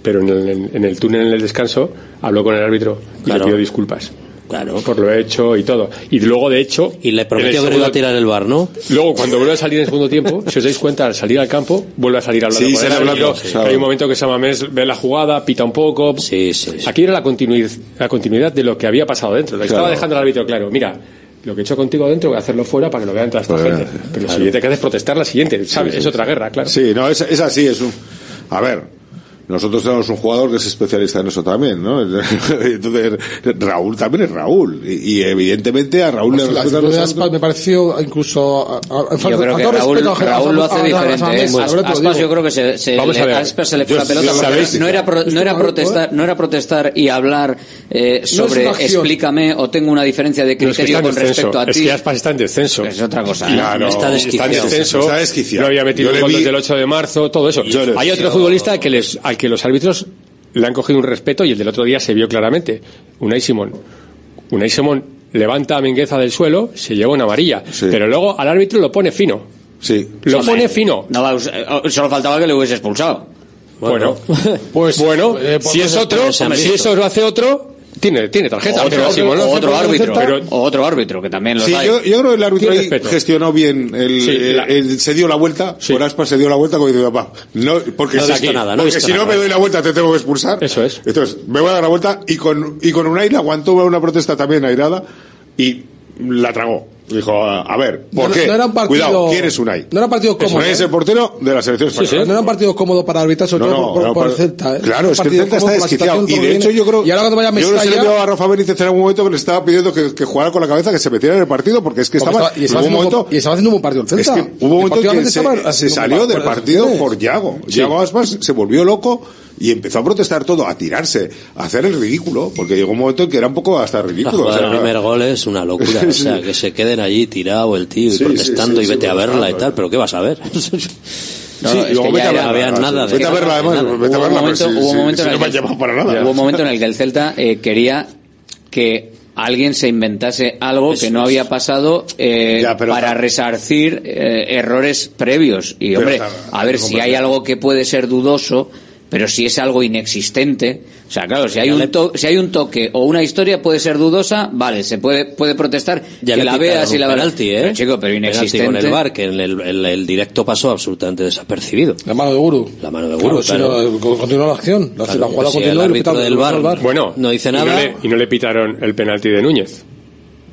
Speaker 9: Pero en el, en el túnel, en el descanso, habló con el árbitro y
Speaker 27: claro.
Speaker 9: le pidió disculpas.
Speaker 27: Claro.
Speaker 9: Por lo hecho y todo. Y luego, de hecho.
Speaker 27: Y le prometió que iba a tirar el bar, ¿no?
Speaker 9: Luego, cuando vuelve a salir en el segundo tiempo, si os dais cuenta, al salir al campo, vuelve a salir hablando.
Speaker 26: Sí,
Speaker 9: con
Speaker 26: hablando.
Speaker 9: Hay un momento que Samamés ve la jugada, pita un poco.
Speaker 27: Sí, sí.
Speaker 9: Aquí era la, continuidad, la continuidad de lo que había pasado dentro. Estaba dejando el árbitro claro. Mira, lo que he hecho contigo dentro voy a hacerlo fuera para que lo vean toda esta
Speaker 26: pues
Speaker 9: gente. Pero lo claro. siguiente que haces protestar, la siguiente, ¿sabes? Es otra guerra, claro.
Speaker 26: Sí, no, es, es así, es un. A ver nosotros tenemos un jugador que es especialista en eso también, ¿no? Entonces, Raúl también es Raúl. Y, y evidentemente a Raúl
Speaker 28: pues le
Speaker 26: las
Speaker 28: ruedas me pareció incluso. A, a,
Speaker 11: yo creo que Raúl, Raúl, lo hace diferente. Aspas, yo creo que se, se le,
Speaker 9: a
Speaker 11: Aspas se le fue la pelota. Porque no era, pro, no, era protestar, no era protestar y hablar eh, sobre
Speaker 28: no
Speaker 11: explícame o tengo una diferencia de
Speaker 9: criterio no, es que
Speaker 11: con respecto a ti.
Speaker 9: Es que Aspas está en descenso.
Speaker 11: Es otra cosa.
Speaker 26: Claro,
Speaker 27: está, desquiciado.
Speaker 9: está en descenso.
Speaker 26: Está desquiciado.
Speaker 9: Lo había metido
Speaker 26: el
Speaker 9: gol desde el 8 de marzo, todo eso. Hay otro futbolista que les al que los árbitros le han cogido un respeto y el del otro día se vio claramente. Unai Simón. Unai Simón levanta a Mingueza del suelo, se lleva una amarilla, pero luego al árbitro lo pone fino.
Speaker 26: Sí.
Speaker 9: Lo pone fino.
Speaker 11: No, eh, oh, solo faltaba que le hubiese expulsado.
Speaker 9: Bueno,
Speaker 28: pues
Speaker 9: bueno,
Speaker 28: eh, pues
Speaker 9: si es otro, si eso lo hace otro, tiene, tiene tarjeta,
Speaker 11: otro,
Speaker 9: pero
Speaker 11: otro, otro árbitro,
Speaker 9: pero,
Speaker 11: otro árbitro que también lo
Speaker 26: sí,
Speaker 11: hay.
Speaker 26: Yo, yo, creo que el árbitro ahí gestionó bien, el,
Speaker 9: sí,
Speaker 26: el,
Speaker 9: eh,
Speaker 26: el, se dio la vuelta,
Speaker 9: sí.
Speaker 26: por aspas se dio la vuelta como dice papá, no, porque,
Speaker 27: no
Speaker 26: si,
Speaker 27: nada, no
Speaker 26: porque si
Speaker 27: nada.
Speaker 26: no me doy la vuelta te tengo que expulsar.
Speaker 9: Eso es.
Speaker 26: Entonces, me voy a dar la vuelta y con, y con Unai aguantó una protesta también airada y la tragó. Dijo, a ver, ¿por
Speaker 28: no,
Speaker 26: qué?
Speaker 28: No era un partido,
Speaker 26: Cuidado, ¿quién es Unai?
Speaker 28: No era un partido cómodo.
Speaker 26: Unai es el portero de la selección española. Sí, sí.
Speaker 28: No era un partido cómodo para arbitrar, sobre
Speaker 26: no,
Speaker 28: todo por, por, por, el Celta. ¿eh?
Speaker 26: Claro, es que el Celta está desquiciado. Y de hecho yo creo...
Speaker 28: Y ahora cuando vaya a
Speaker 26: Mestalla... Yo no sé le a Rafa Benítez en algún momento que le estaba pidiendo que, que, jugara con la cabeza, que se metiera en el partido, porque es que estaba...
Speaker 28: Estaba y, estaba
Speaker 26: momento,
Speaker 28: y estaba haciendo un buen partido el Celta.
Speaker 26: Es que hubo un momento que se, se, salió del
Speaker 28: partido
Speaker 26: por Yago. Yago Aspas se volvió loco y empezó a protestar todo, a tirarse, a hacer el ridículo, porque llegó un momento en que era un poco hasta ridículo. O sea,
Speaker 27: el primer gol es una locura, sí. o sea, que se queden allí tirado el tío y
Speaker 26: sí,
Speaker 27: protestando
Speaker 26: sí,
Speaker 27: y vete a verla y tal, pero ¿qué vas a ver?
Speaker 11: Es que
Speaker 27: había nada.
Speaker 26: Vete a verla, además. Vete a
Speaker 11: hubo un momento, en el que el Celta eh, quería que alguien se inventase algo
Speaker 27: Eso
Speaker 11: que no había pasado eh,
Speaker 26: ya, pero,
Speaker 11: para resarcir eh, errores previos. Y, hombre,
Speaker 26: está,
Speaker 11: a ver si hay algo que puede ser dudoso pero si es algo inexistente, o sea, claro, si hay, un, to si hay un toque o una historia puede ser dudosa, vale, se puede, puede protestar
Speaker 27: ya
Speaker 11: que la veas y la veas.
Speaker 27: Penalti, ¿eh?
Speaker 11: Pero, chico, pero inexistente.
Speaker 27: Penalti con el bar, que en el, el, el, directo pasó absolutamente desapercibido.
Speaker 28: La mano de Guru.
Speaker 27: La mano de Guru,
Speaker 28: claro,
Speaker 27: claro.
Speaker 28: Si no, eh, Continuó la acción, la,
Speaker 27: claro,
Speaker 28: la jugada
Speaker 27: si
Speaker 28: continuó. El
Speaker 27: árbitro del bar,
Speaker 28: bar,
Speaker 9: Bueno,
Speaker 27: no dice nada.
Speaker 9: Y
Speaker 27: no,
Speaker 9: le, y no le pitaron el penalti de Núñez.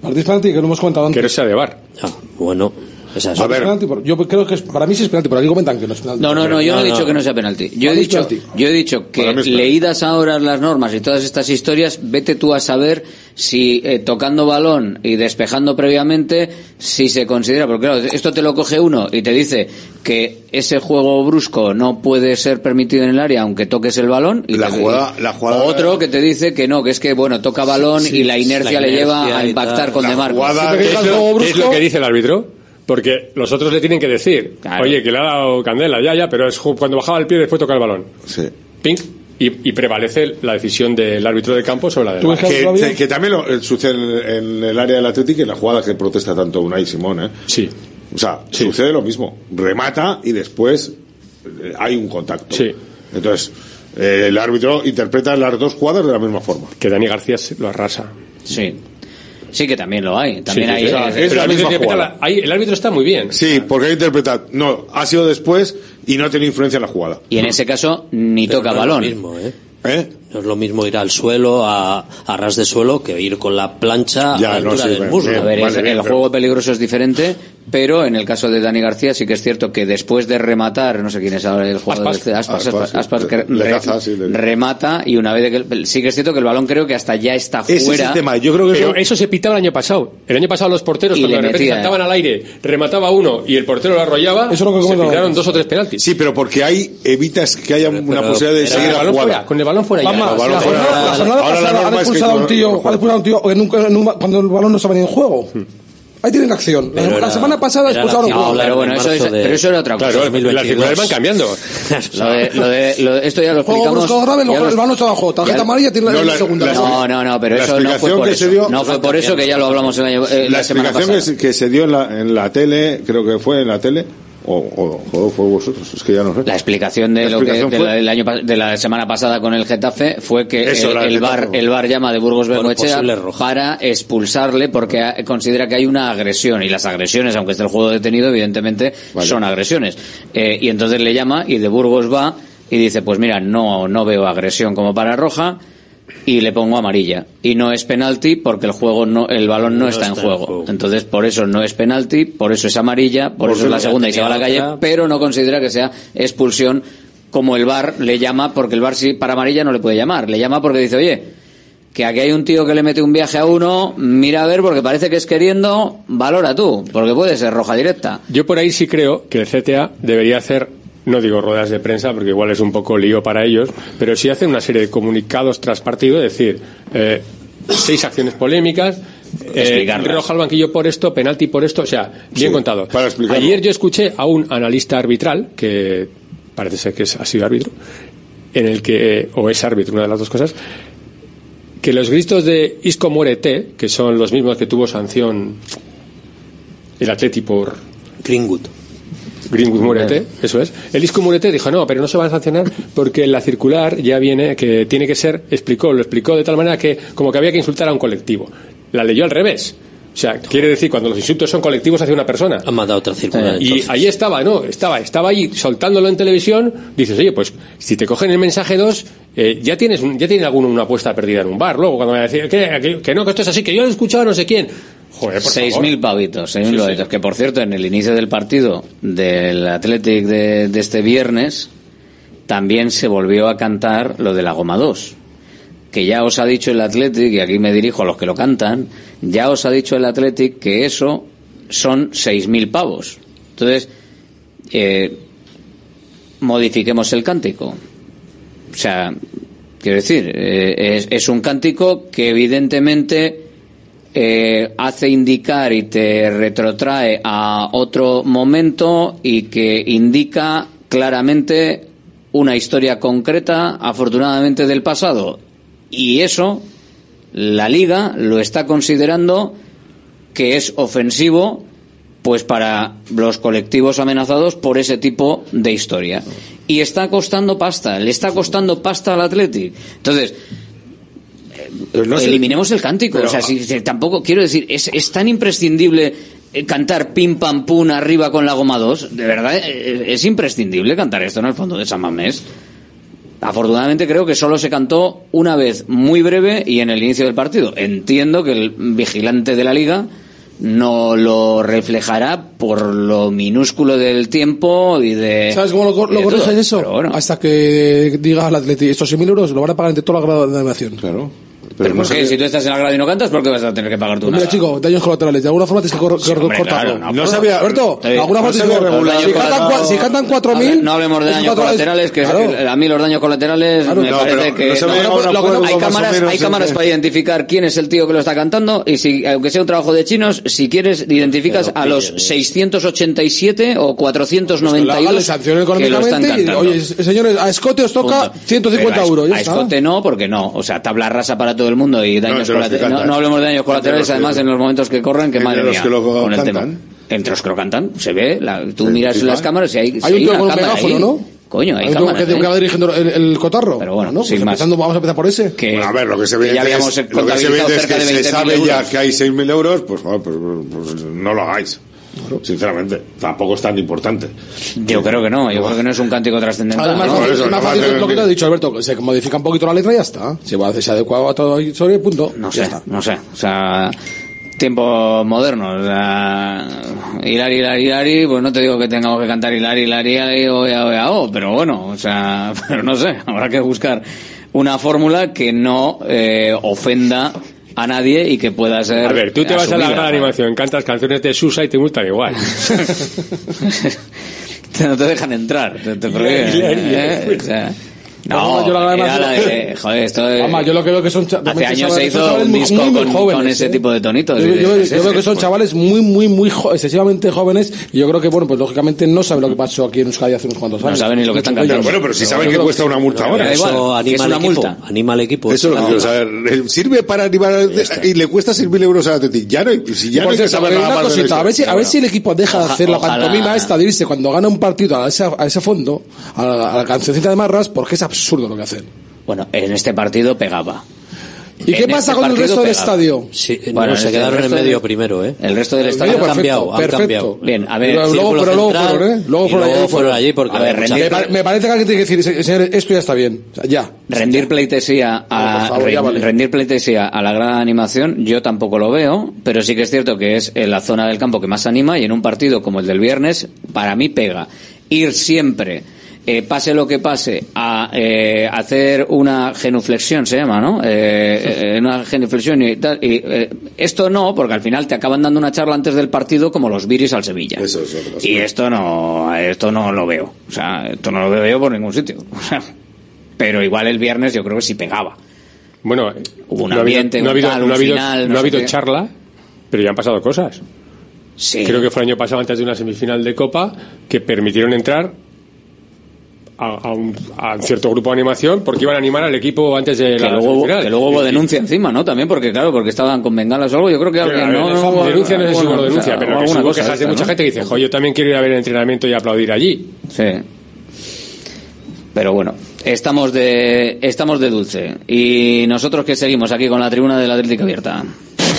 Speaker 28: Partiz penalti que no hemos
Speaker 9: contado
Speaker 28: antes.
Speaker 9: Que era de bar.
Speaker 27: Ah, bueno.
Speaker 28: A ver. Yo creo que es, para mí sí es penalti, pero aquí comentan que no es penalti.
Speaker 11: No, no, no, yo no, he dicho que no sea penalti. Yo he dicho, yo he dicho que leídas ahora las normas y todas estas historias, vete tú a saber si eh, tocando balón y despejando previamente, si se considera, porque claro, esto te lo coge uno y te dice que ese juego brusco no puede ser permitido en el área aunque toques el balón y
Speaker 26: la
Speaker 11: te,
Speaker 26: jugada,
Speaker 11: otro que te dice que no, que es que bueno, toca balón y la inercia, le lleva a impactar con
Speaker 9: la.
Speaker 26: Jugada,
Speaker 9: es lo que dice el árbitro? Porque los otros le tienen que decir, oye, que le ha dado candela, ya, ya, pero es cuando bajaba el pie después toca el balón.
Speaker 26: Sí.
Speaker 9: Pink. y, y prevalece la decisión del árbitro de campo sobre la del
Speaker 26: que, que también lo, eh, sucede en, en el área del Atlético y en la jugada que protesta tanto Unai Simón, ¿eh?
Speaker 9: Sí.
Speaker 26: O sea, sucede lo mismo. Remata y después eh, hay un contacto.
Speaker 9: Sí.
Speaker 26: Entonces, eh, el árbitro interpreta las dos jugadas de la misma forma.
Speaker 9: Que Dani García lo arrasa.
Speaker 11: Sí. Sí que también lo hay. También
Speaker 9: Sí,
Speaker 11: hay. eh,
Speaker 9: es la
Speaker 26: misma
Speaker 9: misma
Speaker 26: jugada.
Speaker 9: jugada. Ahí el árbitro está muy bien.
Speaker 26: Sí, porque hay interpreta. No, ha sido después y no ha tenido influencia en la jugada.
Speaker 11: y en ese caso ni
Speaker 27: Pero
Speaker 11: toca
Speaker 27: no
Speaker 11: balón.
Speaker 27: Es lo mismo, ¿eh?
Speaker 26: ¿Eh?
Speaker 27: No es lo mismo ir al suelo, a, a ras de suelo, que ir con la plancha
Speaker 26: Ya,
Speaker 27: a la
Speaker 26: no,
Speaker 27: altura
Speaker 26: sí,
Speaker 27: del
Speaker 26: bien,
Speaker 27: muslo.
Speaker 11: A ver, es-
Speaker 26: Vale, bien,
Speaker 11: el
Speaker 26: pero-
Speaker 11: juego peligroso es diferente, pero en el caso de Dani García sí que es cierto que después de rematar, no sé quién es ahora el jugador
Speaker 9: Aspas.
Speaker 11: de Aspas,
Speaker 26: Aspas,
Speaker 11: Aspas,
Speaker 26: sí.
Speaker 11: Aspas que
Speaker 26: Le
Speaker 11: re-
Speaker 26: caza, sí, le-
Speaker 11: remata y una vez de que el- sí que es cierto que el balón creo que hasta ya está
Speaker 26: Ese es
Speaker 11: fuera.
Speaker 26: el tema. Yo creo que
Speaker 9: Pero
Speaker 26: eso,
Speaker 9: eso se pitaba el año pasado. El año pasado los porteros
Speaker 11: Y
Speaker 9: cuando de repente saltaban al aire, remataba uno y el portero lo arrollaba,
Speaker 28: Eso es lo que
Speaker 9: se pitaron dos o tres penaltis.
Speaker 26: sí, pero porque ahí evitas que haya una
Speaker 27: pero-
Speaker 26: posibilidad de seguir
Speaker 9: con el
Speaker 26: la
Speaker 9: balón
Speaker 26: jugada.
Speaker 9: fuera, con el balón fuera ya.
Speaker 28: La jornada, jornada pasada han expulsado a un tío,
Speaker 26: con-
Speaker 28: han expulsado a un tío en un- en un- cuando el balón no estaba ni en juego. Ahí tienen acción. La,
Speaker 27: Pero
Speaker 28: la
Speaker 27: era-
Speaker 28: semana pasada expulsaron jugador.
Speaker 11: pero bueno,
Speaker 27: en
Speaker 11: eso es-
Speaker 27: de-
Speaker 11: pero eso era otra cosa.
Speaker 9: Claro, las
Speaker 27: 2022.
Speaker 9: circulares van cambiando.
Speaker 11: Lo de- lo de- lo de- esto ya lo explicamos.
Speaker 28: grave, el,
Speaker 11: lo-
Speaker 28: el balón no estaba juego. Tarjeta amarilla tiene la,
Speaker 26: No, la-
Speaker 28: segunda.
Speaker 26: la-
Speaker 11: No, no, no, pero eso no fue por eso.
Speaker 26: dio-
Speaker 11: no fue por eso que ya lo hablamos el año, eh,
Speaker 26: la,
Speaker 11: semana
Speaker 26: explicación
Speaker 11: pasada.
Speaker 26: que se, que se dio en la, en la tele, creo que fue en la tele, o, o, o fue vosotros, es que ya no sé.
Speaker 11: La explicación de
Speaker 26: La
Speaker 11: lo que de
Speaker 26: fue-
Speaker 11: la, del año, de la semana pasada con el Getafe fue que
Speaker 26: Eso,
Speaker 11: el, bar el bar llama de Burgos
Speaker 27: Por
Speaker 11: Bengoechea para expulsarle porque considera que hay una agresión y las agresiones aunque esté el juego detenido evidentemente
Speaker 26: Vale.
Speaker 11: son agresiones Eh, y entonces le llama y de Burgos va y dice pues mira no no veo agresión como para roja y le pongo amarilla y no es penalti porque el juego no el balón no,
Speaker 27: No
Speaker 11: está, en
Speaker 27: está en
Speaker 11: juego.
Speaker 27: juego.
Speaker 11: entonces por eso no es penalti por eso es amarilla por,
Speaker 27: Por
Speaker 11: eso es la segunda y se va a la calle
Speaker 27: otra.
Speaker 11: pero no considera que sea expulsión como el VAR le llama, porque el VAR sí para amarilla no le puede llamar, le llama porque dice, oye, que aquí hay un tío que le mete un viaje a uno, mira a ver porque parece que es queriendo, valora tú, porque puede ser roja directa.
Speaker 9: Yo por ahí sí creo que el CTA debería hacer, no digo ruedas de prensa porque igual es un poco lío para ellos, pero sí hacer una serie de comunicados tras partido, es decir, eh, seis acciones polémicas, eh, roja al banquillo por esto, penalti por esto, o sea, bien
Speaker 26: Sí,
Speaker 9: contado.
Speaker 26: para.
Speaker 9: Ayer yo escuché a un analista arbitral, que parece ser que es- ha sido árbitro, en el que, o es árbitro, una de las dos cosas, que los gritos de Isco muérete, que son los mismos que tuvo sanción el Atleti por
Speaker 27: Greenwood.
Speaker 9: Greenwood Murete, eso es. El Isco Murete dijo, no, pero no se va a sancionar porque la circular ya viene, que tiene que ser, explicó, lo explicó de tal manera que como que había que insultar a un colectivo. La leyó al revés. O sea, quiere decir, cuando los insultos son colectivos hacia una persona.
Speaker 27: Han mandado otra circular.
Speaker 9: Y ahí estaba, ¿no? Estaba, estaba ahí soltándolo en televisión. Dices, oye, pues si te cogen el mensaje 2, eh, ya tienes un- ya tiene alguno una apuesta perdida en un bar. Luego, cuando me que, que, que no, que esto es así, que yo lo he escuchado a no sé quién. Joder, por
Speaker 11: Seis
Speaker 9: favor.
Speaker 11: mil pavitos, seis mil
Speaker 9: Sí, sí.
Speaker 11: pavitos. Que por cierto, en el inicio del partido del Athletic de, de este viernes, también se volvió a cantar lo de la goma 2. Que ya os ha dicho el Athletic, y aquí me dirijo a los que lo cantan, ya os ha dicho el Athletic que eso son seis mil pavos. Entonces, eh, modifiquemos el cántico. O sea, quiero decir, eh, es, es un cántico que evidentemente eh, hace indicar y te retrotrae a otro momento y que indica claramente una historia concreta, afortunadamente del pasado. Y eso, la liga lo está considerando que es ofensivo pues para los colectivos amenazados por ese tipo de historia. Y está costando pasta, le está costando pasta al Athletic. Entonces,
Speaker 26: No sé-
Speaker 11: eliminemos el cántico.
Speaker 26: pero-
Speaker 11: o sea, si, si tampoco, quiero decir, es, es tan imprescindible eh, cantar pim pam pum arriba con la goma 2. De verdad, eh, es imprescindible cantar esto en el fondo de San Mamés. Afortunadamente creo que solo se cantó una vez muy breve y en el inicio del partido. Entiendo que el vigilante de la liga no lo reflejará por lo minúsculo del tiempo y de...
Speaker 28: ¿Sabes cómo lo, lo corriges eso?
Speaker 11: Bueno.
Speaker 28: Hasta que digas al Atleti, estos 6.000 euros lo van a pagar entre toda la grada de animación.
Speaker 26: Claro.
Speaker 11: Pero ¿por qué? Si tú estás en la grada y no cantas, ¿por qué vas a tener que pagar tú
Speaker 28: Pues Mira,
Speaker 11: nada?
Speaker 28: chico, daños colaterales. De alguna forma tienes que cor- cor-
Speaker 11: hombre,
Speaker 28: cortarlo.
Speaker 11: claro, no, No
Speaker 28: sabía, Alberto, de
Speaker 11: Eh,
Speaker 28: alguna
Speaker 11: no
Speaker 28: forma
Speaker 11: se
Speaker 28: tienes que
Speaker 11: regular.
Speaker 28: Si cantan, cua- si cantan 4.000...
Speaker 11: No hablemos de daños
Speaker 28: cuatro-
Speaker 11: colaterales, que,
Speaker 28: Claro.
Speaker 11: a mí los daños colaterales
Speaker 28: Claro.
Speaker 11: me
Speaker 28: No,
Speaker 11: parece
Speaker 28: pero
Speaker 11: que
Speaker 28: no se
Speaker 11: no,
Speaker 28: ve
Speaker 11: no, no- hay
Speaker 28: más o
Speaker 11: cámaras,
Speaker 28: menos
Speaker 11: hay
Speaker 28: en
Speaker 11: cámaras
Speaker 28: que-
Speaker 11: para identificar quién es el tío que lo está cantando y si aunque sea un trabajo de chinos, si quieres identificas a los 687 o
Speaker 28: Pues que la haga,
Speaker 11: 492
Speaker 28: le sancionen
Speaker 11: que lo están
Speaker 28: económicamente y,
Speaker 11: cantando.
Speaker 28: oye, señores, a Escote os toca 150
Speaker 11: Pero a-
Speaker 28: euros. Ya
Speaker 11: a
Speaker 28: está.
Speaker 11: escote no, porque no. O sea, tabla rasa para todo el mundo y daños
Speaker 26: que
Speaker 11: colaterales. No, no hablemos de daños colaterales,
Speaker 26: Entre los que-
Speaker 11: además, en los momentos que corren, que
Speaker 26: Entre
Speaker 11: madre
Speaker 26: los
Speaker 11: mía,
Speaker 26: que lo
Speaker 11: con el
Speaker 26: cantan.
Speaker 11: tema. Entre los que lo cantan, se ve, la- tú
Speaker 28: Sí,
Speaker 11: miras
Speaker 28: sí,
Speaker 11: las cámaras y hay,
Speaker 28: Hay
Speaker 11: sí,
Speaker 28: un tío
Speaker 11: una
Speaker 28: con un megáfono,
Speaker 11: ahí.
Speaker 28: ¿no?
Speaker 11: Coño, hay
Speaker 28: Hay un
Speaker 11: cámaras.
Speaker 28: que, que
Speaker 11: ¿eh?
Speaker 28: va dirigiendo el, el cotarro. Pero
Speaker 11: bueno,
Speaker 28: ¿no? Pues
Speaker 11: sin más.
Speaker 28: empezando, vamos a empezar por ese.
Speaker 11: Que,
Speaker 26: a ver, lo que se
Speaker 11: que
Speaker 26: ve
Speaker 11: ya
Speaker 26: es, lo que se ve es que se
Speaker 11: 20.000
Speaker 26: sabe ya que hay 6.000 euros, pues, joder, pues, pues no lo hagáis. Sinceramente, tampoco es tan importante.
Speaker 11: Yo creo que no, yo creo que no es un cántico trascendental.
Speaker 28: Además,
Speaker 11: ¿no?
Speaker 28: es
Speaker 26: eso,
Speaker 28: más
Speaker 26: no
Speaker 28: fácil lo que te he dicho, Alberto, se modifica un poquito la letra y ya está. Se va a hacer adecuado a todo y sobre punto.
Speaker 11: No
Speaker 28: Ya
Speaker 11: sé,
Speaker 28: está.
Speaker 11: no sé. O sea, tiempos modernos. O sea, Hilari, Hilari, Hilari, pues no te digo que tengamos que cantar Hilari, Hilari, Hilari, oea, oea, o, pero bueno, o sea, pero no sé, habrá que buscar una fórmula que no eh, ofenda a nadie y que pueda ser
Speaker 9: A ver, tú te vas a la gran animación, cantas canciones de Susa y te multan igual.
Speaker 11: no te dejan entrar, te, te prohíben, ¿eh? O sea,
Speaker 28: No,
Speaker 11: no,
Speaker 28: yo la
Speaker 11: era la de, joder, esto es-
Speaker 28: Mamá, yo lo que veo que son
Speaker 11: Hace años
Speaker 28: chavales-
Speaker 11: se hizo un
Speaker 28: muy-
Speaker 11: disco
Speaker 28: muy, muy
Speaker 11: con,
Speaker 28: jóvenes,
Speaker 11: con ese
Speaker 28: ¿eh?
Speaker 11: tipo de tonitos.
Speaker 28: Yo,
Speaker 11: y
Speaker 28: yo-
Speaker 11: dices,
Speaker 28: yo veo que
Speaker 11: "Eh,
Speaker 28: son chavales muy, muy, muy jo- excesivamente jóvenes y yo creo que, bueno, pues lógicamente no saben lo que pasó aquí en Euskadi hace unos cuantos años.
Speaker 11: saben ni lo que están cantando.
Speaker 26: Bueno, pero si
Speaker 28: Pero
Speaker 26: saben
Speaker 28: yo
Speaker 26: que cuesta una multa ahora.
Speaker 11: da igual,
Speaker 27: Eso anima al equipo.
Speaker 11: multa.
Speaker 27: Anima al equipo.
Speaker 26: Eso es lo que quiero saber. ¿Sirve para animar y le cuesta 6.000 euros al Atleti? Ya no, hay- si ya no
Speaker 28: Por
Speaker 26: hay que saber nada más la
Speaker 28: a ver si, a ver si el equipo deja de hacer la pantomima esta de irse cuando gana un partido a ese, a ese fondo, a la, a la cancioncita de Marras, porque es absurdo lo que hacen.
Speaker 11: Bueno, en este partido pegaba.
Speaker 28: ¿Y qué pasa
Speaker 11: este
Speaker 28: con el resto del estadio?
Speaker 27: Sí,
Speaker 11: Bueno,
Speaker 27: no, se quedaron en medio primero, ¿eh?
Speaker 11: El resto del
Speaker 28: El
Speaker 11: estadio
Speaker 28: medio
Speaker 27: han
Speaker 28: perfecto,
Speaker 27: cambiado, han cambiado.
Speaker 11: Bien, a ver,
Speaker 28: Pero luego, pero luego
Speaker 27: central,
Speaker 28: fueron, ¿eh? Luego fueron,
Speaker 27: luego
Speaker 28: allí,
Speaker 27: fueron allí porque
Speaker 11: A ver,
Speaker 28: Me,
Speaker 11: rendir-
Speaker 28: pa- me parece que alguien tiene que decir, señores, esto ya está bien. O sea, ya.
Speaker 11: rendir pleitesía a,
Speaker 28: por favor, ya
Speaker 11: re-
Speaker 28: vale.
Speaker 11: rendir pleitesía a la gran animación, yo tampoco lo veo, pero sí que es cierto que es en la zona del campo que más anima y en un partido como el del viernes, para mí pega. Ir siempre, eh, pase lo que pase, a eh, hacer una genuflexión, se llama, ¿no? Eh, eh, una genuflexión y tal. Y, eh, esto no, porque al final te acaban dando una charla antes del partido como los viris al Sevilla.
Speaker 26: Eso es lo que pasa.
Speaker 11: Y esto no, esto no lo veo. O sea, esto no lo veo yo por ningún sitio. O sea, pero igual el viernes yo creo que sí pegaba.
Speaker 9: Bueno,
Speaker 11: Hubo un
Speaker 9: no ha habido-
Speaker 11: ambiente,
Speaker 9: no ha
Speaker 11: un
Speaker 9: habido,
Speaker 11: tal,
Speaker 9: no ha habido,
Speaker 11: final, no
Speaker 9: no ha
Speaker 11: sé
Speaker 9: habido
Speaker 11: qué.
Speaker 9: charla, pero ya han pasado cosas.
Speaker 11: Sí.
Speaker 9: Creo que fue el año pasado, antes de una semifinal de Copa, que permitieron entrar a, a un, a cierto grupo de animación porque iban a animar al equipo antes de
Speaker 11: que
Speaker 9: la
Speaker 11: luego,
Speaker 9: semifinal.
Speaker 11: que luego hubo denuncia encima, ¿no? También porque, claro, porque estaban con bengalas o algo. Yo creo que alguien no,
Speaker 9: denuncia,
Speaker 11: no,
Speaker 9: denuncia no sé si hubo denuncia, pero que hubo quejas de mucha gente que dice, jo, yo también quiero ir a ver el entrenamiento y aplaudir allí.
Speaker 11: Sí. Pero bueno, estamos de, estamos de dulce. Y nosotros que seguimos aquí con la tribuna de la Atlética abierta.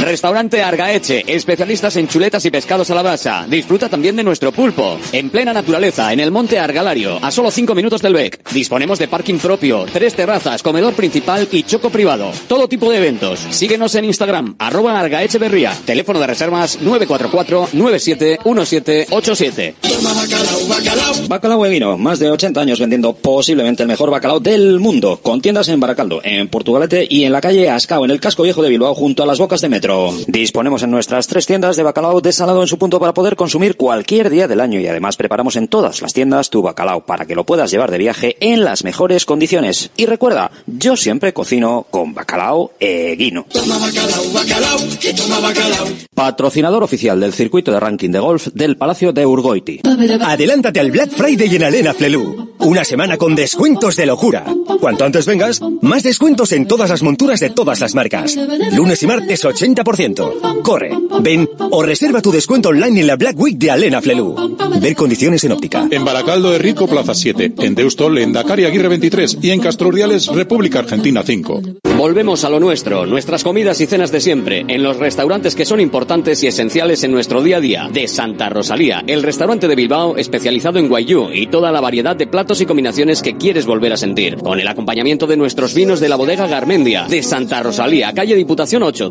Speaker 11: Restaurante Argaeche, especialistas en chuletas y pescados a la brasa. Disfruta también de nuestro pulpo. En plena naturaleza, en el monte Argalario, a solo 5 minutos del BEC. Disponemos de parking propio, tres terrazas, comedor principal y choco privado. Todo tipo de eventos. Síguenos en Instagram, arroba Argaecheverría. Teléfono de reservas 944-971787.
Speaker 22: Bacalao e vino, más de 80 años vendiendo posiblemente el mejor bacalao del mundo, con tiendas en Baracaldo, en Portugalete y en la calle Ascao, en el casco viejo de Bilbao, junto a las bocas de metro. Disponemos en nuestras tres tiendas de bacalao desalado en su punto para poder consumir cualquier día del año y además preparamos en todas las tiendas tu bacalao para que lo puedas llevar de viaje en las mejores condiciones. Y recuerda, yo siempre cocino con bacalao e guino. Patrocinador oficial del circuito de ranking de golf del Palacio de Urgoiti.
Speaker 23: Adelántate al Black Friday en Arena Flelu. Una semana con descuentos de locura. Cuanto antes vengas, más descuentos en todas las monturas de todas las marcas. Lunes y martes 80%. Corre, ven o reserva tu descuento online en la Black Week de Alena Flelu. Ver condiciones en óptica.
Speaker 24: En Baracaldo de Rico, Plaza 7. En Deustol, en Dakar y Aguirre 23. Y en Castro Urdiales, República Argentina 5.
Speaker 33: Volvemos a lo nuestro, nuestras comidas y cenas de siempre, en los restaurantes que son importantes
Speaker 11: y esenciales en nuestro día a día. De Santa Rosalía, el restaurante de Bilbao especializado en guayú y toda la variedad de platos y combinaciones que quieres volver a sentir. Con el acompañamiento de nuestros vinos de la bodega Garmendia. De Santa Rosalía, calle Diputación 8,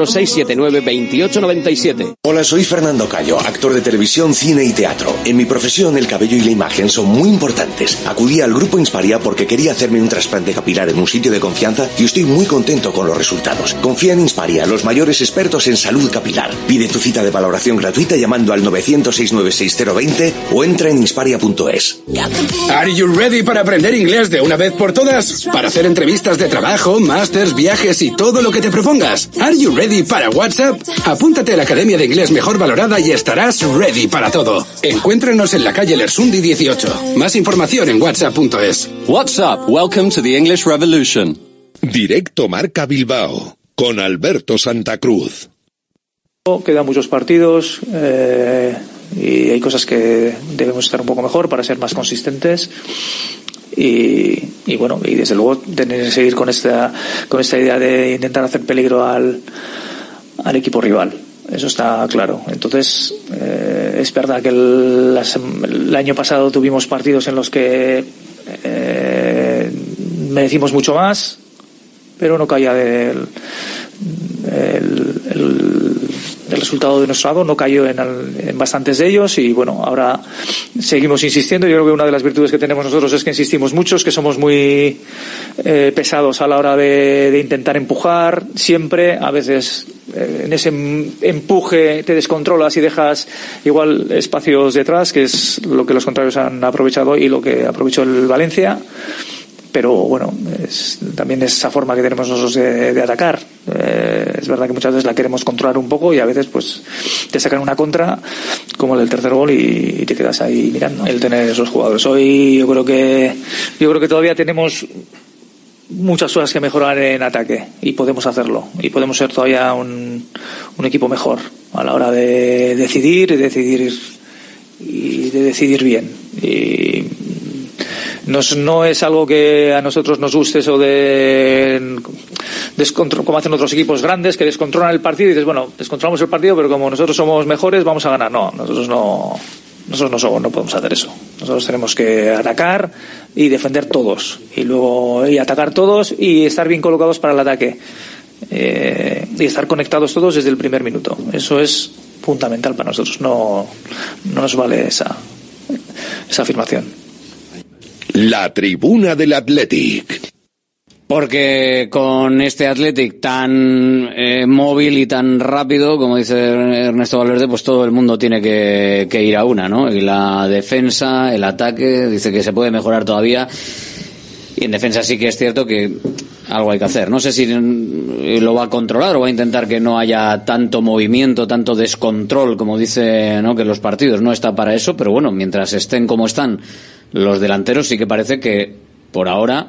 Speaker 11: 946792897.
Speaker 30: Hola, soy Fernando Cayo, actor de televisión, cine y teatro. En mi profesión, el cabello y la imagen son muy importantes. Acudí al grupo Insparia porque quería hacerme un trasplante capilar en un sitio de confianza y estoy muy contento con los resultados. Confía en Insparia, los mayores expertos en salud capilar. Pide tu cita de valoración gratuita llamando al 900-696-020 o entra en insparia.es.
Speaker 20: Are you ready para aprender inglés de una vez por todas? Para hacer entrevistas de trabajo, másters, viajes y todo lo que te propongas. Are you ready para WhatsApp? Apúntate a la Academia de Inglés Mejor Valorada y estarás ready para todo. Encuéntranos en la calle Lersundi 18. Más información en whatsapp.es.
Speaker 21: WhatsApp, welcome to the English Revolution.
Speaker 4: Directo Marca Bilbao con Alberto Santa Cruz.
Speaker 12: Quedan muchos partidos eh, y hay cosas que debemos estar un poco mejor para ser más consistentes. Y, y bueno, y desde luego tener que seguir con esta, con esta idea de intentar hacer peligro al, al equipo rival. Eso está claro. Entonces, eh, es verdad que el, año pasado tuvimos partidos en los que eh, merecimos mucho más, pero no caía del el, el- el resultado de nuestro lado, no cayó en, al- en bastantes de ellos y bueno, ahora seguimos insistiendo. Yo creo que una de las virtudes que tenemos nosotros es que insistimos muchos, que somos muy eh, pesados a la hora de, de intentar empujar siempre. A veces eh, en ese em- empuje te descontrolas y dejas igual espacios detrás, que es lo que los contrarios han aprovechado y lo que aprovechó el Valencia pero bueno, es, también es esa forma que tenemos nosotros de, de atacar. Eh, es verdad que muchas veces la queremos controlar un poco y a veces pues te sacan una contra como el del tercer gol y, te quedas ahí mirando. El tener esos jugadores. Hoy yo creo que yo creo que todavía tenemos muchas cosas que mejorar en ataque y podemos hacerlo y podemos ser todavía un, un equipo mejor a la hora de decidir y decidir y de decidir bien y nos- no es algo que a nosotros nos guste eso de descontro- como hacen otros equipos grandes que descontrolan el partido y dices bueno descontrolamos el partido pero como nosotros somos mejores vamos a ganar no nosotros no nosotros no somos no podemos hacer eso. Nosotros tenemos que atacar y defender todos y luego y atacar todos y estar bien colocados para el ataque Eh, y estar conectados todos desde el primer minuto. Eso es fundamental para nosotros. No no nos vale esa esa afirmación
Speaker 4: La tribuna del Athletic.
Speaker 11: Porque con este Athletic tan eh, móvil y tan rápido, como dice Ernesto Valverde, pues todo el mundo tiene que, que ir a una, ¿no? Y la defensa, el ataque, dice que se puede mejorar todavía. Y en defensa sí que es cierto que algo hay que hacer. No sé si lo va a controlar o va a intentar que no haya tanto movimiento, tanto descontrol, como dice, ¿no? Que los partidos no está para eso, pero bueno, mientras estén como están los delanteros, sí que parece que por ahora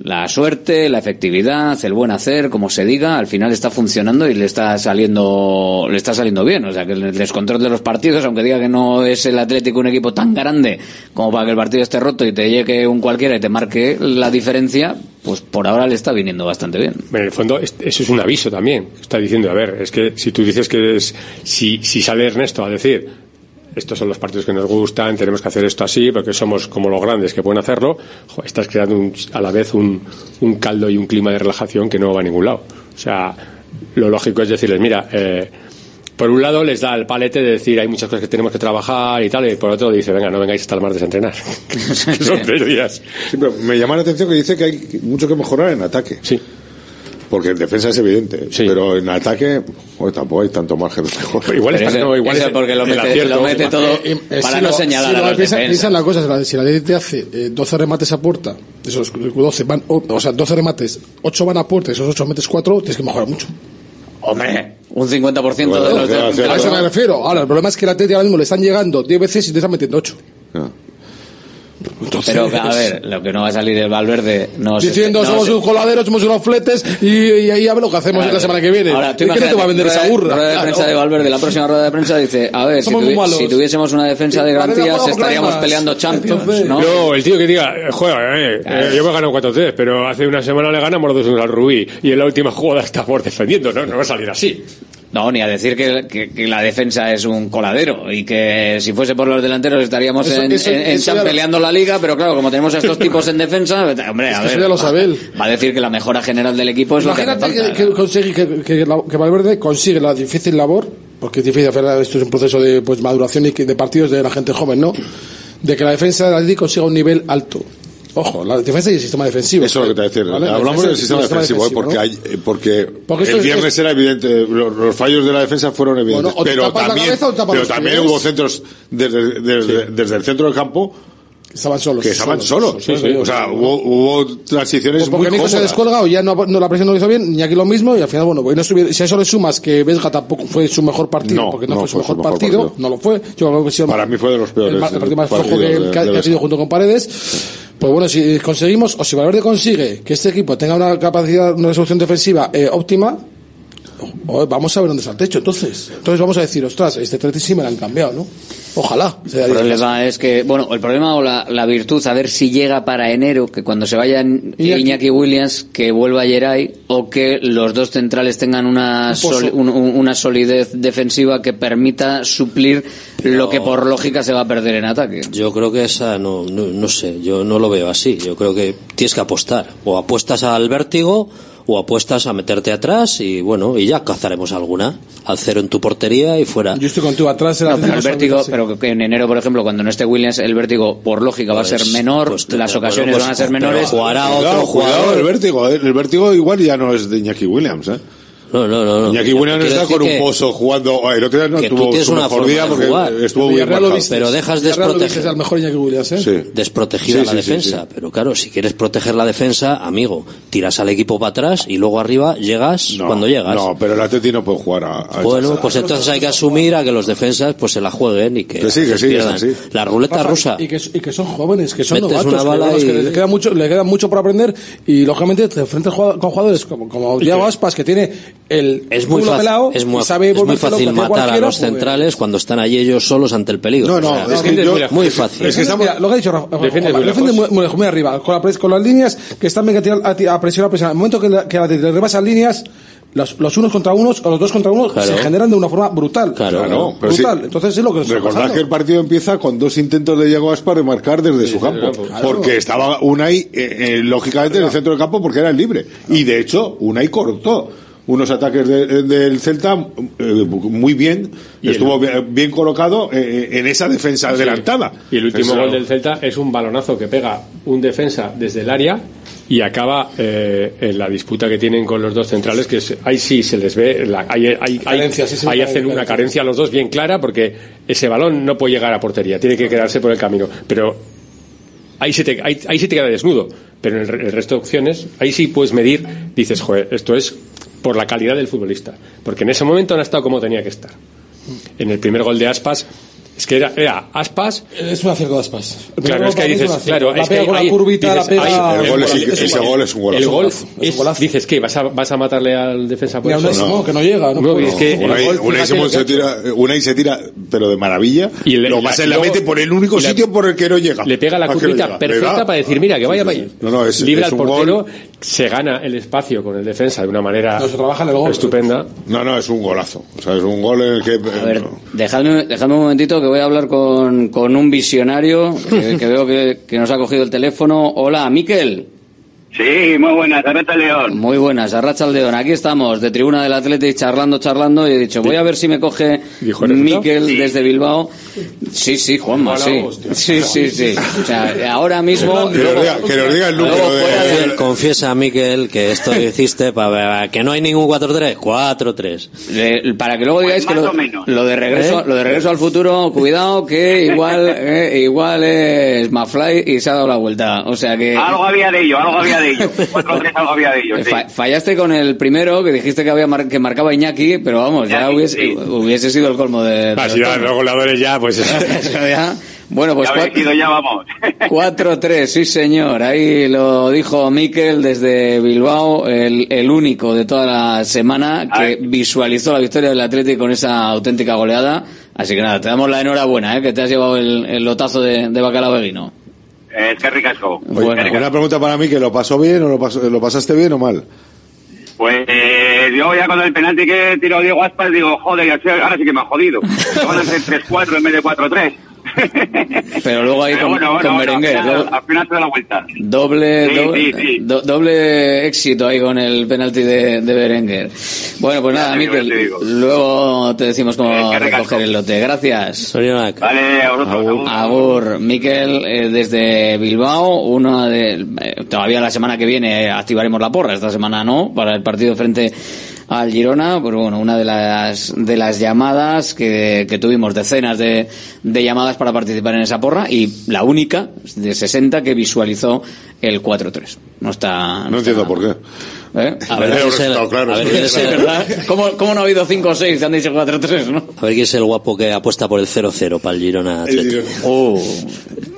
Speaker 11: la suerte, la efectividad, el buen hacer, como se diga, al final está funcionando y le está saliendo, le está saliendo bien. O sea, que el descontrol de los partidos, aunque diga que no es el Atlético un equipo tan grande como para que el partido esté roto y te llegue un cualquiera y te marque la diferencia, pues por ahora le está viniendo bastante bien.
Speaker 9: En el fondo, es- eso es un aviso también. Está diciendo, a ver, es que si tú dices que es, si, si sale Ernesto a decir, estos son los partidos que nos gustan, tenemos que hacer esto así, porque somos como los grandes que pueden hacerlo, estás creando un- a la vez un, un caldo y un clima de relajación que no va a ningún lado. O sea, lo lógico es decirles, mira, eh, por un lado les da el palete de decir hay muchas cosas que tenemos que trabajar y tal, y por otro dice, venga, no vengáis hasta el martes a entrenar. Que son tres días.
Speaker 26: Sí, pero me llama la atención que dice que hay mucho que mejorar en ataque.
Speaker 9: Sí.
Speaker 26: Porque en defensa es evidente. Pero en ataque, pues tampoco hay tanto margen de mejora.
Speaker 9: Igual
Speaker 11: Pero ese- ese porque lo mete, lo mete todo
Speaker 28: Eh,
Speaker 11: para
Speaker 28: si
Speaker 11: no
Speaker 28: lo-
Speaker 11: señalar
Speaker 28: si
Speaker 11: a los
Speaker 28: piensa, piensa en la cosa, si la- la DT hace eh, 12 remates a puerta, esos 12 van, o, o sea, 12 remates, 8 van a puerta, esos 8 metes 4, tienes que mejorar mucho.
Speaker 11: Hombre, un 50%
Speaker 28: Bueno,
Speaker 11: de los
Speaker 28: a
Speaker 11: de-
Speaker 28: eso me refiero. Ahora, el problema es que la Atleti ahora mismo le están llegando 10 veces y te están metiendo 8. Entonces,
Speaker 11: Pero a ver, lo que no va a salir es Valverde. No se-
Speaker 28: diciendo
Speaker 11: no
Speaker 28: somos
Speaker 11: se-
Speaker 28: unos coladeros, somos unos fletes y, y ahí a ver lo que hacemos
Speaker 11: Claro.
Speaker 28: la semana que viene.
Speaker 11: Ahora, tú
Speaker 28: ¿Y ¿Qué no te va a vender esa burra?
Speaker 11: rueda de
Speaker 28: Claro.
Speaker 11: prensa de Valverde, la próxima rueda de prensa dice, a ver, si, tuvi-
Speaker 28: malos.
Speaker 11: si tuviésemos una defensa de garantías estaríamos
Speaker 28: más.
Speaker 11: peleando Champions,
Speaker 28: Entonces-
Speaker 11: ¿no?
Speaker 9: No, el tío que diga, juega, eh, eh, yo me he ganado 4-3, pero hace una semana le ganamos 2 al Rubí y en la última jugada estamos defendiendo, ¿no? No va a salir así.
Speaker 11: No, ni a decir que, que- que la defensa es un coladero y que si fuese por los delanteros estaríamos
Speaker 28: Eso-
Speaker 11: en,
Speaker 28: eso-
Speaker 11: en- en
Speaker 28: eso ya lo-
Speaker 11: peleando la liga, pero claro, como tenemos a estos tipos en defensa, hombre, a ver,
Speaker 28: ya lo
Speaker 11: va-
Speaker 28: sabe él.
Speaker 11: va a decir que la mejora general del equipo es lo que hace
Speaker 28: Imagínate
Speaker 11: falta.
Speaker 28: que, que consigue que, que, la- que Valverde consigue la difícil labor, porque es difícil hacer esto es un proceso de pues maduración y de partidos de la gente joven, ¿no? De que la defensa del Atlético consiga un nivel alto. Ojo, la defensa y el sistema defensivo.
Speaker 26: Eso es lo que te voy a decir.
Speaker 28: ¿Vale? La
Speaker 26: Hablamos del sistema defensivo, ¿eh? porque,
Speaker 28: ¿no?
Speaker 26: hay, eh, porque,
Speaker 28: Porque
Speaker 26: el
Speaker 28: es-
Speaker 26: viernes
Speaker 28: es-
Speaker 26: era evidente, los, los fallos de la defensa fueron evidentes.
Speaker 28: Bueno,
Speaker 26: pero también,
Speaker 28: cabeza
Speaker 26: pero hubo centros desde, desde, desde el centro del campo
Speaker 28: Estaban solos.
Speaker 26: que estaban solos.
Speaker 28: Sí, sí.
Speaker 26: O sea, hubo, hubo transiciones
Speaker 28: porque
Speaker 26: muy
Speaker 28: Nico se descuelga o ya no, no, la presión no lo hizo bien, ni aquí lo mismo, y al final, bueno, pues no si a eso le sumas que Vesga tampoco fue su mejor partido,
Speaker 26: No,
Speaker 28: porque no,
Speaker 26: no
Speaker 28: fue su
Speaker 26: fue
Speaker 28: mejor,
Speaker 26: su mejor
Speaker 28: partido,
Speaker 26: partido.
Speaker 28: no lo fue. Yo
Speaker 26: Para mí fue de los peores
Speaker 28: el, partido más flojo que,
Speaker 26: de-
Speaker 28: que ha-
Speaker 26: de
Speaker 28: que ha
Speaker 26: Vesga.
Speaker 28: tenido junto con Paredes. Pues bueno, si conseguimos, o si Valverde consigue que este equipo tenga una capacidad, una resolución defensiva eh, óptima, o- vamos a ver dónde está el techo. Entonces, entonces vamos a decir, ostras, este Atleti sí me lo han cambiado, ¿no? Ojalá.
Speaker 11: El problema es que, bueno, el problema o la, la virtud, a ver si llega para enero, que cuando se vayan
Speaker 28: Iñaki.
Speaker 11: Iñaki, Williams, que vuelva Geray, o que los dos centrales tengan una,
Speaker 28: un-
Speaker 11: una solidez defensiva que permita suplir lo que por lógica se va a perder en ataque.
Speaker 27: Yo creo que esa no, no, no sé, yo no lo veo así. Yo creo que tienes que apostar. O apuestas al vértigo o apuestas a meterte atrás y bueno, y ya cazaremos alguna. Al cero en tu portería y fuera.
Speaker 28: Yo estoy contigo atrás. el
Speaker 11: No, pero el vértigo,
Speaker 28: sí.
Speaker 11: pero que en enero, por ejemplo, cuando no esté Williams, el vértigo, por lógica, va a ser
Speaker 27: Pues-
Speaker 11: menor,
Speaker 27: pues
Speaker 11: las
Speaker 27: pero
Speaker 11: ocasiones
Speaker 27: bueno,
Speaker 11: van a
Speaker 27: pues,
Speaker 11: ser menores.
Speaker 27: jugará otro
Speaker 26: Cuidado,
Speaker 27: jugador.
Speaker 26: el vértigo, ¿eh? el vértigo igual ya no es de Iñaki Williams, ¿eh?
Speaker 27: No, no, no. no.
Speaker 26: Iñaki Williams
Speaker 27: Quiero
Speaker 26: está con un pozo jugando. El otro día no
Speaker 27: que tú
Speaker 26: tuvo
Speaker 27: tienes
Speaker 26: su
Speaker 27: una
Speaker 26: mejor
Speaker 27: forma
Speaker 26: día
Speaker 27: de
Speaker 26: porque
Speaker 27: jugar.
Speaker 26: estuvo
Speaker 28: viste.
Speaker 27: Pero dejas
Speaker 28: viste al mejor Iñaki Williams, ¿eh?
Speaker 26: Sí.
Speaker 27: desprotegida
Speaker 26: Sí,
Speaker 27: la
Speaker 26: sí, sí,
Speaker 27: defensa. Pero claro, si quieres proteger la defensa, amigo, tiras al equipo para atrás y luego arriba llegas
Speaker 26: No,
Speaker 27: cuando llegas.
Speaker 26: No, pero el Atleti no puede jugar a, a
Speaker 27: Bueno, pues entonces hay que asumir a que los defensas pues se la jueguen y que,
Speaker 26: Que sí, que
Speaker 27: se
Speaker 26: sí,
Speaker 27: pierdan. La ruleta
Speaker 28: Rafa,
Speaker 27: rusa.
Speaker 28: Y que, y que son jóvenes, que son
Speaker 27: Metes
Speaker 28: novatos,
Speaker 27: una
Speaker 28: que,
Speaker 27: bala
Speaker 28: bueno, es que
Speaker 27: y-
Speaker 28: les queda mucho, le queda mucho por aprender y lógicamente te enfrentas con jugadores como, como Diego Aspas que tiene el
Speaker 27: Es muy,
Speaker 28: culo
Speaker 27: fácil,
Speaker 28: pelado
Speaker 27: es muy,
Speaker 28: sabe
Speaker 27: es muy fácil matar a los
Speaker 28: pues,
Speaker 27: centrales cuando están allí ellos solos ante el peligro.
Speaker 26: No, no,
Speaker 27: O sea,
Speaker 26: es que yo-
Speaker 9: muy
Speaker 27: fácil.
Speaker 28: Es que estamos, mira, lo que ha dicho Rafa,
Speaker 9: Defiende
Speaker 28: Rafa,
Speaker 9: muy
Speaker 28: defiende muy, muy arriba, con, la pres- con las líneas que están bien a, a, ti- a presionar, a presionar. En el momento que, la- que la- le rebasan líneas, los, los unos contra unos o los dos contra uno
Speaker 27: Claro.
Speaker 28: se generan de una forma brutal.
Speaker 27: Claro.
Speaker 26: Claro, pero
Speaker 28: brutal.
Speaker 26: sí.
Speaker 28: Entonces es lo que
Speaker 26: Recordad que el partido empieza con dos intentos de Diego Aspar de marcar desde su campo. Porque estaba Unai, eh, eh, lógicamente, en el centro del campo porque era el libre. Y de hecho, Unai cortó unos ataques de- del Celta eh, muy bien.
Speaker 9: Y el-
Speaker 26: estuvo bien, bien colocado eh, en esa defensa adelantada.
Speaker 9: Y el último
Speaker 26: Eso-
Speaker 9: gol del Celta es un balonazo que pega un defensa desde el área y acaba eh, en la disputa que tienen con los dos centrales, que es- ahí sí se les ve, la, ahí, ahí- ahí-
Speaker 28: Carencia, sí,
Speaker 9: ahí hacen una
Speaker 28: carencia.
Speaker 9: los dos bien clara porque ese balón no puede llegar a portería, tiene que quedarse por el camino. Pero ahí se te, ahí, ahí se te queda desnudo. Pero en el, el resto de opciones, ahí sí puedes medir, dices, joder, esto es por la calidad del futbolista. Porque en ese momento no ha estado como tenía que estar. En el primer gol de Aspas, es que era, era Aspas
Speaker 28: Es un acierto de Aspas.
Speaker 9: Claro, es que dices, claro,
Speaker 28: la
Speaker 9: es que
Speaker 28: con la curvita,
Speaker 9: dices,
Speaker 28: la pega.
Speaker 26: El gol es- ese gol es un golazo.
Speaker 9: el gol
Speaker 28: Es un
Speaker 9: es,
Speaker 28: golazo.
Speaker 9: dices que vas a, vas a matarle al defensa por
Speaker 28: Mira,
Speaker 9: eso.
Speaker 28: Que no llega. No,
Speaker 9: es que
Speaker 26: se tira, Unai se tira, pero de maravilla.
Speaker 9: Y le-
Speaker 26: lo pasa
Speaker 9: la-
Speaker 26: en la mente por el único sitio por el que no llega.
Speaker 9: Le pega la curvita perfecta para decir, mira, que vaya para
Speaker 26: sí. No, no, es-
Speaker 9: Libre
Speaker 26: es
Speaker 9: al
Speaker 26: un
Speaker 9: portero,
Speaker 26: gol.
Speaker 9: Se gana el espacio con el defensa de una manera
Speaker 28: No, se trabaja en el gol.
Speaker 9: estupenda.
Speaker 26: No, no, es un golazo. O sea, es un gol en el que.
Speaker 11: A ver, dejadme, dejadme un momentito que voy a hablar con, con un visionario que, que veo que, que nos ha cogido el teléfono. Hola, Miquel.
Speaker 33: Sí, muy buenas, Arreta León.
Speaker 11: Muy buenas, Arracha Aldeón. Aquí estamos, de tribuna del Atlético, charlando, charlando, y he dicho, voy a ver si me coge. Miquel desde Bilbao. Sí, sí, Juanma, sí. Sí, sí, sí. O sea, ahora mismo...
Speaker 26: Que nos diga, que nos diga el número de.
Speaker 27: Confiesa a Miquel que esto que hiciste para que no hay ningún 4-3. 4-3.
Speaker 11: Le- para que luego digáis que
Speaker 33: Pues
Speaker 11: lo,
Speaker 33: o menos.
Speaker 11: lo de regreso
Speaker 27: ¿Eh?
Speaker 11: lo de regreso al futuro cuidado que igual eh, igual es Mafly y se ha dado la vuelta o sea que
Speaker 33: Algo había de ello, algo había de ello. Cuatro o tres algo había de ello, sí.
Speaker 11: fa- fallaste con el primero que dijiste que había mar- que marcaba Iñaki pero vamos ya hubiese,
Speaker 33: sí.
Speaker 11: hubiese sido el colmo de, de
Speaker 9: Ah,
Speaker 11: los
Speaker 9: si los goleadores ya, pues.
Speaker 11: Ya. bueno pues
Speaker 33: Ya habéis
Speaker 11: cua-
Speaker 33: ido, ya vamos.
Speaker 11: 4-3, sí señor. Ahí lo dijo Miquel desde Bilbao, el, el único de toda la semana que visualizó la victoria del Atlético con esa auténtica goleada. Así que nada, te damos la enhorabuena, ¿eh? que te has llevado el, el lotazo de, de bacalao veguino.
Speaker 33: Eh, qué ricasco.
Speaker 26: Oye,
Speaker 11: Bueno.
Speaker 26: una pregunta para mí, que lo pasó bien o lo, pasó- lo pasaste bien o mal.
Speaker 33: Pues yo ya con el penalti que tiró Diego Aspas digo, joder, ahora sí que me ha jodido. Van a ser 3-4 en vez de 4-3.
Speaker 11: Pero luego ahí
Speaker 33: Pero
Speaker 11: con,
Speaker 33: bueno, bueno,
Speaker 11: con
Speaker 33: al, final,
Speaker 11: luego-
Speaker 33: al final se da la vuelta.
Speaker 11: Doble,
Speaker 33: Sí,
Speaker 11: doble,
Speaker 33: sí, sí.
Speaker 11: do- doble éxito ahí con el penalti de, de Berenguer. Bueno, pues nada,
Speaker 33: te
Speaker 11: Miquel,
Speaker 33: te
Speaker 11: luego te decimos cómo
Speaker 33: recalco.
Speaker 11: recoger el lote. Gracias.
Speaker 33: Vale, a vosotros. agur.
Speaker 11: Agur, Miquel, eh, desde Bilbao, una de, eh, todavía la semana que viene activaremos la porra, esta semana no, para el partido frente al Girona, pero bueno, una de las, de las llamadas que, que tuvimos, decenas de, de llamadas para participar en esa porra y la única de 60 que visualizó el 4-3. No está,
Speaker 26: No entiendo por qué.
Speaker 11: ¿Eh?
Speaker 27: A ver, es el-
Speaker 26: claro,
Speaker 27: a ver quién es el-
Speaker 11: ¿verdad? ¿Cómo, ¿Cómo no ha habido 5 o 6 que han dicho 4-3, no?
Speaker 27: A ver quién es el guapo que apuesta por el 0-0 para el Girona Atlético.
Speaker 11: Oh,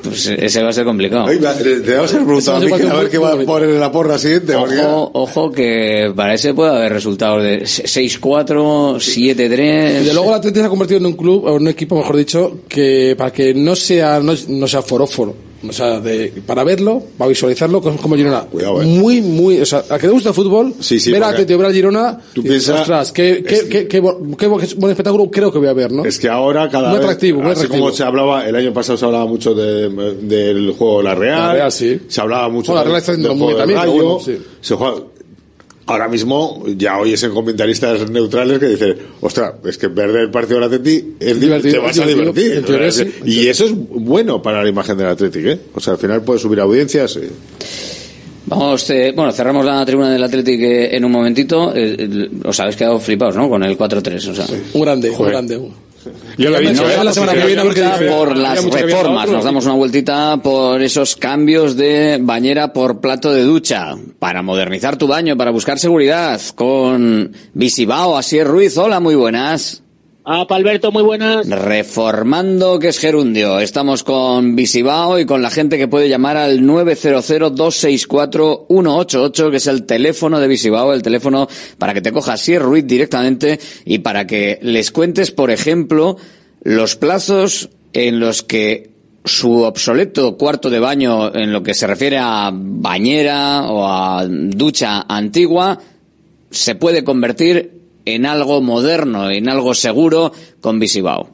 Speaker 11: pues ese va a ser complicado.
Speaker 26: Oye, va, le- le vamos a haber preguntado a a ver qué va a poner en la porra siguiente. porque-
Speaker 11: Ojo, ojo que para ese puede haber resultados de 6-4, 7-3.
Speaker 28: Y de luego la Atleti se ha convertido en un club, o en un equipo, mejor dicho, que para que no sea, no, no sea foróforo. O sea, de, para verlo, para visualizarlo, como, como Girona. Muy, muy, o sea, a que le gusta el fútbol,
Speaker 26: Sí, sí,
Speaker 28: ver a Atleti ver a Girona,
Speaker 26: tú piensas-
Speaker 28: ostras, qué, qué, qué, qué qué bu- qué buen espectáculo creo que voy a ver, ¿no?
Speaker 26: Es que ahora cada
Speaker 28: Muy
Speaker 26: vez,
Speaker 28: atractivo, muy
Speaker 26: así
Speaker 28: atractivo.
Speaker 26: como se hablaba, el año pasado se hablaba mucho de- del juego La Real,
Speaker 28: La Real, sí.
Speaker 26: se hablaba mucho
Speaker 28: Bueno, la Real está
Speaker 26: del
Speaker 28: muy
Speaker 26: juego
Speaker 28: también,
Speaker 26: Rayo,
Speaker 28: bueno, sí.
Speaker 26: se juega- ahora mismo ya oyes en comentaristas neutrales que dicen, ostras, es que ver el partido del Atleti es
Speaker 28: Divertido,
Speaker 26: te vas a divertir.
Speaker 28: En teoría, sí.
Speaker 26: Y eso es bueno para la imagen del Athletic, ¿eh? O sea, al final puede subir audiencias. eh.
Speaker 11: Vamos, eh, bueno, cerramos la tribuna del Athletic eh, en un momentito. Eh, eh, os habéis quedado flipados, ¿no? Con el 4-3. O sea,
Speaker 28: Un grande, un
Speaker 11: Joder.
Speaker 28: grande.
Speaker 26: Yo lo he dicho, ¿eh?
Speaker 28: la semana que viene
Speaker 11: por las reformas. Nos damos una vueltita por esos cambios de bañera por plato de ducha. Para modernizar tu baño, para buscar seguridad. Con Visibao, así es Ruiz. Hola, muy buenas.
Speaker 34: Ah, Alberto, muy buenas.
Speaker 11: Reformando, que es gerundio. Estamos con Visibao y con la gente que puede llamar al 900-264-188, que es el teléfono de Visibao, el teléfono para que te cojas Sier Ruiz directamente y para que les cuentes, por ejemplo, los plazos en los que su obsoleto cuarto de baño en lo que se refiere a bañera o a ducha antigua se puede convertir en algo moderno, en algo seguro con Visibao.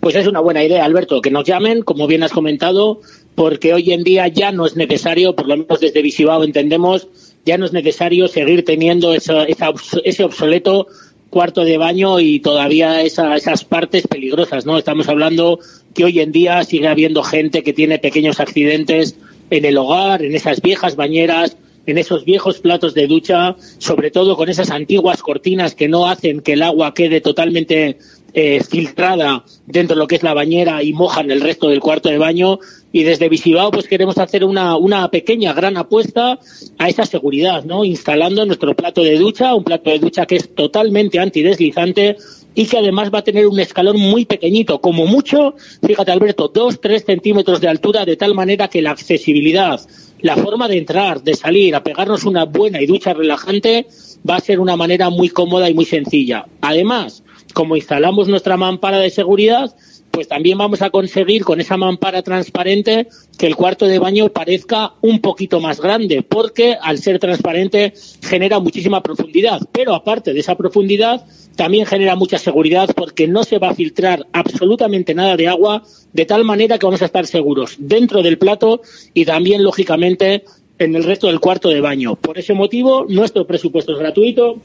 Speaker 34: Pues es una buena idea, Alberto, que nos llamen, como bien has comentado, porque hoy en día ya no es necesario, por lo menos desde Visibao entendemos, ya no es necesario seguir teniendo esa- esa ese obsoleto cuarto de baño y todavía esa- esas partes peligrosas, ¿no? Estamos hablando que hoy en día sigue habiendo gente que tiene pequeños accidentes en el hogar, en esas viejas bañeras, en esos viejos platos de ducha, sobre todo con esas antiguas cortinas que no hacen que el agua quede totalmente eh, filtrada dentro de lo que es la bañera y mojan el resto del cuarto de baño. Y desde Visibao pues queremos hacer una, una pequeña gran apuesta a esa seguridad, ¿no? Instalando nuestro plato de ducha, un plato de ducha que es totalmente antideslizante y que además va a tener un escalón muy pequeñito, como mucho, fíjate Alberto, dos, tres centímetros de altura, de tal manera que la accesibilidad, la forma de entrar, de salir, a pegarnos una buena y ducha relajante, va a ser una manera muy cómoda y muy sencilla. Además, como instalamos nuestra mampara de seguridad, pues también vamos a conseguir con esa mampara transparente que el cuarto de baño parezca un poquito más grande, porque al ser transparente genera muchísima profundidad. Pero aparte de esa profundidad, también genera mucha seguridad porque no se va a filtrar absolutamente nada de agua, de tal manera que vamos a estar seguros dentro del plato y también, lógicamente, en el resto del cuarto de baño. Por ese motivo, nuestro presupuesto es gratuito,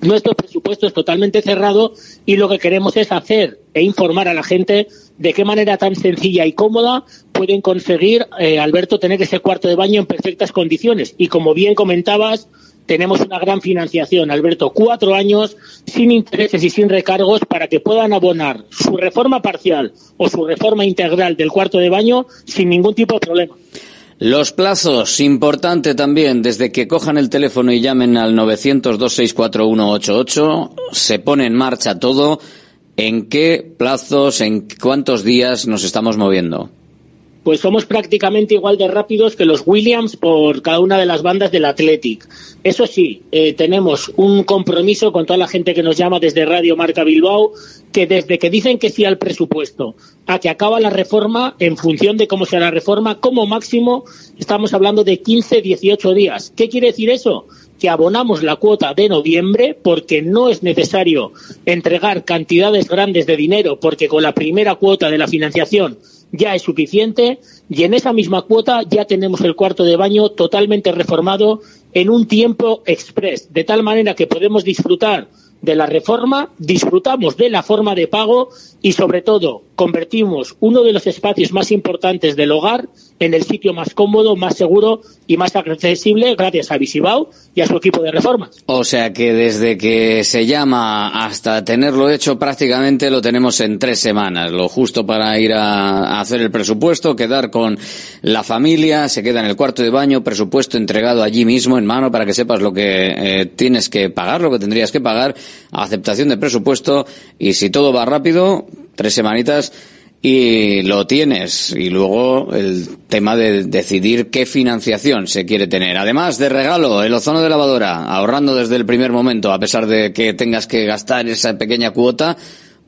Speaker 34: nuestro presupuesto es totalmente cerrado y lo que queremos es hacer e informar a la gente de qué manera tan sencilla y cómoda pueden conseguir, eh, Alberto, tener ese cuarto de baño en perfectas condiciones. Y como bien comentabas, tenemos una gran financiación, Alberto, cuatro años sin intereses y sin recargos para que puedan abonar su reforma parcial o su reforma integral del cuarto de baño sin ningún tipo de problema.
Speaker 11: Los plazos, importante también, desde que cojan el teléfono y llamen al 900-264-188, se pone en marcha todo. ¿En qué plazos, en cuántos días nos estamos moviendo?
Speaker 34: Pues somos prácticamente igual de rápidos que los Williams por cada una de las bandas del Athletic. Eso sí, eh, tenemos un compromiso con toda la gente que nos llama desde Radio Marca Bilbao, que desde que dicen que sí al presupuesto a que acaba la reforma, en función de cómo sea la reforma, como máximo estamos hablando de 15, 18 días. ¿Qué quiere decir eso? que abonamos la cuota de noviembre porque no es necesario entregar cantidades grandes de dinero porque con la primera cuota de la financiación ya es suficiente y en esa misma cuota ya tenemos el cuarto de baño totalmente reformado en un tiempo express, de tal manera que podemos disfrutar de la reforma, disfrutamos de la forma de pago y sobre todo convertimos uno de los espacios más importantes del hogar en el sitio más cómodo, más seguro y más accesible gracias a Visibao y a su equipo de reformas.
Speaker 11: O sea que desde que se llama hasta tenerlo hecho prácticamente lo tenemos en tres semanas, lo justo para ir a, hacer el presupuesto, quedar con la familia, se queda en el cuarto de baño, presupuesto entregado allí mismo en mano para que sepas lo que eh, tienes que pagar, lo que tendrías que pagar, aceptación de presupuesto y si todo va rápido, tres semanitas y lo tienes. Y luego el tema de decidir qué financiación se quiere tener. Además de regalo, el ozono de lavadora, ahorrando desde el primer momento, a pesar de que tengas que gastar esa pequeña cuota,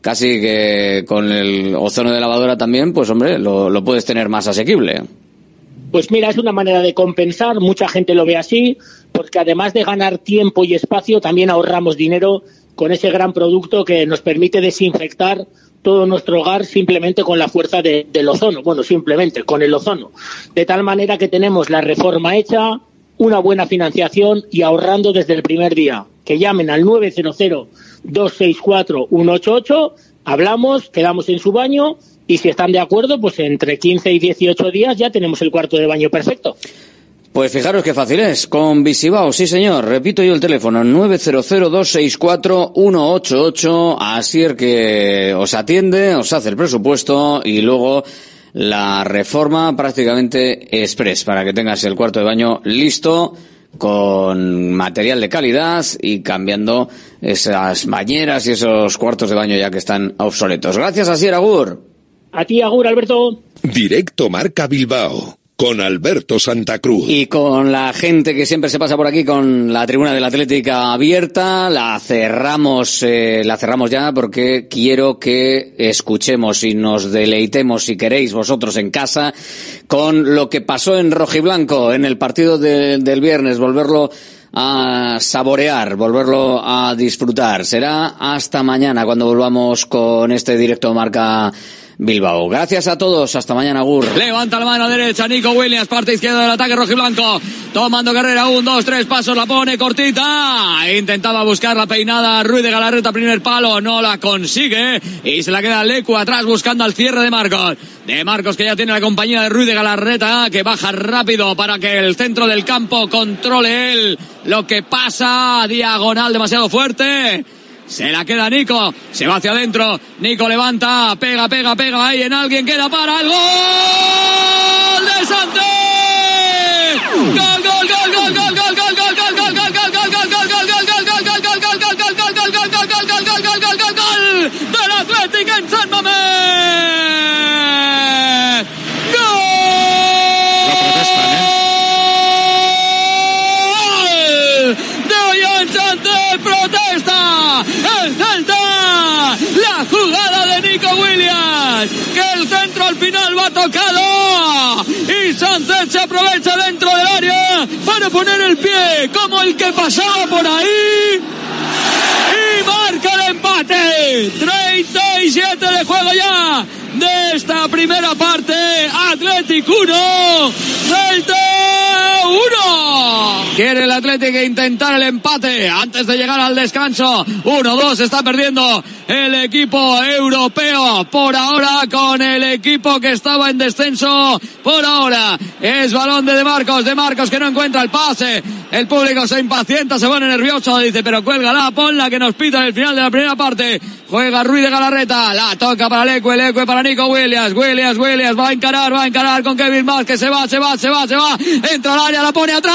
Speaker 11: casi que con el ozono de lavadora también, pues hombre, lo, lo puedes tener más asequible.
Speaker 34: Pues mira, es una manera de compensar, mucha gente lo ve así, porque además de ganar tiempo y espacio, también ahorramos dinero con ese gran producto que nos permite desinfectar todo nuestro hogar simplemente con la fuerza de, del ozono, bueno, simplemente con el ozono. De tal manera que tenemos la reforma hecha, una buena financiación y ahorrando desde el primer día. Que llamen al 900-264-188, hablamos, quedamos en su baño y si están de acuerdo, pues entre 15 y 18 días ya tenemos el cuarto de baño perfecto.
Speaker 11: Pues fijaros qué fácil es. Con Visibao, sí señor. Repito yo el teléfono, 900-264-188. Así es que os atiende, os hace el presupuesto y luego la reforma prácticamente express para que tengas el cuarto de baño listo con material de calidad y cambiando esas bañeras y esos cuartos de baño ya que están obsoletos. Gracias, Asier Agur.
Speaker 34: A ti, Agur, Alberto.
Speaker 4: Directo Marca Bilbao con Alberto Santa Cruz.
Speaker 11: Y con la gente que siempre se pasa por aquí con la tribuna de la Atlética abierta, la cerramos, eh, la cerramos ya porque quiero que escuchemos y nos deleitemos, si queréis, vosotros en casa, con lo que pasó en Rojiblanco en el partido de, del viernes, volverlo a saborear, volverlo a disfrutar. Será hasta mañana cuando volvamos con este directo marca Bilbao. Gracias a todos. Hasta mañana, Gur.
Speaker 6: Levanta la mano derecha. Nico Williams, parte izquierda del ataque rojo y blanco. Tomando carrera. Un, dos, tres pasos. La pone cortita. Intentaba buscar la peinada. Ruiz de Galarreta, primer palo. No la consigue. Y se la queda Lecu atrás buscando al cierre de Marcos. De Marcos que ya tiene la compañía de Ruiz de Galarreta. Que baja rápido para que el centro del campo controle él lo que pasa. Diagonal demasiado fuerte. Se la queda Nico. Se va hacia adentro. Nico levanta. Pega, pega, pega. Ahí en alguien. Queda para el gol de Santé. Gol, poner el pie como el que pasaba por ahí. Y marca el empate. 37 de juego ya de esta primera parte. Atlético 1, Celta 1. Quiere el Atlético intentar el empate antes de llegar al descanso. 1-2 está perdiendo el equipo europeo. Por ahora con el equipo que estaba en descenso. Por ahora es balón de De Marcos. De Marcos que no encuentra el pase. El público se impacienta, se pone nervioso. Dice, pero cuélgala, ponla que nos pita en el final de la primera parte. Juega Ruiz de Galarreta. La toca para Leque, Leque para Nico Williams. Williams, Williams va a encarar, va a encarar con Kevin Más que se va, se va, se va, se va. Entra al área, la pone atrás.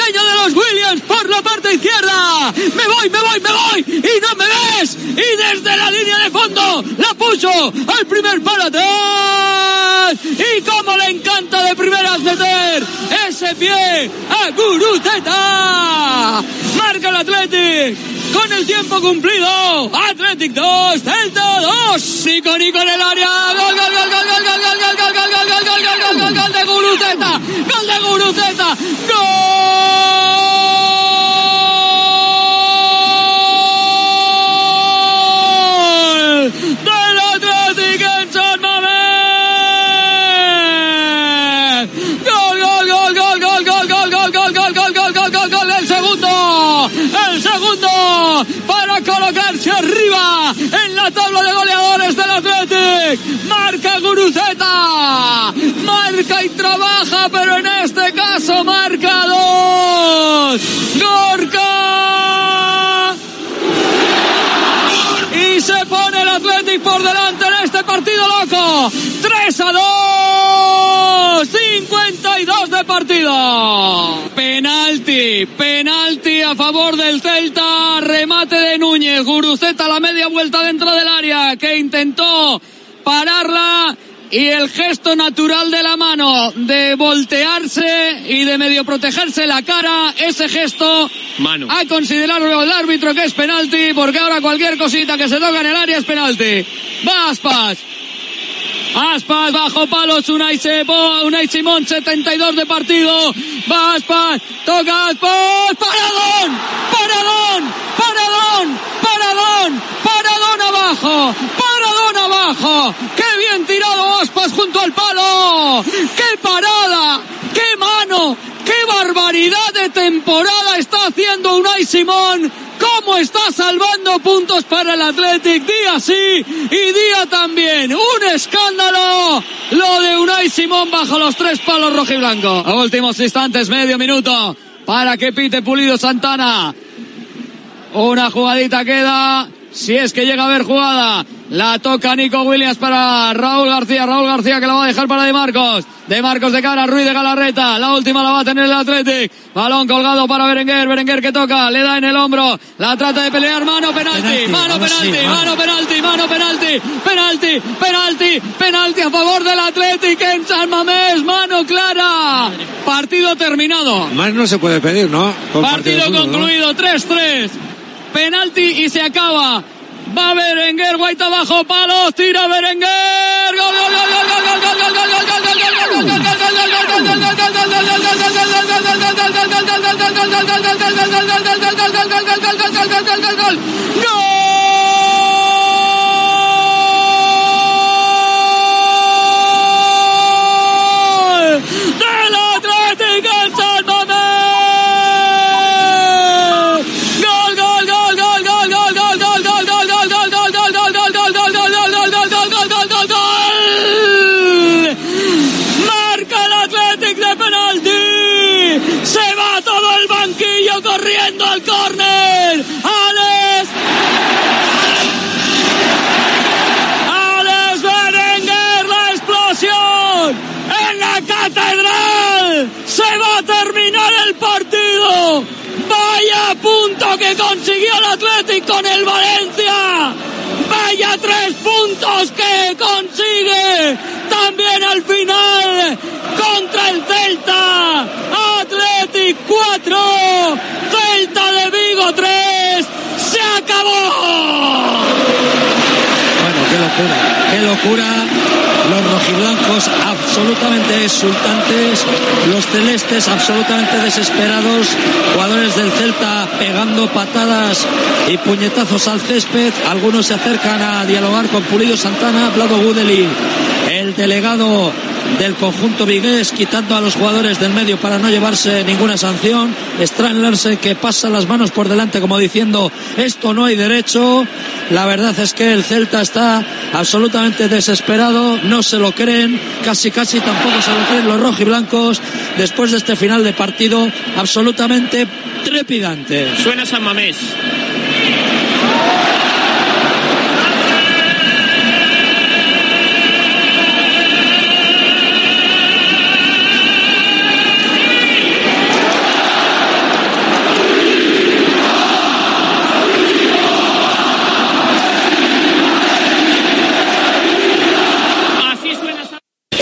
Speaker 6: y no me ves. Y desde la línea de fondo la puso al primer atrás. Y como le encanta de primeras meter ese pie a Guruteta. Marca el Athletic con el tiempo cumplido. Athletic 2, Celta 2. Nico, Nico en el área. Gol, gol, gol, gol, gol, gol, gol, gol, gol, gol, gol, gol, gol, gol, gol de Guruteta. Gol de Guruteta. Gol en la tabla de goleadores del Athletic. Marca Guruceta. Marca y trabaja, pero en este caso marca dos. Gorka. Y se pone el Athletic por delante en este partido loco. 3 a 2. 52 de partido. Penalti. Penalti a favor del Celta. Remate de Núñez. Guruceta la media vuelta dentro del área que intentó pararla y el gesto natural de la mano de voltearse y de medio protegerse la cara, ese gesto
Speaker 9: Mano.
Speaker 6: a considerar el árbitro que es penalti, porque ahora cualquier cosita que se toca en el área es penalti. Va Aspas. Aspas bajo palos, Unai, Sebo, Unai Simón, 72 de partido. Va Aspas, toca Aspas, paradón, paradón, paradón, paradón abajo, paradón abajo. Qué bien tirado Aspas junto al palo. Qué parada, qué mano, qué barbaridad de temporada está haciendo Unai Simón. ¿Cómo está salvando puntos para el Athletic? Día sí y día también. Un escándalo. Lo de Unai Simón bajo los tres palos rojiblanco. A últimos instantes, medio minuto. Para que pite Pulido Santana. Una jugadita queda. Si es que llega a haber jugada. La toca Nico Williams para Raúl García. Raúl García que la va a dejar para De Marcos. De Marcos de cara, Ruiz de Galarreta. La última la va a tener el Athletic. Balón colgado para Berenguer. Berenguer que toca. Le da en el hombro. La trata de pelear. Mano penalti.
Speaker 35: Penalti,
Speaker 6: Mano
Speaker 35: sí,
Speaker 6: penalti.
Speaker 35: mano.
Speaker 6: Penalti. Mano penalti. Penalti. Penalti. Penalti a favor del Athletic en San Mamés. Mano clara. Partido terminado.
Speaker 35: Más no se puede pedir, ¿no? Con
Speaker 6: Partido concluido, 3-3. Penalti y se acaba. Va Berenguer, Guaita abajo, palos, tira Berenguer. Gol, gol, gol, gol, gol, gol, gol, gol, gol, gol, gol, gol, gol, gol, gol, ¡Gol! Corriendo al córner. Alex Berenguer, la explosión en la catedral. Se va a terminar el partido. Vaya punto que consiguió el Athletic con el Valencia. Vaya tres puntos que consigue también al final contra el Celta. Athletic 4, Celta de Vigo 3. Se acabó.
Speaker 36: Bueno, qué locura, qué locura. Los rojiblancos absolutamente exultantes, los celestes absolutamente desesperados, jugadores del Celta pegando patadas y puñetazos al césped, algunos se acercan a dialogar con Pulido Santana, Vlado Gudeli, el delegado del conjunto vigués, quitando a los jugadores del medio para no llevarse ninguna sanción, Stranglerse que pasa las manos por delante como diciendo esto no hay derecho, la verdad es que el Celta está absolutamente desesperado, no se lo creen, casi casi tampoco se lo creen los rojiblancos después de este final de partido absolutamente trepidante.
Speaker 37: Suena San Mamés.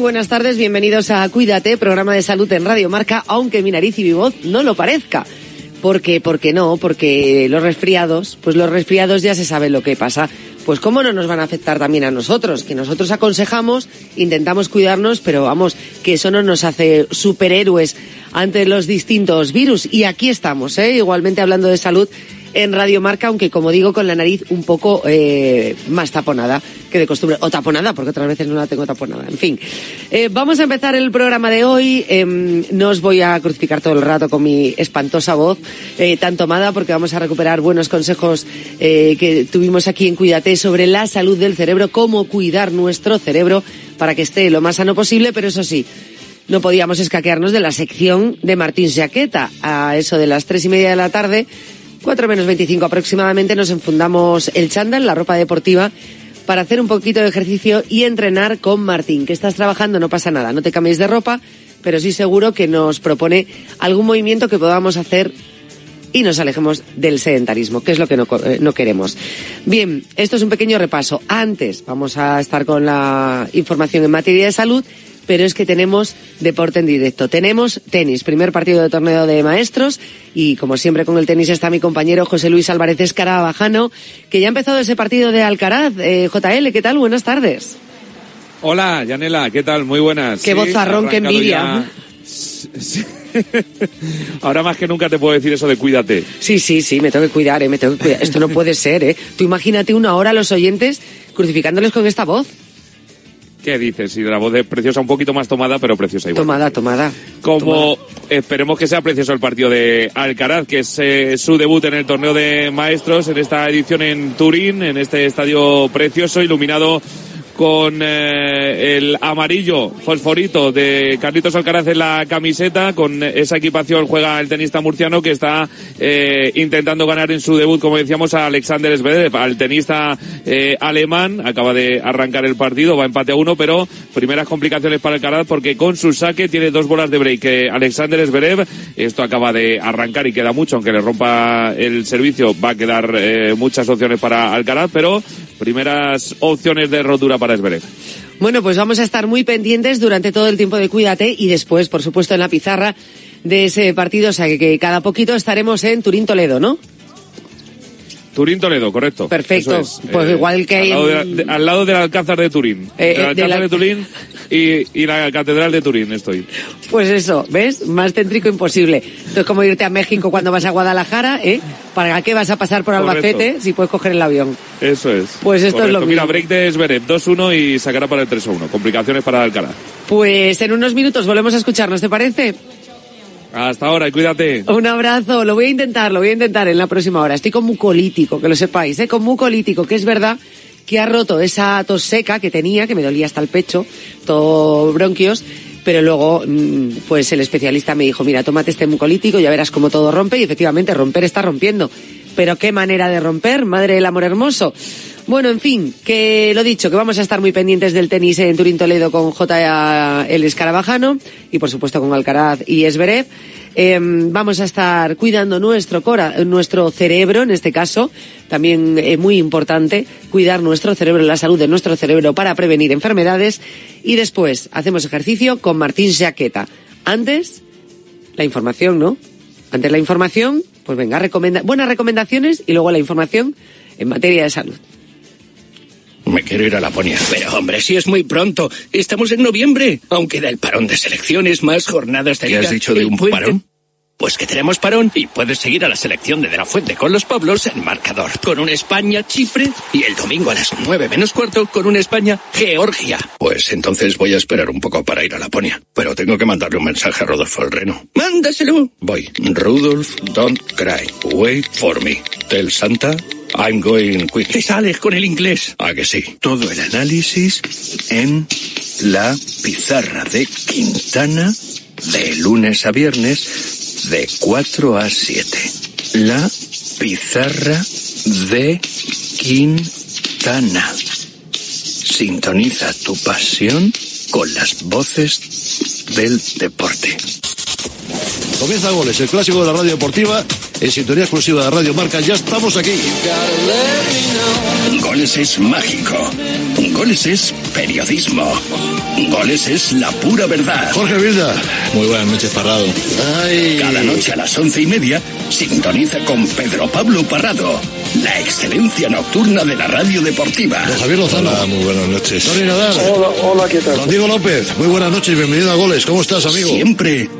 Speaker 38: Buenas tardes, bienvenidos a Cuídate, programa de salud en Radio Marca, aunque mi nariz y mi voz no lo parezca. Porque, ¿por qué no? Porque los resfriados, pues los resfriados ya se sabe lo que pasa. Pues cómo no nos van a afectar también a nosotros, que nosotros aconsejamos, intentamos cuidarnos, pero vamos, que eso no nos hace superhéroes ante los distintos virus. Y aquí estamos, ¿eh? igualmente hablando de salud en Radio Marca, aunque como digo, con la nariz un poco eh, más taponada que de costumbre. O taponada, porque otras veces no la tengo taponada. En fin, eh, vamos a empezar el programa de hoy. Eh, no os voy a crucificar todo el rato con mi espantosa voz eh, tan tomada, porque vamos a recuperar buenos consejos que tuvimos aquí en Cuídate sobre la salud del cerebro, cómo cuidar nuestro cerebro para que esté lo más sano posible, pero eso sí, no podíamos escaquearnos de la sección de Martín Jaqueta. A eso de las tres y media de la tarde, cuatro menos veinticinco aproximadamente, nos enfundamos el chándal, la ropa deportiva, para hacer un poquito de ejercicio y entrenar con Martín. Que estás trabajando, no pasa nada, no te cambies de ropa, pero sí seguro que nos propone algún movimiento que podamos hacer y nos alejemos del sedentarismo, que es lo que no, eh, no, queremos. Bien, esto es un pequeño repaso. Antes vamos a estar con la información en materia de salud, pero es que tenemos deporte en directo. Tenemos tenis, primer partido de torneo de maestros y como siempre con el tenis está mi compañero José Luis Álvarez Escarabajano, que ya ha empezado ese partido de Alcaraz. Eh, JL, ¿qué tal? Buenas tardes.
Speaker 37: Hola, Yanela, ¿qué tal? Muy buenas.
Speaker 38: Qué sí, bozarrón, qué envidia.
Speaker 37: Ya... Ahora más que nunca te puedo decir eso de cuídate.
Speaker 38: Sí, sí, sí, me tengo que cuidar, ¿eh? me tengo que cuidar. Esto no puede ser, ¿eh? Tú imagínate una hora a los oyentes crucificándoles con esta voz.
Speaker 37: ¿Qué dices? Si la voz es preciosa, un poquito más tomada, pero preciosa igual.
Speaker 38: Tomada, tomada.
Speaker 37: Como
Speaker 38: tomada.
Speaker 37: esperemos que sea precioso el partido de Alcaraz, que es eh, su debut en el torneo de maestros, en esta edición en Turín, en este estadio precioso, iluminado con eh, el amarillo fosforito de Carlitos Alcaraz en la camiseta. Con esa equipación juega el tenista murciano que está eh, intentando ganar en su debut, como decíamos, a Alexander Zverev, al tenista eh, alemán. Acaba de arrancar el partido, va empate a uno, pero primeras complicaciones para Alcaraz porque con su saque tiene dos bolas de break. Alexander Zverev, esto acaba de arrancar y queda mucho, aunque le rompa el servicio, va a quedar eh, muchas opciones para Alcaraz, pero primeras opciones de rotura para
Speaker 38: Bueno, pues vamos a estar muy pendientes durante todo el tiempo de Cuídate y después, por supuesto, en la pizarra de ese partido. O sea, que cada poquito estaremos en Turín Toledo, ¿no?
Speaker 37: Turín Toledo, correcto.
Speaker 38: Perfecto. Es. Pues eh, igual que
Speaker 37: al lado, de, de, al lado del Alcázar de Turín. Eh, el Alcázar de, la... de Turín y, y, la Catedral de Turín estoy.
Speaker 38: Pues eso, ¿ves? Más céntrico imposible. Entonces, como irte a México cuando vas a Guadalajara, ¿eh? ¿Para qué vas a pasar por Albacete correcto. si puedes coger el avión?
Speaker 37: Eso es.
Speaker 38: Pues esto
Speaker 37: correcto.
Speaker 38: es lo
Speaker 37: Mira,
Speaker 38: mismo.
Speaker 37: break de Zverev 2-1 y sacará para el 3-1. Complicaciones para Alcalá.
Speaker 38: Pues en unos minutos volvemos a escucharnos, ¿te parece?
Speaker 37: Hasta ahora y cuídate.
Speaker 38: Un abrazo, lo voy a intentar, lo voy a intentar en la próxima hora. Estoy con mucolítico, que lo sepáis, ¿eh? Con mucolítico, que es verdad que ha roto esa tos seca que tenía, que me dolía hasta el pecho, todo bronquios, pero luego mm, pues el especialista me dijo, mira, tómate este mucolítico, ya verás cómo todo rompe y efectivamente romper está rompiendo. Pero qué manera de romper, madre del amor hermoso. Bueno, en fin, que lo dicho, que vamos a estar muy pendientes del tenis en Turín Toledo con J. el Escarabajano y por supuesto con Alcaraz y Esberev. Em, vamos a estar cuidando nuestro cora, nuestro cerebro, en este caso, también es muy importante cuidar nuestro cerebro, la salud de nuestro cerebro para prevenir enfermedades. Y después hacemos ejercicio con Martín Jaqueta. Antes, la información, ¿no? Antes la información, pues venga, recomenda buenas recomendaciones y luego la información en materia de salud.
Speaker 39: Me quiero ir a Laponia. Pero hombre, si es muy pronto. Estamos en noviembre. Aunque da el parón de selecciones, más jornadas de ¿Qué has dicho de un puente. parón? Pues que tenemos parón y puedes seguir a la selección de De La Fuente con los Pablos en marcador. Con un España-Chipre y el domingo a las nueve menos cuarto con un España-Georgia. Pues entonces voy a esperar un poco para ir a Laponia. Pero tengo que mandarle un mensaje a Rodolfo el Reno. ¡Mándaselo! Voy. Rudolf, don't cry. Wait for me. Tell Santa I'm going quick. Te sales con el inglés. ¿A que sí? Todo el análisis en la pizarra de Quintana de lunes a viernes de 4 a 7. La pizarra de Quintana. Sintoniza tu pasión con las voces del deporte.
Speaker 40: Comienza Goles, el clásico de la radio deportiva, en sintonía exclusiva de Radio Marca. Ya estamos aquí.
Speaker 39: Goles es mágico. Goles es periodismo. Goles es la pura verdad.
Speaker 40: Jorge Vilda.
Speaker 39: Muy buenas noches, Parrado. Cada noche a las once y media, sintoniza con Pedro Pablo Parrado. La excelencia nocturna de la radio deportiva.
Speaker 40: Don Javier Lozano.
Speaker 39: Hola, muy buenas noches.
Speaker 40: Tony Nadal.
Speaker 39: Hola, hola, ¿qué tal?
Speaker 40: Don Diego López. Muy buenas noches y bienvenido a Goles. ¿Cómo estás, amigo?
Speaker 39: Siempre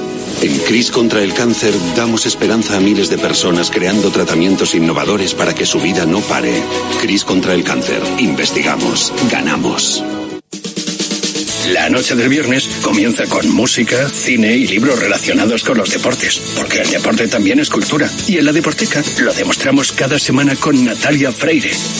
Speaker 41: En CRIS contra el cáncer damos esperanza a miles de personas creando tratamientos innovadores para que su vida no pare. CRIS contra el cáncer. Investigamos. Ganamos.
Speaker 39: La noche del viernes comienza con música, cine y libros relacionados con los deportes, porque el deporte también es cultura. Y en la Deporteca lo demostramos cada semana con Natalia Freire,